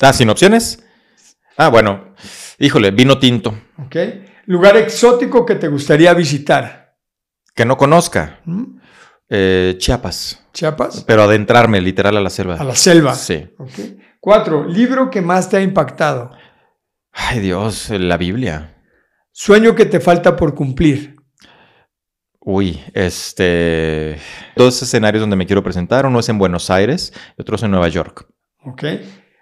Ah, sin opciones. Ah, bueno. Híjole, vino tinto. ¿Ok? Lugar exótico que te gustaría visitar. Que no conozca. ¿Mm? Eh, Chiapas. Chiapas. Pero adentrarme literal a la selva. A la selva. Sí. ¿Ok? Cuatro, libro que más te ha impactado. Ay, Dios, la Biblia. Sueño que te falta por cumplir. Uy, este. Dos escenarios donde me quiero presentar. Uno es en Buenos Aires y otro es en Nueva York. ¿Ok?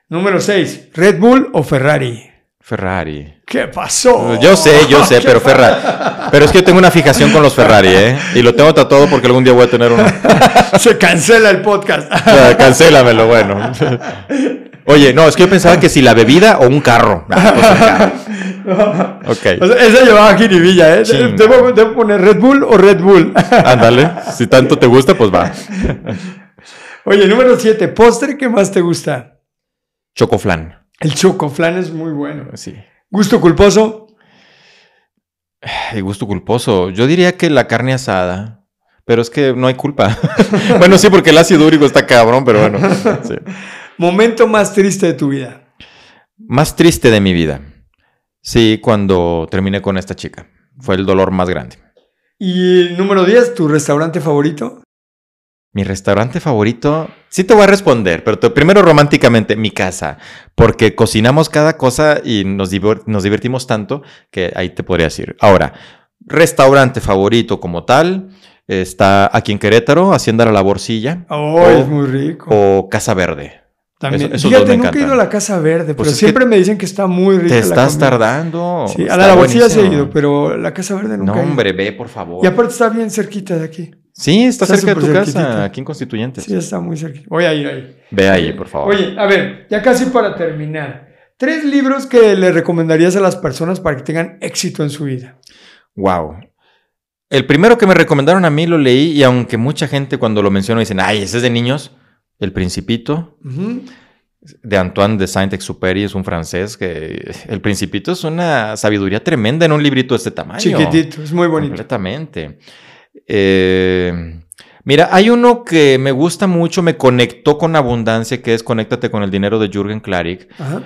Número seis, Red Bull o Ferrari. Ferrari. ¿Qué pasó? Yo sé, yo sé, ¿Qué pero Ferrari. Pero es que yo tengo una fijación con los Ferrari, ¿eh? Y lo tengo tatuado porque algún día voy a tener uno. Se cancela el podcast. Ah, Cancélamelo, bueno. Oye, no, es que yo pensaba que si la bebida o un carro. Ah, pues un carro. Ok. O sea, esa llevaba jiribilla, ¿eh? Chinga. ¿Debo, debo poner Red Bull o Red Bull? Ándale. Si tanto te gusta, pues va. Oye, número 7, postre que más te gusta. Chocoflan. El chocoflan es muy bueno. Sí. Gusto culposo. Ay, gusto culposo. Yo diría que la carne asada. Pero es que no hay culpa. bueno, sí, porque el ácido úrico está cabrón, pero bueno. sí. Momento más triste de tu vida. Más triste de mi vida. Sí, cuando terminé con esta chica. Fue el dolor más grande. Y número 10, ¿tu restaurante favorito? Mi restaurante favorito, sí te voy a responder, pero te- primero románticamente, mi casa, porque cocinamos cada cosa y nos, divor- nos divertimos tanto que ahí te podría decir. Ahora, restaurante favorito como tal, está aquí en Querétaro, Hacienda La Laborcilla Oh, O- es muy rico. o Casa Verde. También. eso- Fíjate, nunca he ido a la Casa Verde, Pues pero siempre me dicen que está muy rica Te estás tardando. Sí, a la laborcilla se buenísimo. ido, pero la Casa Verde nunca No, he ido. hombre, ve, por favor. Y aparte está bien cerquita de aquí. Sí, está, Está cerca de tu casa, aquí en Constituyentes. Sí, está muy cerquita. Voy a ir ahí. Ve ahí, por favor. Oye, a ver, ya casi para terminar. Tres libros que le recomendarías a las personas para que tengan éxito en su vida. Wow. El primero que me recomendaron a mí lo leí y aunque mucha gente cuando lo menciono dicen, ay, ese es de niños, El Principito, Ujú. de Antoine de Saint-Exupéry, es un francés que El Principito es una sabiduría tremenda en un librito de este tamaño. Chiquitito, es muy bonito. Completamente. Eh, mira, hay uno que me gusta mucho, me conectó con abundancia, que es Conéctate con el dinero de Jürgen Klarik. Ajá.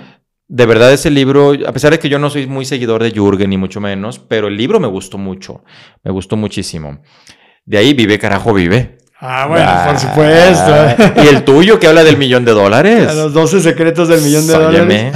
De verdad ese libro, a pesar de que yo no soy muy seguidor de Jürgen ni mucho menos, pero el libro me gustó mucho, me gustó muchísimo. De ahí vive, carajo, vive. Ah, bueno, Ah, por supuesto. Y el tuyo que habla del millón de dólares. A los 12 secretos del millón de dólares.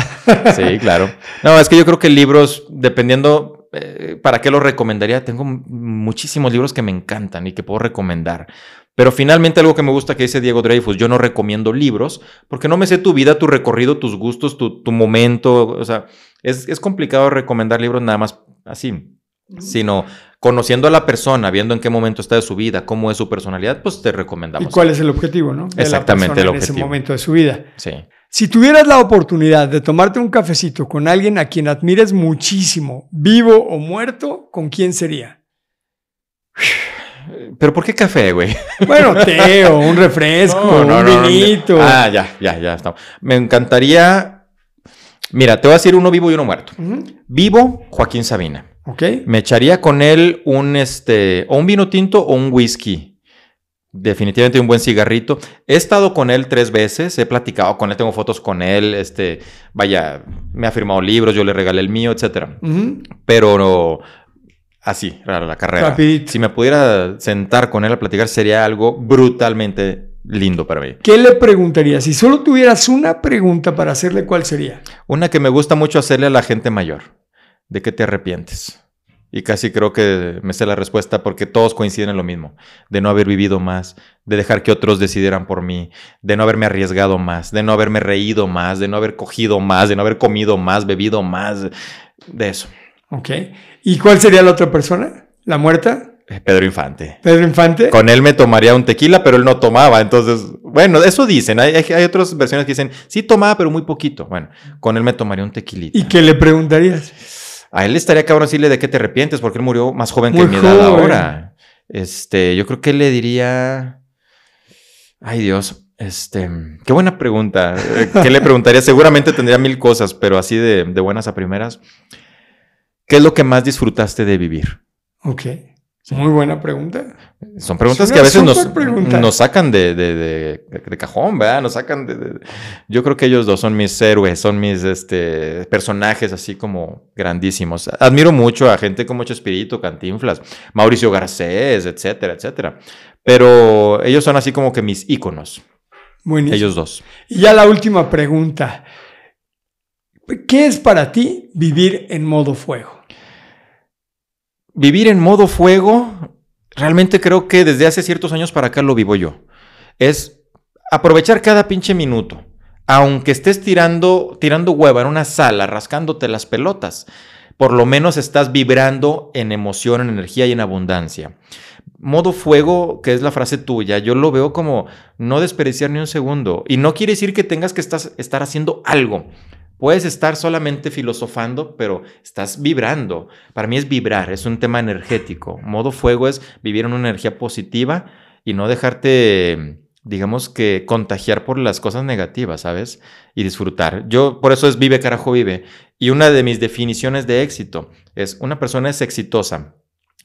Sí, claro. No, es que yo creo que libros, dependiendo eh, para qué los recomendaría, tengo muchísimos libros que me encantan y que puedo recomendar. Pero finalmente algo que me gusta que dice Diego Dreyfus, yo no recomiendo libros porque no me sé tu vida, tu recorrido, tus gustos, tu, tu momento. O sea, es, es complicado recomendar libros nada más así, sino conociendo a la persona, viendo en qué momento está de su vida, cómo es su personalidad, pues te ¿Y recomendamos. cuál es el objetivo, no? De la Exactamente, persona el En ese objetivo. momento de su vida. Sí. Si tuvieras la oportunidad de tomarte un cafecito con alguien a quien admires muchísimo, vivo o muerto, ¿con quién sería? Pero ¿por qué café, güey? Bueno, té o un refresco, No, no, un no, vinito. Ah, ya, ya, ya estamos. Me encantaría. Mira, te voy a decir uno vivo y uno muerto. Vivo, Joaquín Sabina. Ok. Me echaría con él un este o un vino tinto o un whisky. Definitivamente un buen cigarrito. He estado con él tres veces, he platicado con él, tengo fotos con él, este, vaya, me ha firmado libros, yo le regalé el mío, etcétera. Pero no, así, la, la carrera. Rapidito. Si me pudiera sentar con él a platicar, sería algo brutalmente lindo para mí. ¿Qué le preguntarías? Si solo tuvieras una pregunta para hacerle, ¿cuál sería? Una que me gusta mucho hacerle a la gente mayor. ¿De qué te arrepientes? Y casi creo que me sé la respuesta porque todos coinciden en lo mismo. De no haber vivido más, de dejar que otros decidieran por mí, de no haberme arriesgado más, de no haberme reído más, de no haber cogido más, de no haber comido más, bebido más. De eso. Ok. ¿Y cuál sería la otra persona? ¿La muerta? Eh, Pedro Infante. ¿Pedro Infante? Con él me tomaría un tequila, pero él no tomaba. Entonces, bueno, eso dicen. Hay, hay, hay otras versiones que dicen, sí tomaba, pero muy poquito. Bueno, con él me tomaría un tequilita. ¿Y qué le preguntarías? A él estaría cabrón decirle de qué te arrepientes, porque él murió más joven Muy que mi edad joven. ahora. Este, yo creo que le diría. Ay, Dios. Este, qué buena pregunta. Eh, ¿Qué le preguntaría? Seguramente tendría mil cosas, pero así de, de buenas a primeras. ¿Qué es lo que más disfrutaste de vivir? Ok. Muy buena pregunta. Son preguntas que a veces nos, sacan de, de- de- de cajón, ¿verdad? Nos sacan de, de- Yo creo que ellos dos son mis héroes, son mis este, personajes así como grandísimos. Admiro mucho a gente como Chespirito, Cantinflas, Mauricio Garcés, etcétera, etcétera. Pero ellos son así como que mis íconos, Buenísimo. ellos dos. Y ya la última pregunta. ¿Qué es para ti vivir en modo fuego? Vivir en modo fuego, realmente creo que desde hace ciertos años para acá lo vivo yo. Es aprovechar cada pinche minuto. Aunque estés tirando, tirando hueva en una sala, rascándote las pelotas, por lo menos estás vibrando en emoción, en energía y en abundancia. Modo fuego, que es la frase tuya, yo lo veo como no desperdiciar ni un segundo. Y no quiere decir que tengas que estar haciendo algo. Puedes estar solamente filosofando, pero estás vibrando. Para mí es vibrar, es un tema energético. Modo fuego es vivir en una energía positiva y no dejarte, digamos que, contagiar por las cosas negativas, ¿sabes? Y disfrutar. Yo, por eso es vive, carajo, vive. Y una de mis definiciones de éxito es una persona es exitosa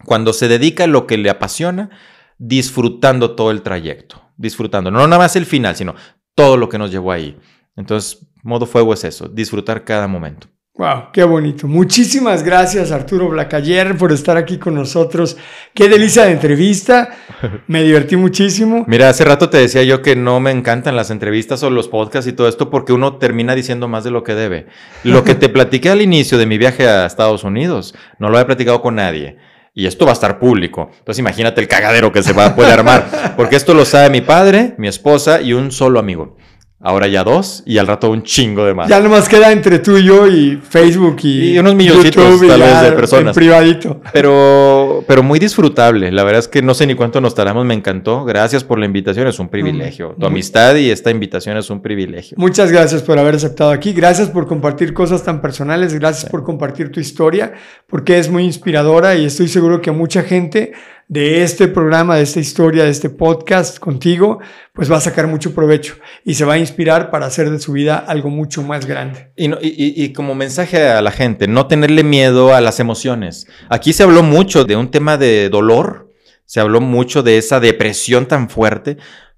cuando se dedica a lo que le apasiona, disfrutando todo el trayecto, disfrutando, no nada más el final, sino todo lo que nos llevó ahí. Entonces, modo fuego es eso, disfrutar cada momento. Wow, qué bonito. Muchísimas gracias Arturo Blacayer por estar aquí con nosotros. Qué delicia de entrevista. Me divertí muchísimo. Mira, hace rato te decía yo que no me encantan las entrevistas o los podcasts y todo esto porque uno termina diciendo más de lo que debe. Lo que te platiqué al inicio de mi viaje a Estados Unidos, no lo he platicado con nadie. Y esto va a estar público. Entonces imagínate el cagadero que se va a poder armar. Porque esto lo sabe mi padre, mi esposa y un solo amigo. Ahora ya dos y al rato un chingo de más. Ya nomás queda entre tú y yo y Facebook y, y unos milloncitos tal vez de personas. En privadito. Pero, pero muy disfrutable. La verdad es que no sé ni cuánto nos tardamos. Me encantó. Gracias por la invitación. Es un privilegio. Tu amistad y esta invitación es un privilegio. Muchas gracias por haber aceptado aquí. Gracias por compartir cosas tan personales. Gracias por compartir tu historia porque es muy inspiradora y estoy seguro que mucha gente de este programa, de esta historia, de este podcast contigo, pues va a sacar mucho provecho y se va a inspirar para hacer de su vida algo mucho más grande. Y, y, como mensaje a la gente, no tenerle miedo a las emociones. Aquí se habló mucho de un tema de dolor, se habló mucho de esa depresión tan fuerte,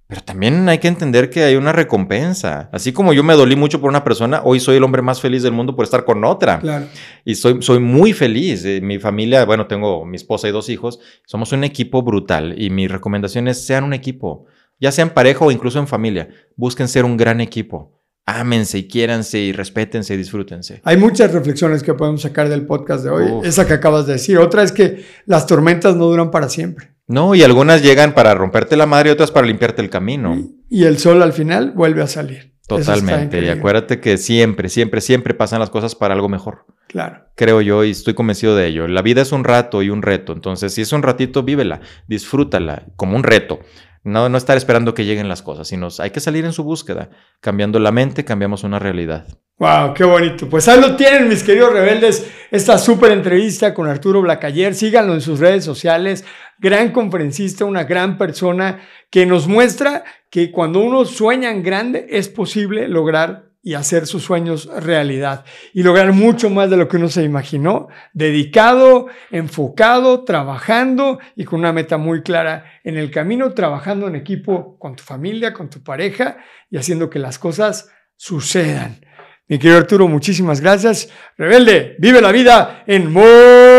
pero también hay que entender que hay una recompensa. Así como yo me dolí mucho por una persona, hoy soy el hombre más feliz del mundo por estar con otra. Claro. Y soy, soy muy feliz. Eh, mi familia, bueno, tengo mi esposa y dos hijos. Somos un equipo brutal. Y mi recomendación es sean un equipo. Ya sean pareja o incluso en familia. Busquen ser un gran equipo ámense y quiéranse y respétense y disfrútense. Hay muchas reflexiones que podemos sacar del podcast de hoy. Esa que acabas de decir. Otra es que las tormentas no duran para siempre. No, y algunas llegan para romperte la madre y otras para limpiarte el camino. Y, el sol al final vuelve a salir. Totalmente. Y acuérdate que siempre, siempre, siempre pasan las cosas para algo mejor. Claro. Creo yo y estoy convencido de ello. La vida es un rato y un reto. Entonces, si es un ratito, vívela, disfrútala como un reto. No, no estar esperando que lleguen las cosas, sino hay que salir en su búsqueda. Cambiando la mente, cambiamos una realidad. Wow, qué bonito. Pues ahí lo tienen, mis queridos rebeldes, esta súper entrevista con Arturo Blacayer. Síganlo en sus redes sociales. Gran conferencista, una gran persona que nos muestra que cuando uno sueña en grande es posible lograr y hacer sus sueños realidad y lograr mucho más de lo que uno se imaginó, dedicado, enfocado, trabajando y con una meta muy clara en el camino, trabajando en equipo con tu familia, con tu pareja y haciendo que las cosas sucedan. Mi querido Arturo, muchísimas gracias. Rebelde, vive la vida en modo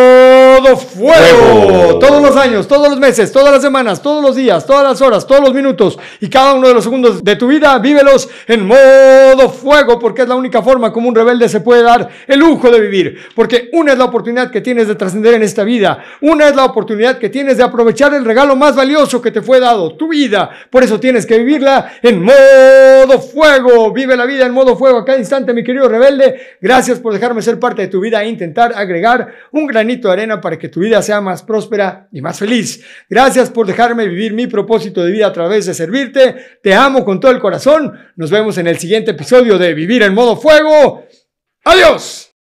fuego. Todos los años, todos los meses, todas las semanas, todos los días, todas las horas, todos los minutos y cada uno de los segundos de tu vida, vívelos en modo fuego porque es la única forma como un rebelde se puede dar el lujo de vivir. Porque una es la oportunidad que tienes de trascender en esta vida. Una es la oportunidad que tienes de aprovechar el regalo más valioso que te fue dado, tu vida. Por eso tienes que vivirla en modo fuego. Vive la vida en modo fuego a cada instante mi querido rebelde. Gracias por dejarme ser parte de tu vida e intentar agregar un granito de arena para que tu vida sea más próspera y más feliz. Gracias por dejarme vivir mi propósito de vida a través de servirte. Te amo con todo el corazón. Nos vemos en el siguiente episodio de Vivir en modo fuego. Adiós.